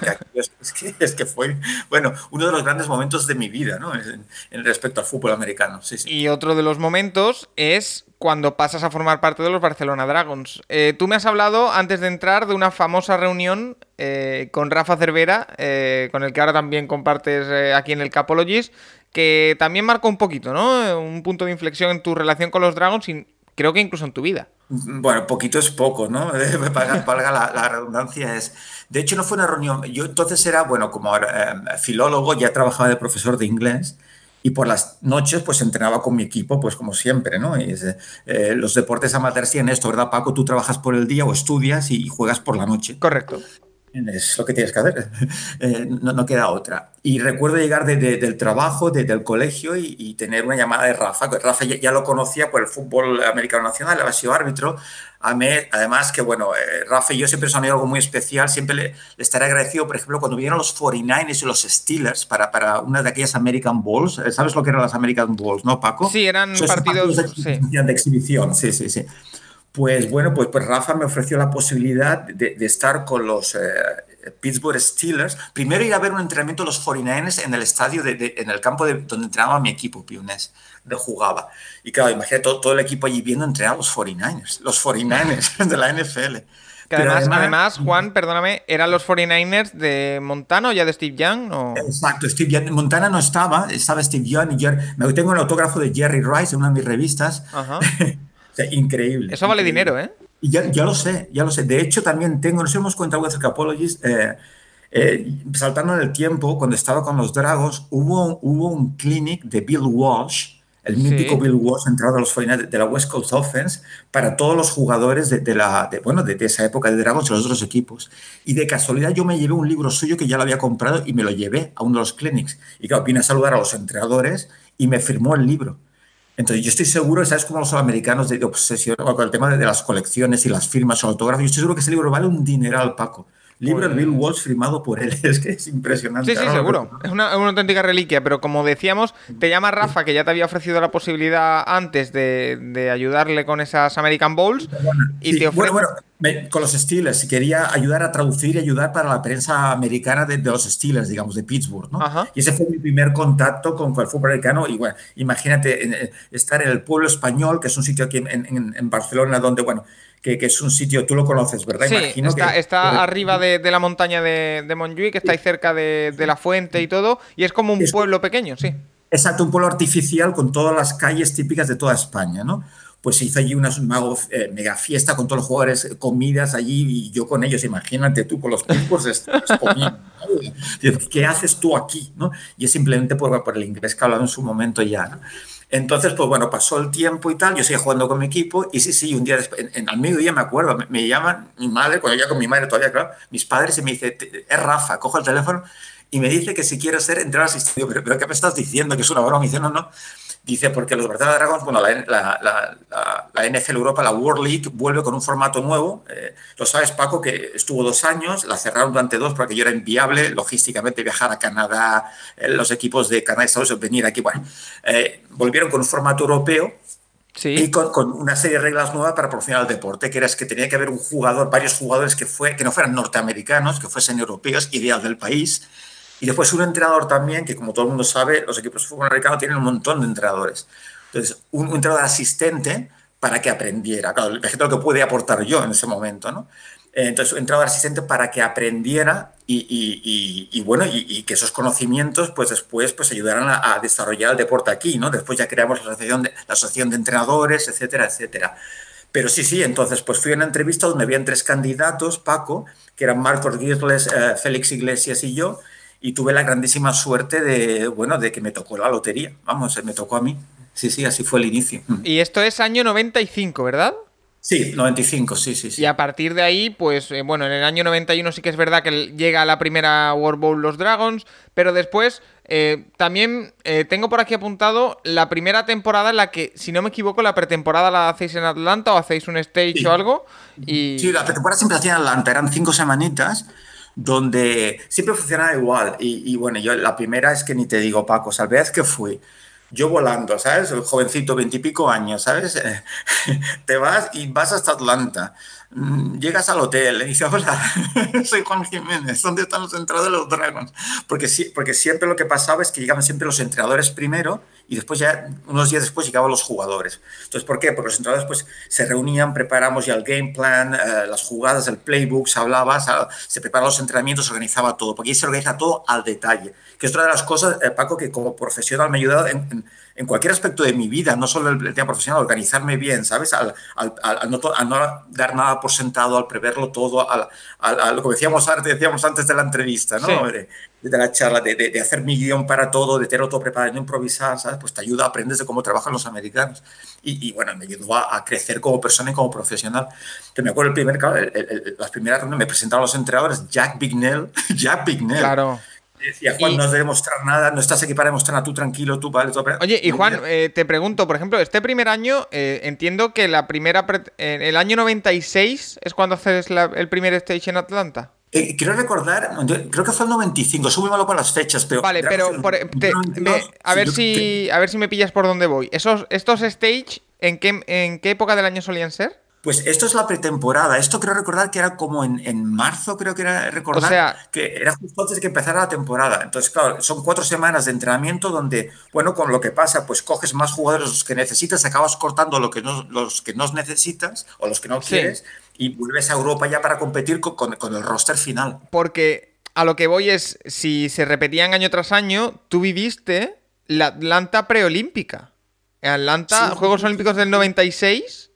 es, que, fue bueno, uno de los grandes momentos de mi vida ¿no? en, respecto al fútbol americano. Sí, sí. Y otro de los momentos es cuando pasas a formar parte de los Barcelona Dragons. Eh, tú me has hablado antes de entrar de una famosa reunión eh, con Rafa Cervera, eh, con el que ahora también compartes aquí en el Capologist, que también marcó un poquito, ¿no? Un punto de inflexión en tu relación con los Dragons y creo que incluso en tu vida. Bueno, poquito es poco, ¿no? Valga la, redundancia. es De hecho, no fue una reunión. Yo entonces era, bueno, como eh, filólogo, ya trabajaba de profesor de inglés y por las noches pues entrenaba con mi equipo, pues como siempre, ¿no? Y eh, los deportes amateurs tienen esto, ¿verdad, Paco? Tú trabajas por el día o estudias y juegas por la noche. Correcto es lo que tienes que hacer, eh, no, queda otra. Y recuerdo llegar del trabajo, desde el colegio y, tener una llamada de Rafa. Rafa ya, lo conocía por el fútbol americano nacional, había sido árbitro. además que, bueno, eh, Rafa y yo siempre son algo muy especial, siempre le, estaré agradecido, por ejemplo, cuando vinieron los 49ers y los Steelers para, para una de aquellas American Bowls. Eh, ¿Sabes lo que eran las American Bowls, no, Paco? Sí, eran partidos, de exhibición, sí, sí, sí. Pues bueno, pues, pues Rafa me ofreció la posibilidad de, estar con los eh, Pittsburgh Steelers. Primero ir a ver un entrenamiento de los 49ers en el estadio, de, en el campo de, donde entrenaba mi equipo, Piones, de jugaba. Y claro, imagínate todo, todo, el equipo allí viendo entrenar a los 49ers, los 49ers de la NFL. además, además, Juan, perdóname, ¿eran los 49ers de Montana o ya de Steve Young? Exacto, Steve Young. Montana no estaba, estaba Steve Young y Jerry. Me tengo el autógrafo de Jerry Rice en una de mis revistas. Ajá. increíble. Eso vale dinero, ¿eh? Y ya, ya, lo sé, ya lo sé. De hecho, también tengo, nos hemos contado with Capologist, eh, eh, saltando en el tiempo, cuando estaba con los Dragons, hubo, hubo un clinic de Bill Walsh, el mítico Bill Walsh, entrado a los finales de la West Coast Offense, para todos los jugadores de, la, bueno, de, esa época de Dragons y los otros equipos. Y de casualidad yo me llevé un libro suyo que ya lo había comprado y me lo llevé a uno de los clinics. Y claro, vine a saludar a los entrenadores y me firmó el libro. Entonces, yo estoy seguro, ¿sabes cómo los americanos de, obsesión con el tema de, las colecciones y las firmas o autógrafos? Yo estoy seguro que ese libro vale un dineral, Paco. Libro de Bill pues Walsh firmado por él. Es que es impresionante. Sí, sí, seguro. Es una, auténtica reliquia, pero como decíamos, te llama Rafa, que ya te había ofrecido la posibilidad antes de, ayudarle con esas American Bowls. y te Bueno, bueno, con los Steelers. Quería ayudar a traducir y ayudar para la prensa americana de, los Steelers, digamos, de Pittsburgh. ¿no? Y ese fue mi primer contacto con, el fútbol americano. Y bueno, imagínate estar en el pueblo español, que es un sitio aquí en, en Barcelona donde, bueno, que, es un sitio, tú lo conoces, ¿verdad? Sí, está, está arriba de, la montaña de, de Montjuic, que está ahí cerca de, la fuente y todo, y es como un pueblo pequeño, sí. Exacto, un pueblo artificial con todas las calles típicas de toda España, ¿no? Pues se hizo allí una eh, mega fiesta con todos los jugadores, eh, comidas allí y yo con ellos, imagínate tú con los picos comiendo. ¿Qué haces tú aquí? ¿no? Y es simplemente por, por el inglés que hablado en su momento ya. ¿no? Entonces, pues bueno, pasó el tiempo y tal, yo seguía jugando con mi equipo y sí, sí, un día después, en, al mediodía me acuerdo, me, llaman mi madre, cuando yo con mi madre todavía, claro, mis padres y me dice, es Rafa, cojo el teléfono y me dice que si quiero ser entrenador asistido, pero, pero ¿qué me estás diciendo? Que es una broma. Me dice, no, no, Dice, porque los Barcelona Dragons, bueno, la, la, la, NFL Europa, la World League, vuelve con un formato nuevo. Eh, lo sabes, Paco, que estuvo dos años, la cerraron durante dos porque yo era inviable logísticamente viajar a Canadá, eh, los equipos de Canadá y Estados Unidos venir aquí. Bueno, eh, volvieron con un formato europeo y con, con, una serie de reglas nuevas para proporcionar el deporte, que era que tenía que haber un jugador, varios jugadores que, fue, que no fueran norteamericanos, que fuesen europeos, ideal del país y después un entrenador también, que como todo el mundo sabe, los equipos de fútbol americano tienen un montón de entrenadores. Entonces, un, entrenador asistente para que aprendiera. Claro, ejemplo lo que puede aportar yo en ese momento, ¿no? Entonces, un entrenador asistente para que aprendiera y, bueno, y, que esos conocimientos pues después pues ayudaran a, desarrollar el deporte aquí, ¿no? Después ya creamos la asociación de, la asociación de entrenadores, etcétera, etcétera. Pero sí, sí, entonces pues fui a una entrevista donde habían tres candidatos, Paco, que eran Marcos Girles, eh, Félix Iglesias y yo, y tuve la grandísima suerte de, bueno, de que me tocó la lotería, vamos, me tocó a mí. Sí, sí, así fue el inicio. Y esto es año 95, ¿verdad? Sí, 95, sí, sí, sí. Y a partir de ahí, pues eh, bueno, en el año 91 sí que es verdad que llega a la primera World Bowl los Dragons, pero después eh, también eh, tengo por aquí apuntado la primera temporada en la que, si no me equivoco, la pretemporada la hacéis en Atlanta o hacéis un stage o algo. Y... Sí, la pretemporada siempre hacía en Atlanta, eran cinco semanitas donde siempre funcionaba igual. Y, bueno, yo la primera es que ni te digo, Paco, vez que fui yo volando, ¿sabes? El jovencito, veintipico años, ¿sabes? Te vas y vas hasta Atlanta. Mm, llegas al hotel y dices, hola, soy Juan Jiménez, ¿dónde están los entrenadores de los Dragons? Porque, sí, porque siempre lo que pasaba es que llegaban siempre los entrenadores primero y después ya, unos días después llegaban los jugadores. Entonces, ¿por qué? Porque los entrenadores pues se reunían, preparamos ya el game plan, eh, las jugadas, el playbook, se hablaba, se, preparaban los entrenamientos, se organizaba todo, porque ahí se organiza todo al detalle, que es otra de las cosas, eh, Paco, que como profesional me ha ayudado en en cualquier aspecto de mi vida, no solo el, tema profesional, organizarme bien, ¿sabes? Al, no, dar nada por sentado, al preverlo todo, al, lo que decíamos antes, decíamos antes de la entrevista, ¿no? De, la charla, de, hacer mi guion para todo, de tener todo preparado, no improvisar, ¿sabes? Pues te ayuda, aprendes de cómo trabajan los americanos. Y, bueno, me ayudó a, crecer como persona y como profesional. Que me acuerdo el primer, las primeras reuniones me presentaron los entrenadores, Jack Bignell, Jack Bignell. Claro Decía, Juan, no has de demostrar nada, no estás aquí para demostrar a tú tranquilo, tú vale. Oye, y Juan, eh, te pregunto, por ejemplo, este primer año, eh, entiendo que la primera. En el año 96 es cuando haces el primer stage en Atlanta. Eh, quiero recordar, creo que fue el 95, soy muy malo con las fechas, pero. Vale, pero a, ver si, a ver si me pillas por dónde voy. Esos, ¿Estos stage, ¿en qué, en qué época del año solían ser? Pues esto es la pretemporada. Esto creo recordar que era como en, marzo, creo que era recordar que era justo antes de que empezara la temporada. Entonces, claro, son cuatro semanas de entrenamiento donde, bueno, con lo que pasa, pues coges más jugadores los que necesitas, acabas cortando lo que no, los que no necesitas o los que no quieres y vuelves a Europa ya para competir con, el roster final. Porque a lo que voy es, si se repetían año tras año, tú viviste la Atlanta preolímpica. Atlanta, Juegos Olímpicos del 96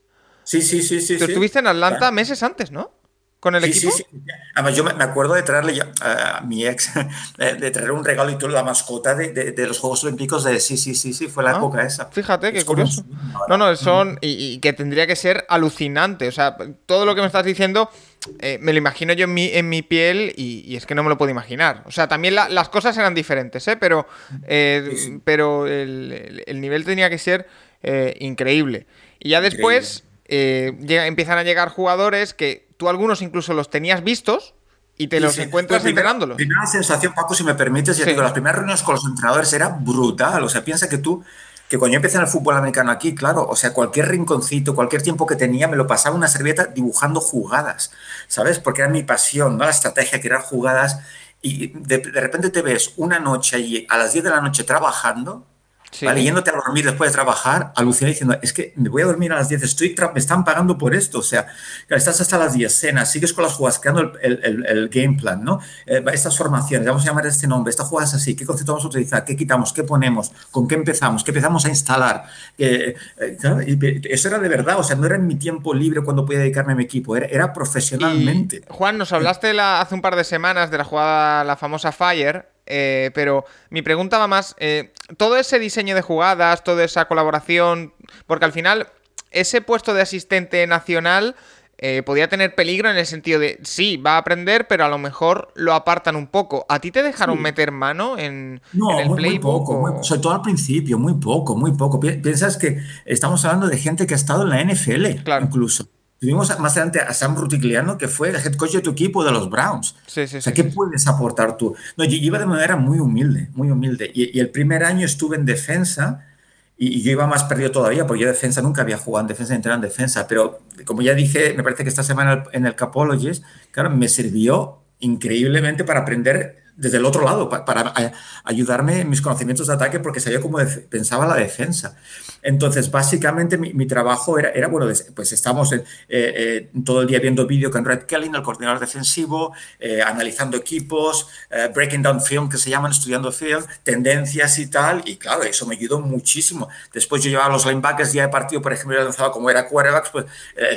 Sí, sí, sí, sí. Tú estuviste en Atlanta meses antes, ¿no? ¿Con el equipo? Sí, sí. Además, yo me acuerdo de traerle a mi ex, de traer un regalo y todo, la mascota de, los Juegos Olímpicos de sí, sí, sí, sí, fue la ah, época esa. Fíjate, qué curioso. No, no, son. Y, que tendría que ser alucinante. O sea, todo lo que me estás diciendo. Eh, me lo imagino yo en mi, en mi piel y, es que no me lo puedo imaginar. O sea, también las cosas eran diferentes, ¿eh? Pero, eh, pero el, nivel tenía que ser eh, increíble. Y ya después, eh, empiezan a llegar jugadores que tú algunos incluso los tenías vistos y te los encuentras pues entrenándolos. Primera sensación, Paco, si me permites, ya digo, las primeras reuniones con los entrenadores era brutal. O sea, piensa que tú, que cuando yo empecé en el fútbol americano aquí, claro, o sea, cualquier rinconcito, cualquier tiempo que tenía, me lo pasaba una servilleta dibujando jugadas, ¿sabes? Porque era mi pasión, ¿no? La estrategia, crear jugadas. Y de, de repente te ves una noche allí a las 10 de la noche trabajando ¿Vale? Yéndote a dormir después de trabajar, alucinar diciendo, es que me voy a dormir a las 10, estoy me están pagando por esto. O sea, estás hasta las 10 cenas, sigues con las jugadas, creando el, el, el, game plan, ¿no? Eh, estas formaciones, vamos a llamar este nombre, esta jugada es así, ¿qué concepto vamos a utilizar? ¿Qué quitamos? ¿Qué ponemos? ¿Con qué empezamos? ¿Qué empezamos a instalar? Eh, eh, eso era de verdad, o sea, no era en mi tiempo libre cuando podía dedicarme a mi equipo, era, era profesionalmente. Juan, nos hablaste la, hace un par de semanas de la jugada, la famosa Fire. Eh, pero mi pregunta va más, eh, todo ese diseño de jugadas, toda esa colaboración, porque al final ese puesto de asistente nacional eh, podía tener peligro en el sentido de, sí, va a aprender, pero a lo mejor lo apartan un poco. ¿A ti te dejaron meter mano en, no, el muy, muy poco, sobre todo al principio, muy poco, muy poco. Piensas que estamos hablando de gente que ha estado en la NFL, claro. incluso. Tuvimos más adelante a Sam Rutigliano, que fue el head coach de tu equipo de los Browns. Sí, sí, o sea, ¿qué puedes aportar tú? No, yo iba de manera muy humilde, muy humilde. Y, el primer año estuve en defensa y, yo iba más perdido todavía, porque yo defensa nunca había jugado en defensa, ni en defensa. Pero como ya dije, me parece que esta semana en el Capologist, claro, me sirvió increíblemente para aprender desde el otro lado para, ayudarme en mis conocimientos de ataque porque sabía cómo pensaba la defensa. Entonces, básicamente mi, trabajo era, era, bueno, pues estamos eh, eh, todo el día viendo vídeo con Red Kelly, el coordinador defensivo, eh, analizando equipos, breaking down film, que se llaman, estudiando film, tendencias y tal, y claro, eso me ayudó muchísimo. Después yo llevaba los linebackers día de partido, por ejemplo, yo lanzaba como era quarterbacks, pues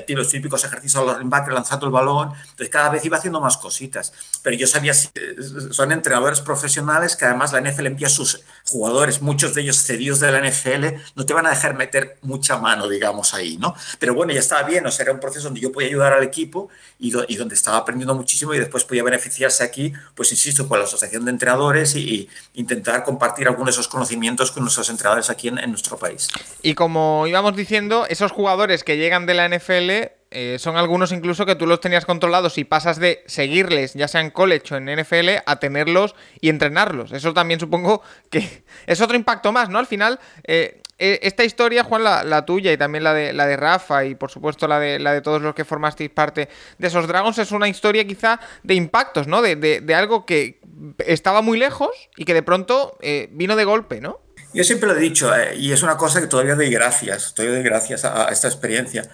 los típicos ejercicios a los linebackers lanzando el balón, entonces cada vez iba haciendo más cositas. Pero yo sabía, son entrenadores profesionales que además la NFL envía a sus jugadores, muchos de ellos cedidos de la NFL, no te van a dejar meter mucha mano, digamos, ahí, ¿no? Pero bueno, ya estaba bien, o sea, era un proceso donde yo podía ayudar al equipo y, donde estaba aprendiendo muchísimo y después podía beneficiarse aquí, pues insisto, con la asociación de entrenadores y, intentar compartir algunos de esos conocimientos con nuestros entrenadores aquí en, en nuestro país. Y como íbamos diciendo, esos jugadores que llegan de la NFL eh, son algunos incluso que tú los tenías controlados y pasas de seguirles, ya sea en college o en NFL, a tenerlos y entrenarlos. Eso también supongo que es otro impacto más, ¿no? Al final, eh, e, esta historia, Juan, la, tuya y también la de, la de Rafa y por supuesto la de, la de todos los que formasteis parte de esos Dragons, es una historia quizá de impactos, ¿no? De, algo que estaba muy lejos y que de pronto eh, vino de golpe, ¿no? Yo siempre lo he dicho, y es una cosa que todavía doy gracias, todavía doy gracias a esta experiencia,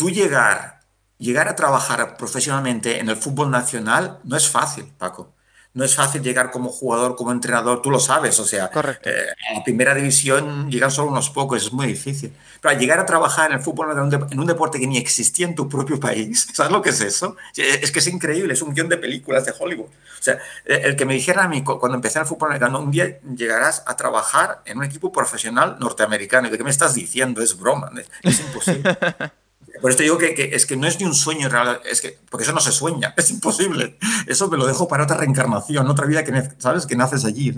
tú llegar, llegar a trabajar profesionalmente en el fútbol nacional no es fácil, Paco. No es fácil llegar como jugador, como entrenador, tú lo sabes, o sea, eh, a la primera división llegan solo unos pocos, es muy difícil. Pero llegar a trabajar en el fútbol en un deporte que ni existía en tu propio país, ¿sabes lo que es eso? Es que es increíble, es un guion de películas de Hollywood. O sea, eh, el que me dijera a mí cuando empecé en el fútbol americano, un día llegarás a trabajar en un equipo profesional norteamericano. ¿De qué me estás diciendo? Es broma, es imposible. Por esto digo que, es que no es ni un sueño real, es que, porque eso no se sueña, es imposible. Eso me lo dejo para otra reencarnación, otra vida que, ¿sabes? que naces allí.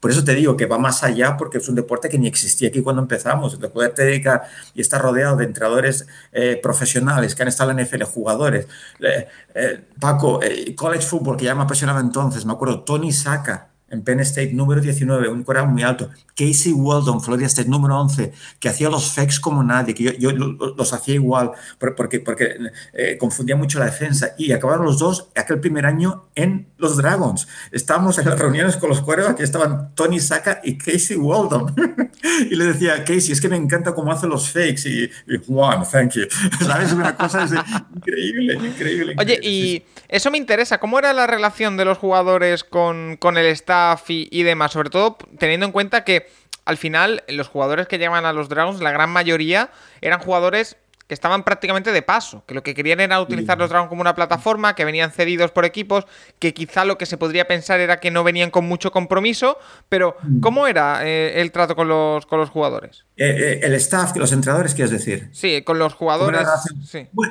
Por eso te digo que va más allá, porque es un deporte que ni existía aquí cuando empezamos. De poderte dedicar y estar rodeado de entrenadores eh, profesionales que han estado en la NFL, jugadores. Eh, eh, Paco, college football, que ya me apasionaba entonces, me acuerdo, Tony Saca en Penn State, número 19, un coreano muy alto. Casey Weldon, Florida State, número 11, que hacía los fakes como nadie, que yo, los hacía igual, porque, porque eh, confundía mucho la defensa. Y acabaron los dos aquel primer año en los Dragons. Estábamos en las reuniones con los cuervos, aquí estaban Tony Saka y Casey Weldon. y le decía, Casey, es que me encanta cómo hace los fakes. Y, Juan, thank you. ¿Sabes? Una cosa increíble, increíble. Oye, y eso me interesa. ¿Cómo era la relación de los jugadores con, con el staff? Y, demás, sobre todo teniendo en cuenta que al final los jugadores que llegan a los Dragons, la gran mayoría eran jugadores que estaban prácticamente de paso, que lo que querían era utilizar los Dragons como una plataforma, que venían cedidos por equipos, que quizá lo que se podría pensar era que no venían con mucho compromiso, pero mm. ¿cómo era eh, el trato con los, con los jugadores? Eh, eh, el staff, los entrenadores, ¿quieres decir? Sí, con los jugadores.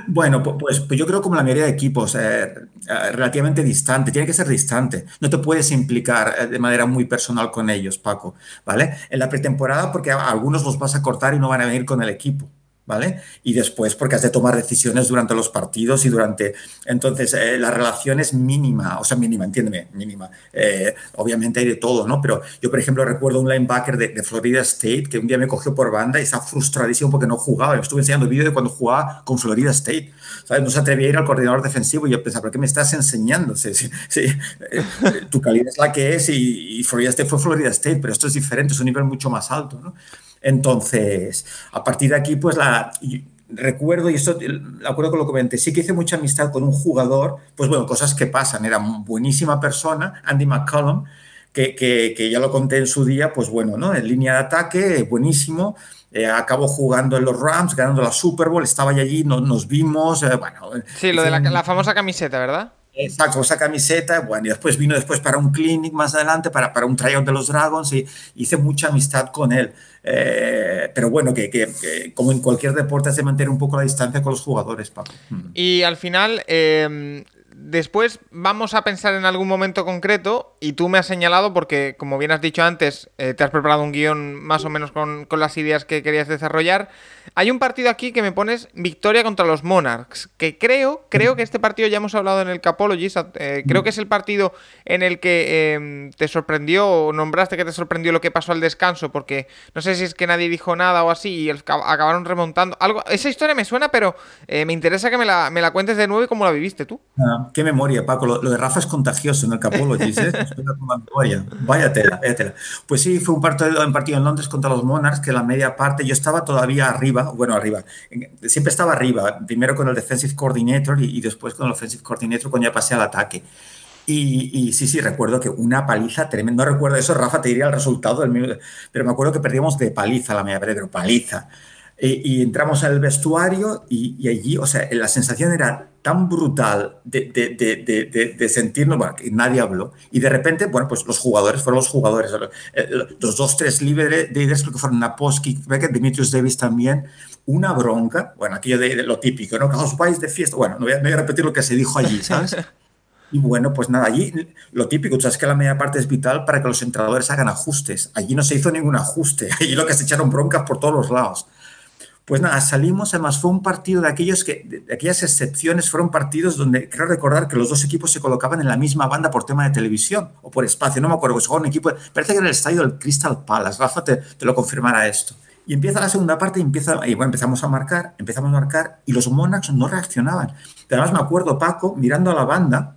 Bueno, pues, pues, yo creo como la mayoría de equipos, relativamente distante, tiene que ser distante, no te puedes implicar de manera muy personal con ellos, Paco, ¿vale? En la pretemporada porque algunos los vas a cortar y no van a venir con el equipo. ¿Vale? Y después porque has de tomar decisiones durante los partidos y durante... Entonces, eh, la relación es mínima, o sea, mínima, entiéndeme, mínima. Eh, obviamente hay de todo, ¿no? Pero yo, por ejemplo, recuerdo un linebacker de, Florida State que un día me cogió por banda y estaba frustradísimo porque no jugaba. Me estuve enseñando vídeo de cuando jugaba con Florida State. ¿sabes? No se atrevía a ir al coordinador defensivo y yo pensaba, ¿pero qué me estás enseñando? Sí, sí, eh, tu calidad es la que es y, y Florida State fue Florida State, pero esto es diferente, es un nivel mucho más alto, ¿no? Entonces, a partir de aquí, pues la, recuerdo, y esto de acuerdo con lo que comenté, sí que hice mucha amistad con un jugador, pues bueno, cosas que pasan, era buenísima persona, Andy McCollum, que, que, ya lo conté en su día, pues bueno, ¿no? En línea de ataque, buenísimo. Eh, acabó jugando en los Rams, ganando la Super Bowl, estaba allí, nos vimos, eh, bueno. Sí, lo de la, la famosa camiseta, ¿verdad? Exacto, esa camiseta, bueno, y después vino después para un clinic más adelante, para, para un tryout de los Dragons, y hice mucha amistad con él. Eh, pero bueno, que, que, como en cualquier deporte, se mantiene un poco la distancia con los jugadores, Paco. Y al final, eh, después vamos a pensar en algún momento concreto y tú me has señalado, porque como bien has dicho antes, eh, te has preparado un guion más o menos con, las ideas que querías desarrollar. Hay un partido aquí que me pones victoria contra los Monarchs, que creo, creo que este partido ya hemos hablado en el Capologist, eh, creo que es el partido en el que em, te sorprendió o nombraste que te sorprendió lo que pasó al descanso, porque no sé si es que nadie dijo nada o así y acabaron remontando. Algo, esa historia me suena, pero eh, me interesa que me la, me la cuentes de nuevo y cómo la viviste tú. Ah, qué memoria, Paco. Lo, de Rafa es contagioso en el Capology, ¿eh? Vaya tela, vaya tela. Pues sí, fue un partido, un partido en Londres contra los Monarchs, que la media parte yo estaba todavía arriba, bueno, arriba, siempre estaba arriba, primero con el Defensive Coordinator y, después con el Offensive Coordinator cuando ya pasé al ataque. Y, sí, sí, recuerdo que una paliza tremenda. No recuerdo eso, Rafa te diría el resultado del minuto, pero me acuerdo que perdíamos de paliza la media parte, pero paliza. Y, entramos al vestuario y, allí, o sea, la sensación era tan brutal de, de, de, sentirnos, bueno, que nadie habló. Y de repente, bueno, pues los jugadores fueron los jugadores. Los dos, tres líderes, creo que fueron Naposki, Dimitrios Davis también. Una bronca, bueno, aquello de, lo típico, ¿no? Os vais de fiesta. Bueno, no voy, a, no voy a repetir lo que se dijo allí, ¿sabes? Y bueno, pues nada, allí lo típico, tú sabes que la media parte es vital para que los entrenadores hagan ajustes. Allí no se hizo ningún ajuste, allí lo que se echaron broncas por todos los lados. Pues nada, salimos, además fue un partido de aquellos que, de aquellas excepciones, fueron partidos donde creo recordar que los dos equipos se colocaban en la misma banda por tema de televisión o por espacio, no me acuerdo, pues un equipo, parece que era el estadio del Crystal Palace, Rafa te, te lo confirmará esto. Y empieza la segunda parte y, empieza, y bueno, empezamos a marcar, empezamos a marcar y los Monarchs no reaccionaban. Además me acuerdo, Paco, mirando a la banda,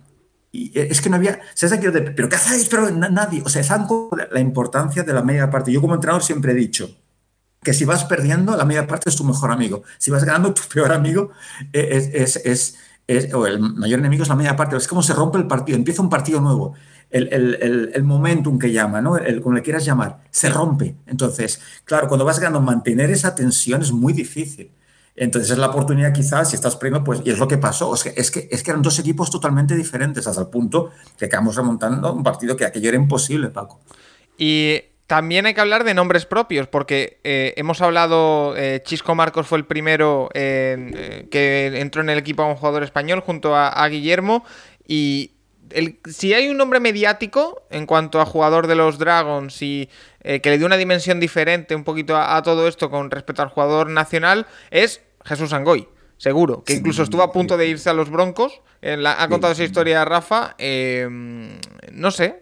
y es que no había, ¿sabes aquello de, pero qué hacéis? Pero nadie, o sea, saben la importancia de la media parte. Yo como entrenador siempre he dicho, que si vas perdiendo, la media parte es tu mejor amigo. Si vas ganando, tu peor amigo es, es, es, o el mayor enemigo es la media parte. Es como se rompe el partido, empieza un partido nuevo. El, el, el, momentum que llama, ¿no? El, como le quieras llamar, se rompe. Entonces, claro, cuando vas ganando, mantener esa tensión es muy difícil. Entonces es la oportunidad quizás, si estás perdiendo, pues, y es lo que pasó, es que, es que, es que eran dos equipos totalmente diferentes, hasta el punto que acabamos remontando un partido que aquello era imposible, Paco. Y también hay que hablar de nombres propios, porque eh, hemos hablado, eh, Chisco Marcos fue el primero eh, que entró en el equipo a un jugador español junto a, Guillermo, y si hay un nombre mediático en cuanto a jugador de los Dragons y que le dio una dimensión diferente un poquito a, todo esto con respecto al jugador nacional, es Jesús Angoy. Seguro, que incluso estuvo a punto de irse a los Broncos. ha contado esa historia Rafa. no sé,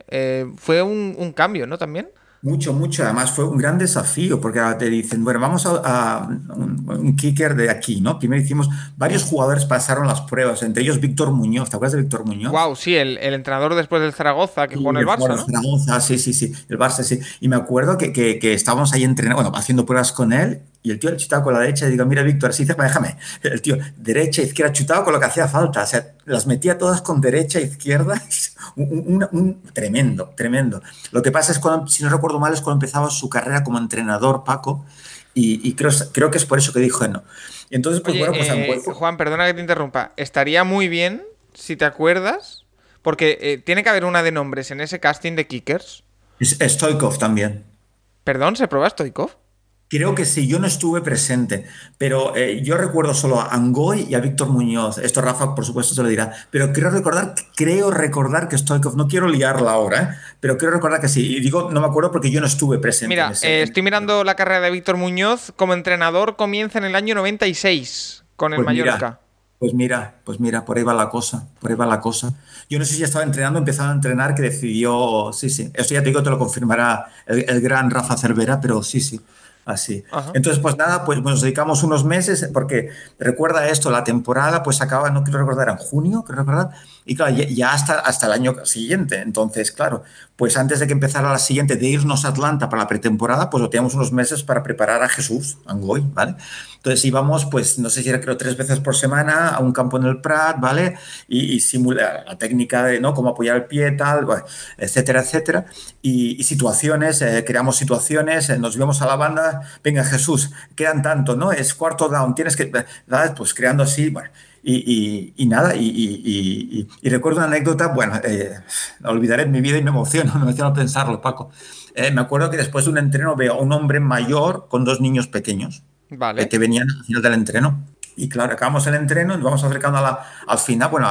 fue un cambio, ¿no? También. Mucho, mucho. Además fue un gran desafío porque ahora te dicen, bueno, vamos a, un, kicker de aquí, ¿no? Primero hicimos, varios jugadores pasaron las pruebas, entre ellos Víctor Muñoz. ¿Te acuerdas de Víctor Muñoz? Wow, sí, el, entrenador después del Zaragoza que jugó en el Barça. ¿no? Zaragoza, sí, sí, sí, el Barça, sí. Y me acuerdo que, que, que estábamos ahí entrenando, bueno, haciendo pruebas con él y el tío le chutaba con la derecha y digo, mira, Víctor, así dice, déjame. El tío, derecha, izquierda, chutaba con lo que hacía falta. O sea, las metía todas con derecha, izquierda. Un, tremendo, tremendo. Lo que pasa es cuando, si no recuerdo mal, es cuando empezaba su carrera como entrenador, Paco. Y, creo, creo que es por eso que dijo no. Entonces, pues bueno, pues eh, Juan, perdona que te interrumpa. Estaría muy bien, si te acuerdas, porque eh, tiene que haber una de nombres en ese casting de Kickers. Stoikov también. ¿Perdón? ¿Se prueba Stoikov? Creo que sí, yo no estuve presente, pero eh, yo recuerdo solo a Angoy y a Víctor Muñoz. Esto Rafa, por supuesto, se lo dirá. Pero creo recordar, creo recordar que Stoikov, no quiero liarla ahora, ¿eh? pero creo recordar que sí. Y digo, no me acuerdo porque yo no estuve presente. Mira, eh, estoy mirando la carrera de Víctor Muñoz. Como entrenador comienza en el año 96 con el pues Mallorca. pues mira, pues mira, por ahí va la cosa, por ahí va la cosa. Yo no sé si ya estaba entrenando, empezaba a entrenar, que decidió, sí, sí, eso ya te digo, te lo confirmará el gran Rafa Cervera, pero sí, sí así. Entonces, pues nada, pues nos dedicamos unos meses, porque recuerda esto, la temporada pues acaba, no quiero recordar, en junio, creo recordar, y claro, ya, hasta, hasta el año siguiente. Entonces, claro, pues antes de que empezara la siguiente, de irnos a Atlanta para la pretemporada, pues lo teníamos unos meses para preparar a Jesús, Angoy, ¿vale? Entonces íbamos, pues no sé si era creo tres veces por semana a un campo en el Prat, ¿vale? Y, y simular la técnica de, ¿no? Cómo apoyar el pie, tal, etcétera, etcétera. Y, situaciones, eh, creamos situaciones, eh, nos vimos a la banda, venga Jesús, quedan tanto, ¿no? Es cuarto down, tienes que, ¿verdad? Pues creando así, bueno. Y, y, nada, y, recuerdo una anécdota, bueno, eh, olvidaré mi vida y me emociono, me emociono pensarlo, Paco. me acuerdo que después de un entreno veo a un hombre mayor con dos niños pequeños vale. que venían al final del entreno. Y claro, acabamos el entreno, nos vamos acercando a la, al final, bueno,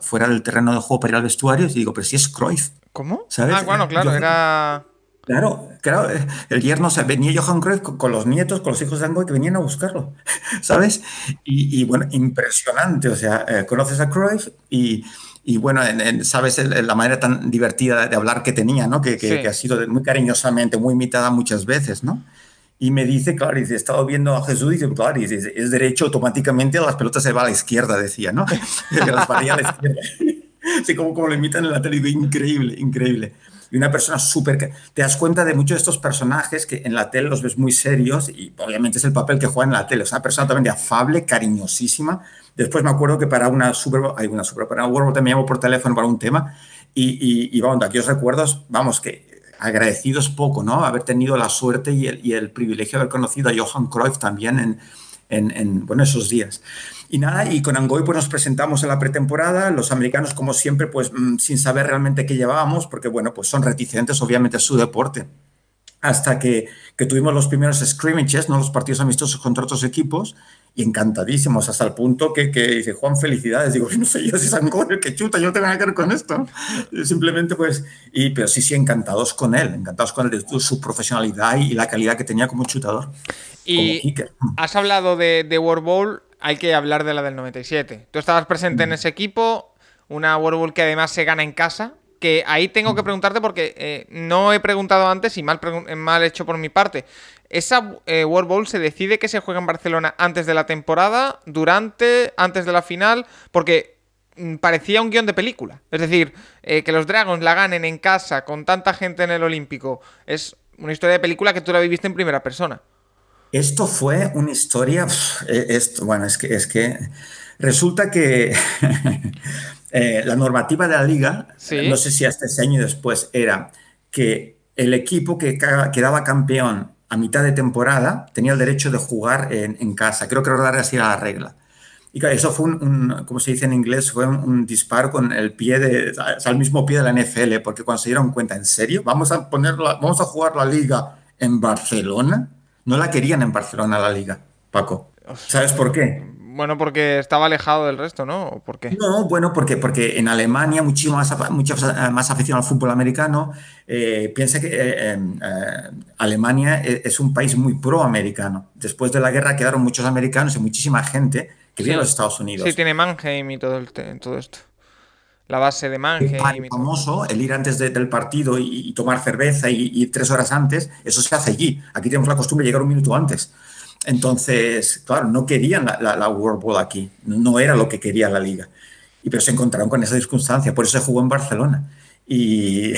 fuera del terreno de juego para ir al vestuario, y digo, pero si es Cruyff. ¿Cómo? ¿Sabes? Ah, bueno, claro, era... Claro, claro, el yerno, o venía Johan Cruyff con, los nietos, con los hijos de Angoy que venían a buscarlo, ¿sabes? Y, bueno, impresionante, o sea, eh, conoces a Cruyff y, y bueno, sabes la manera tan divertida de hablar que tenía, ¿no? Que, que, ha sido muy cariñosamente, muy imitada muchas veces, ¿no? y me dice, claro, dice, he estado viendo a Jesús, y dice, claro, dice, es derecho, automáticamente las pelotas se van a la izquierda, decía, ¿no? las a la izquierda. Así como, como lo imitan en la tele, digo, increíble, increíble. Y una persona súper... Te das cuenta de muchos de estos personajes que en la tele los ves muy serios y obviamente es el papel que juegan en la tele. Es una persona de afable, cariñosísima. Después me acuerdo que para una Super hay una Super para una World también llamó por teléfono para un tema y, y, y vamos, de aquellos recuerdos, vamos, que agradecidos poco, ¿no? Haber tenido la suerte y el, y el privilegio de haber conocido a Johan Cruyff también en, en, en, bueno, esos días. Y nada, y con Angoy pues nos presentamos en la pretemporada, los americanos como siempre pues mm, sin saber realmente qué llevábamos, porque bueno, pues son reticentes obviamente a su deporte. Hasta que, que tuvimos los primeros scrimmages, ¿no? los partidos amistosos contra otros equipos, y encantadísimos, hasta el punto que, que dice, Juan, felicidades. Digo, no sé yo si es Angoy el que chuta, yo no tengo nada que ver con esto. Simplemente pues, y, pero sí, sí, encantados con él, encantados con él, de su profesionalidad y la calidad que tenía como chutador. Y has hablado de, de World Bowl, hay que hablar de la del 97. Tú estabas presente en ese equipo, una World Bowl que además se gana en casa. Que ahí tengo que preguntarte porque eh, no he preguntado antes y mal, mal hecho por mi parte. ¿Esa eh, World Bowl se decide que se juega en Barcelona antes de la temporada, durante, antes de la final? Porque mm, parecía un guion de película. Es decir, eh, que los Dragons la ganen en casa con tanta gente en el Olímpico es una historia de película que tú la viviste en primera persona. Esto fue una historia, esto, bueno, es que, es que resulta que eh, la normativa de la liga, ¿Sí? no sé si hasta ese año y después, era que el equipo que quedaba campeón a mitad de temporada tenía el derecho de jugar en, en casa. Creo que recordar así era la regla. Y claro, eso fue un, un, como se dice en inglés, fue un, un, disparo con el pie de, al mismo pie de la NFL, porque cuando se dieron cuenta, ¿en serio? ¿Vamos a, ponerla, vamos a jugar la liga en Barcelona? No la querían en Barcelona la liga, Paco. ¿Sabes por qué? Bueno, porque estaba alejado del resto, ¿no? ¿Por qué? No, bueno, porque, porque en Alemania muchísimo más, mucha más afición al fútbol americano. Eh, piensa que eh, eh, Alemania es un país muy pro-americano. Después de la guerra quedaron muchos americanos y muchísima gente que viene a los Estados Unidos. Sí, tiene Mannheim y todo, el, todo esto. La base de Mannheim. Es famoso el ir antes de, del partido y, y tomar cerveza y, y, tres horas antes, eso se hace allí. Aquí tenemos la costumbre de llegar un minuto antes. Entonces, claro, no querían la, la, la World Bowl aquí, no era lo que quería la liga. Y, pero se encontraron con esa circunstancia, por eso se jugó en Barcelona. Y,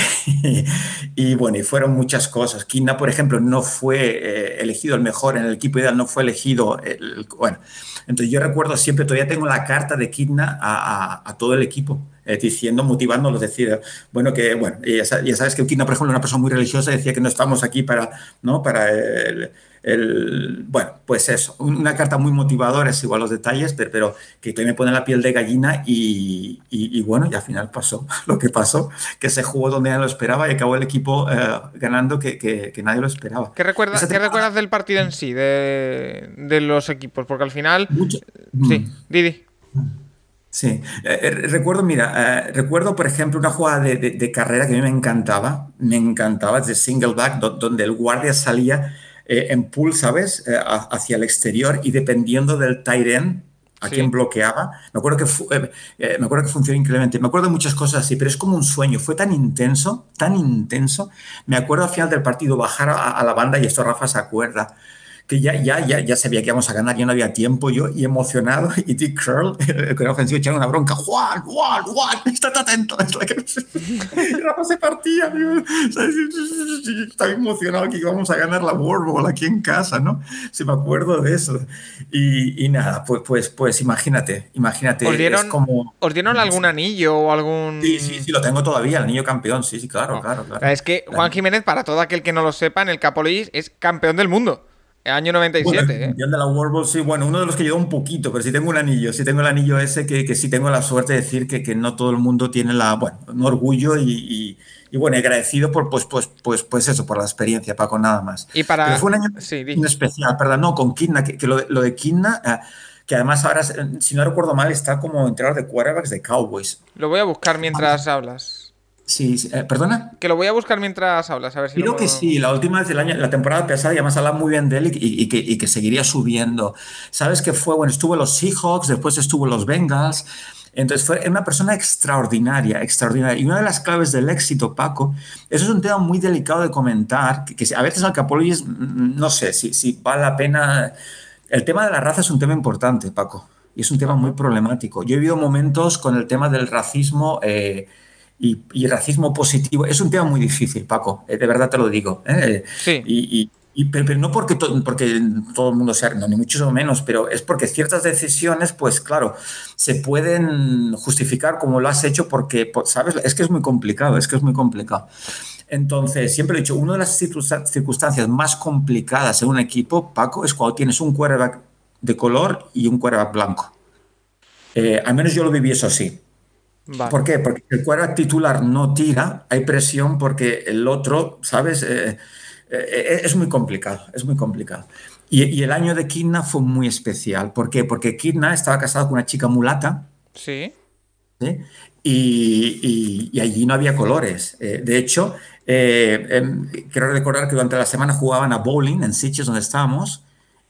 y, bueno, y fueron muchas cosas. Kina, por ejemplo, no fue eh, elegido el mejor en el equipo ideal, no fue elegido. El, bueno, entonces yo recuerdo siempre, todavía tengo la carta de Kidna a, a, a todo el equipo, eh, diciendo, motivándolos, decir, bueno, que, bueno, ya, ya sabes que Kidna, por ejemplo, una persona muy religiosa, decía que no estamos aquí para, ¿no? Para el, el, bueno, pues eso, una carta muy motivadora, es igual los detalles, pero, pero que me pone la piel de gallina y, y, y, bueno, y al final pasó lo que pasó, que se jugó donde nadie lo esperaba y acabó el equipo eh, ganando que, que, que, nadie lo esperaba. ¿Qué, recuerda, ¿qué recuerdas del partido en sí, de, de los equipos? Porque al final... Mucho. Sí, Didi. Sí, eh, recuerdo, mira, eh, recuerdo por ejemplo una jugada de, de, de, carrera que a mí me encantaba, me encantaba, de single back, do, donde el guardia salía eh, en pool, ¿sabes? Eh, hacia el exterior y dependiendo del tight end, a sí. quien bloqueaba. Me acuerdo, que eh, me acuerdo que funcionó increíblemente. Me acuerdo de muchas cosas así, pero es como un sueño. Fue tan intenso, tan intenso. Me acuerdo al final del partido bajar a, a la banda, y esto Rafa se acuerda, que ya, ya, ya, ya sabía que íbamos a ganar, ya no había tiempo yo, y emocionado, y Dick Curl, el que ofensivo, echando una bronca, Juan, Juan, Juan, estate atento. Es la que... Rafa se partía, estaba emocionado que íbamos a ganar la World Bowl aquí en casa, ¿no? Si me acuerdo de eso. Y, y nada, pues, pues, pues imagínate, imagínate. ¿Os dieron, como... ¿Os dieron algún anillo o algún...? Sí, sí, sí, lo tengo todavía, el anillo campeón, sí, sí, claro, no. claro, claro. Es que Juan Jiménez, para todo aquel que no lo sepa, en el Capologis es campeón del mundo. Año 97, bueno, ¿eh? de la World Bowl, sí, bueno, uno de los que ayudó un poquito, pero sí tengo un anillo, sí tengo el anillo ese que, que sí tengo la suerte de decir que, que no todo el mundo tiene la, bueno, un orgullo y, y, y, bueno, agradecido por, pues, pues, pues, pues eso, por la experiencia, Paco, nada más. Y para... Pero fue un año sí, especial, perdón, no, con Kidna, que, que lo, lo, de Kidna, eh, que además ahora, si no recuerdo mal, está como entrenador de quarterbacks de Cowboys. Lo voy a buscar mientras ah, hablas. Sí, sí. Eh, ¿perdona? Que lo voy a buscar mientras hablas, a ver si Creo puedo... que sí, la última vez del año, la temporada pasada, ya más hablaba muy bien de él y, y, que, y, que, seguiría subiendo. ¿Sabes que fue? Bueno, estuvo en los Seahawks, después estuvo en los Bengals, Entonces fue una persona extraordinaria, extraordinaria. Y una de las claves del éxito, Paco, eso es un tema muy delicado de comentar, que, a veces al Capology mm, no sé si, si vale la pena... El tema de la raza es un tema importante, Paco, y es un tema muy problemático. Yo he vivido momentos con el tema del racismo eh, y, racismo positivo. Es un tema muy difícil, Paco, eh, de verdad te lo digo. ¿eh? Sí. y, pero, no porque, porque todo el mundo sea, no, ni mucho menos, pero es porque ciertas decisiones, pues claro, se pueden justificar como lo has hecho porque, ¿sabes? Es que es muy complicado, es que es muy complicado. Entonces, siempre he dicho, una de las circunstancias más complicadas en un equipo, Paco, es cuando tienes un quarterback de color y un quarterback blanco. Eh, al menos yo lo viví eso así. ¿Por qué? Porque el quarterback titular no tira, hay presión porque el otro, ¿sabes? Eh, eh, es muy complicado, es muy complicado. Y, el año de Kidna fue muy especial. ¿Por qué? Porque Kidna estaba casado con una chica mulata. Sí. Y, allí no había colores. Eh, de hecho, eh, em, quiero recordar que durante la semana jugaban a bowling en sitios donde estábamos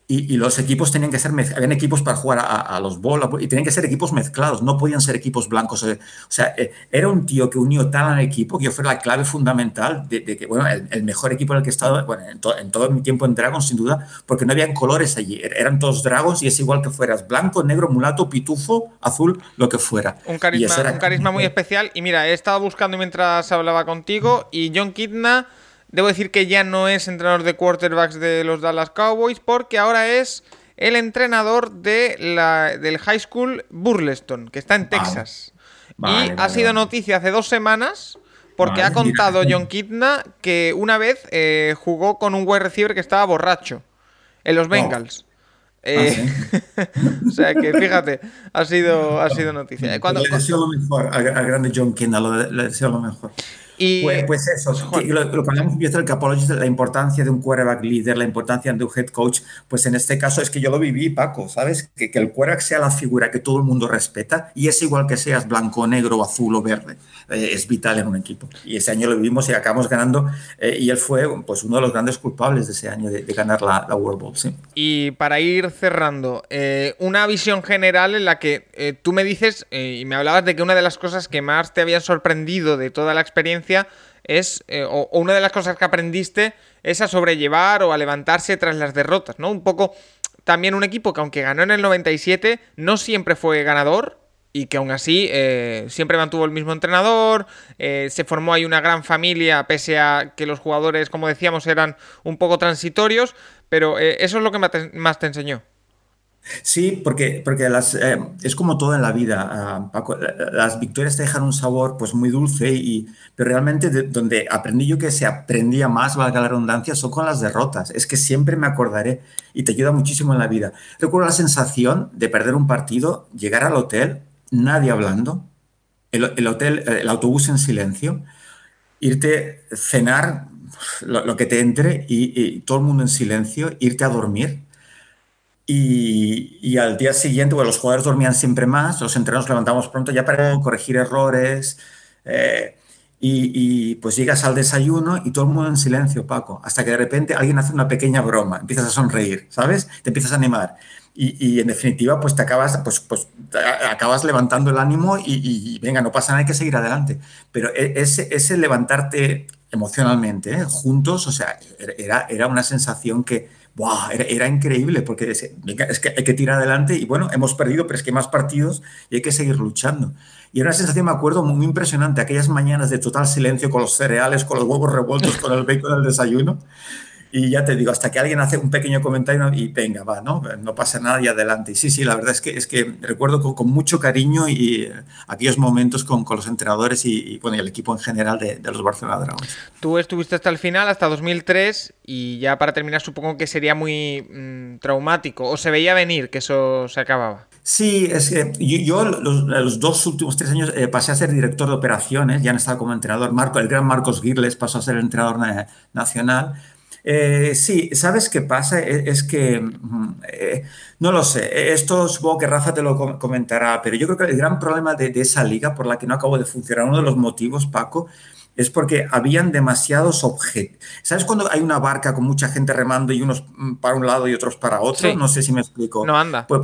y, los equipos tenían que ser, habían equipos para jugar a, los bolos y tenían que ser equipos mezclados, no podían ser equipos blancos. O sea, eh, era un tío que unió tal al equipo que yo fue la clave fundamental de, que, bueno, el, mejor equipo en el que he estado, bueno, en, todo mi tiempo en Dragons, sin duda, porque no habían colores allí, er, eran todos Dragons y es igual que fueras blanco, negro, mulato, pitufo, azul, lo que fuera. Un carisma, un carisma muy especial. Y mira, he estado buscando mientras hablaba contigo y John Kidna Debo decir que ya no es entrenador de quarterbacks de los Dallas Cowboys porque ahora es el entrenador de la, del High School Burleston, que está en Texas. y ha sido noticia hace dos semanas porque ha contado John Kidna que una vez eh, jugó con un wide receiver que estaba borracho en los Bengals. Eh, ah, o sea que fíjate, ha sido, ha sido noticia. Cuando, le deseo lo mejor al, grande John Kidna, le deseo lo mejor. Pues, pues, eso, lo, que hablamos del Capology, la importancia de un quarterback líder, la importancia de un head coach, pues en este caso es que yo lo viví, Paco, ¿sabes? Que, que el quarterback sea la figura que todo el mundo respeta y es igual que seas blanco, negro, azul o verde. Eh, es vital en un equipo. Y ese año lo vivimos y acabamos ganando eh, y él fue pues uno de los grandes culpables de ese año de, ganar la, World Bowl. ¿sí? Y para ir cerrando, eh, una visión general en la que tú me dices y me hablabas de que una de las cosas que más te habían sorprendido de toda la experiencia es, o, una de las cosas que aprendiste es a sobrellevar o a levantarse tras las derrotas, ¿no? Un poco también un equipo que aunque ganó en el 97, no siempre fue ganador, y que aún así eh, siempre mantuvo el mismo entrenador, eh, se formó ahí una gran familia, pese a que los jugadores, como decíamos, eran un poco transitorios, pero eh, eso es lo que más te enseñó. Sí, porque, porque las, es como todo en la vida, ah, Paco. Las victorias te dejan un sabor pues muy dulce, y, pero realmente donde aprendí yo que se aprendía más, valga la redundancia, son con las derrotas. Es que siempre me acordaré y te ayuda muchísimo en la vida. Recuerdo la sensación de perder un partido, llegar al hotel nadie hablando, el, hotel, el autobús en silencio, irte cenar lo, que te entre y, todo el mundo en silencio, irte a dormir. Y, al día siguiente, bueno, los jugadores dormían siempre más, los entrenos levantamos pronto ya para corregir errores. Eh, y, pues llegas al desayuno y todo el mundo en silencio, Paco, hasta que de repente alguien hace una pequeña broma, empiezas a sonreír, ¿sabes? Te empiezas a animar. Y, en definitiva, pues te acabas, pues, pues, acabas levantando el ánimo y, venga, no pasa nada, hay que seguir adelante. Pero e, ese, ese levantarte emocionalmente ¿eh? juntos, o sea, era, era una sensación que, wow, era, increíble, porque es, es, que hay que tirar adelante y bueno, hemos perdido, pero es que hay más partidos y hay que seguir luchando. Y era una sensación, me acuerdo, muy, impresionante, aquellas mañanas de total silencio con los cereales, con los huevos revueltos, con el bacon del desayuno. Y ya te digo, hasta que alguien hace un pequeño comentario y venga, va, ¿no? No pasa nada y adelante. Y sí, sí, la verdad es que, es que recuerdo con, mucho cariño y eh, aquellos momentos con, con los entrenadores y, bueno, y el equipo en general de, de, los Barcelona Dragons. Tú estuviste hasta el final, hasta 2003, y ya para terminar supongo que sería muy mm, traumático, o se veía venir que eso se acababa. Sí, es que yo, los, dos últimos tres años eh, pasé a ser director de operaciones, ya han estado como entrenador. Marco, el gran Marcos Girles pasó a ser el entrenador nacional eh, sí, ¿sabes qué pasa? E, es, que, mm, eh, no lo sé, esto supongo que Rafa te lo comentará, pero yo creo que el gran problema de, esa liga por la que no acabo de funcionar, uno de los motivos, Paco, es porque habían demasiados objetos. ¿Sabes cuando hay una barca con mucha gente remando y unos para un lado y otros para otro? No sé si me explico. No anda. Pues,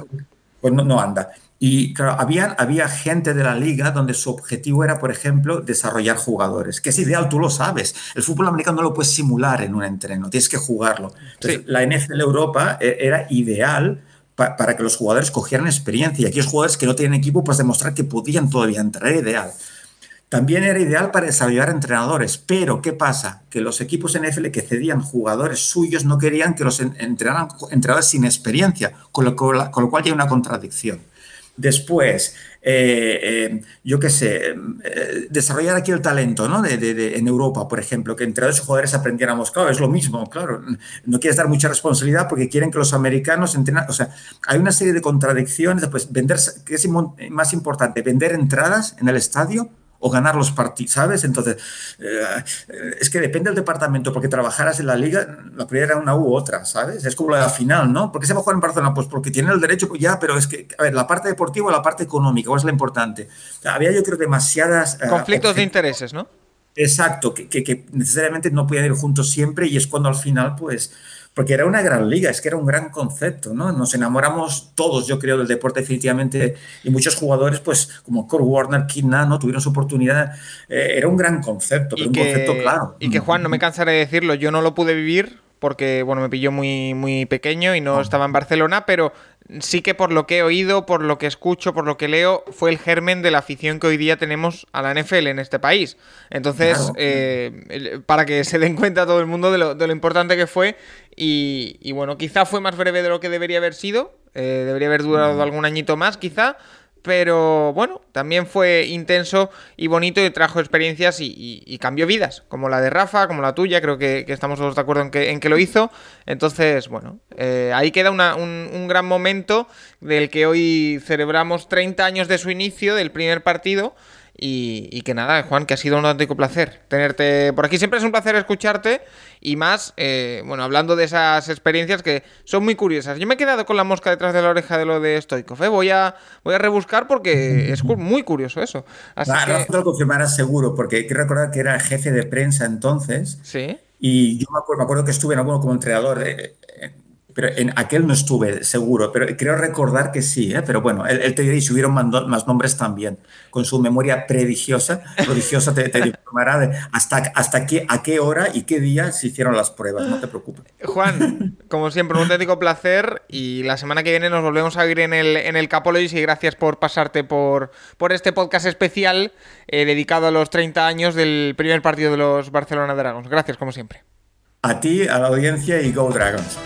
pues no, no anda. Y claro, había, había gente de la liga donde su objetivo era, por ejemplo, desarrollar jugadores, que es ideal, tú lo sabes. El fútbol americano no lo puedes simular en un entreno, tienes que jugarlo. Entonces, la NFL Europa e, era ideal para que los jugadores cogieran experiencia y aquellos jugadores que no tienen equipo, pues demostrar que podían todavía entrar, era ideal. También era ideal para desarrollar entrenadores, pero ¿qué pasa? Que los equipos NFL que cedían jugadores suyos no querían que los entrenaran entrenadores sin experiencia, con lo, con lo cual hay una contradicción. Después, eh, eh, yo qué sé, eh, desarrollar aquí el talento, ¿no? De, en Europa, por ejemplo, que entre los jugadores aprendiéramos, claro, es lo mismo, claro, no quieres dar mucha responsabilidad porque quieren que los americanos entrenen, o sea, hay una serie de contradicciones, después, vender, ¿qué es más importante? ¿Vender entradas en el estadio o ganar los partidos, ¿sabes? Entonces, eh, es que depende del departamento, porque trabajaras en la liga, la primera era una u otra, ¿sabes? Es como la final, ¿no? ¿Por qué se va a jugar en Barcelona? Pues porque tiene el derecho, pues ya, pero es que, a ver, la parte deportiva o la parte económica, ¿cuál es la importante? Había, yo creo, demasiadas... Eh, Conflictos de intereses, ¿no? Exacto, que, que, necesariamente no podían ir juntos siempre y es cuando al final, pues porque era una gran liga, es que era un gran concepto, ¿no? Nos enamoramos todos, yo creo, del deporte definitivamente, y muchos jugadores, pues como Kurt Warner, Kid no tuvieron su oportunidad, eh, era un gran concepto, un concepto claro. Y que Juan, no me cansaré de decirlo, yo no lo pude vivir porque, bueno, me pilló muy, muy pequeño y no estaba en Barcelona, pero sí que por lo que he oído, por lo que escucho, por lo que leo, fue el germen de la afición que hoy día tenemos a la NFL en este país. Entonces, eh, para que se den cuenta todo el mundo de lo, importante que fue, y, bueno, quizá fue más breve de lo que debería haber sido, eh, debería haber durado algún añito más, quizá, pero bueno, también fue intenso y bonito y trajo experiencias y, cambió vidas, como la de Rafa, como la tuya, creo que, estamos todos de acuerdo en que, en que, lo hizo. Entonces, bueno, eh, ahí queda un, un, gran momento del que hoy celebramos 30 años de su inicio, del primer partido. Y, que nada, Juan, que ha sido un auténtico placer tenerte por aquí. Siempre es un placer escucharte y más, eh, bueno, hablando de esas experiencias que son muy curiosas. Yo me he quedado con la mosca detrás de la oreja de lo de Stoikov. ¿eh? Voy, a, voy a rebuscar porque es muy curioso eso. Así que... lo confirmarás seguro, porque hay que recordar que era jefe de prensa entonces. Sí. Y yo me acuerdo, me acuerdo que estuve en alguno como entrenador. Eh, pero en aquel no estuve seguro, pero creo recordar que sí, ¿eh? pero bueno, él, te dirá, y subieron más nombres también, con su memoria prodigiosa, prodigiosa te, te informará de hasta, hasta qué, a qué hora y qué día se hicieron las pruebas, no te preocupes. Juan, como siempre, un auténtico placer y la semana que viene nos volvemos a ver en el, en el Capologis y gracias por pasarte por, por este podcast especial eh, dedicado a los 30 años del primer partido de los Barcelona Dragons. Gracias, como siempre. A ti, a la audiencia y Go Dragons.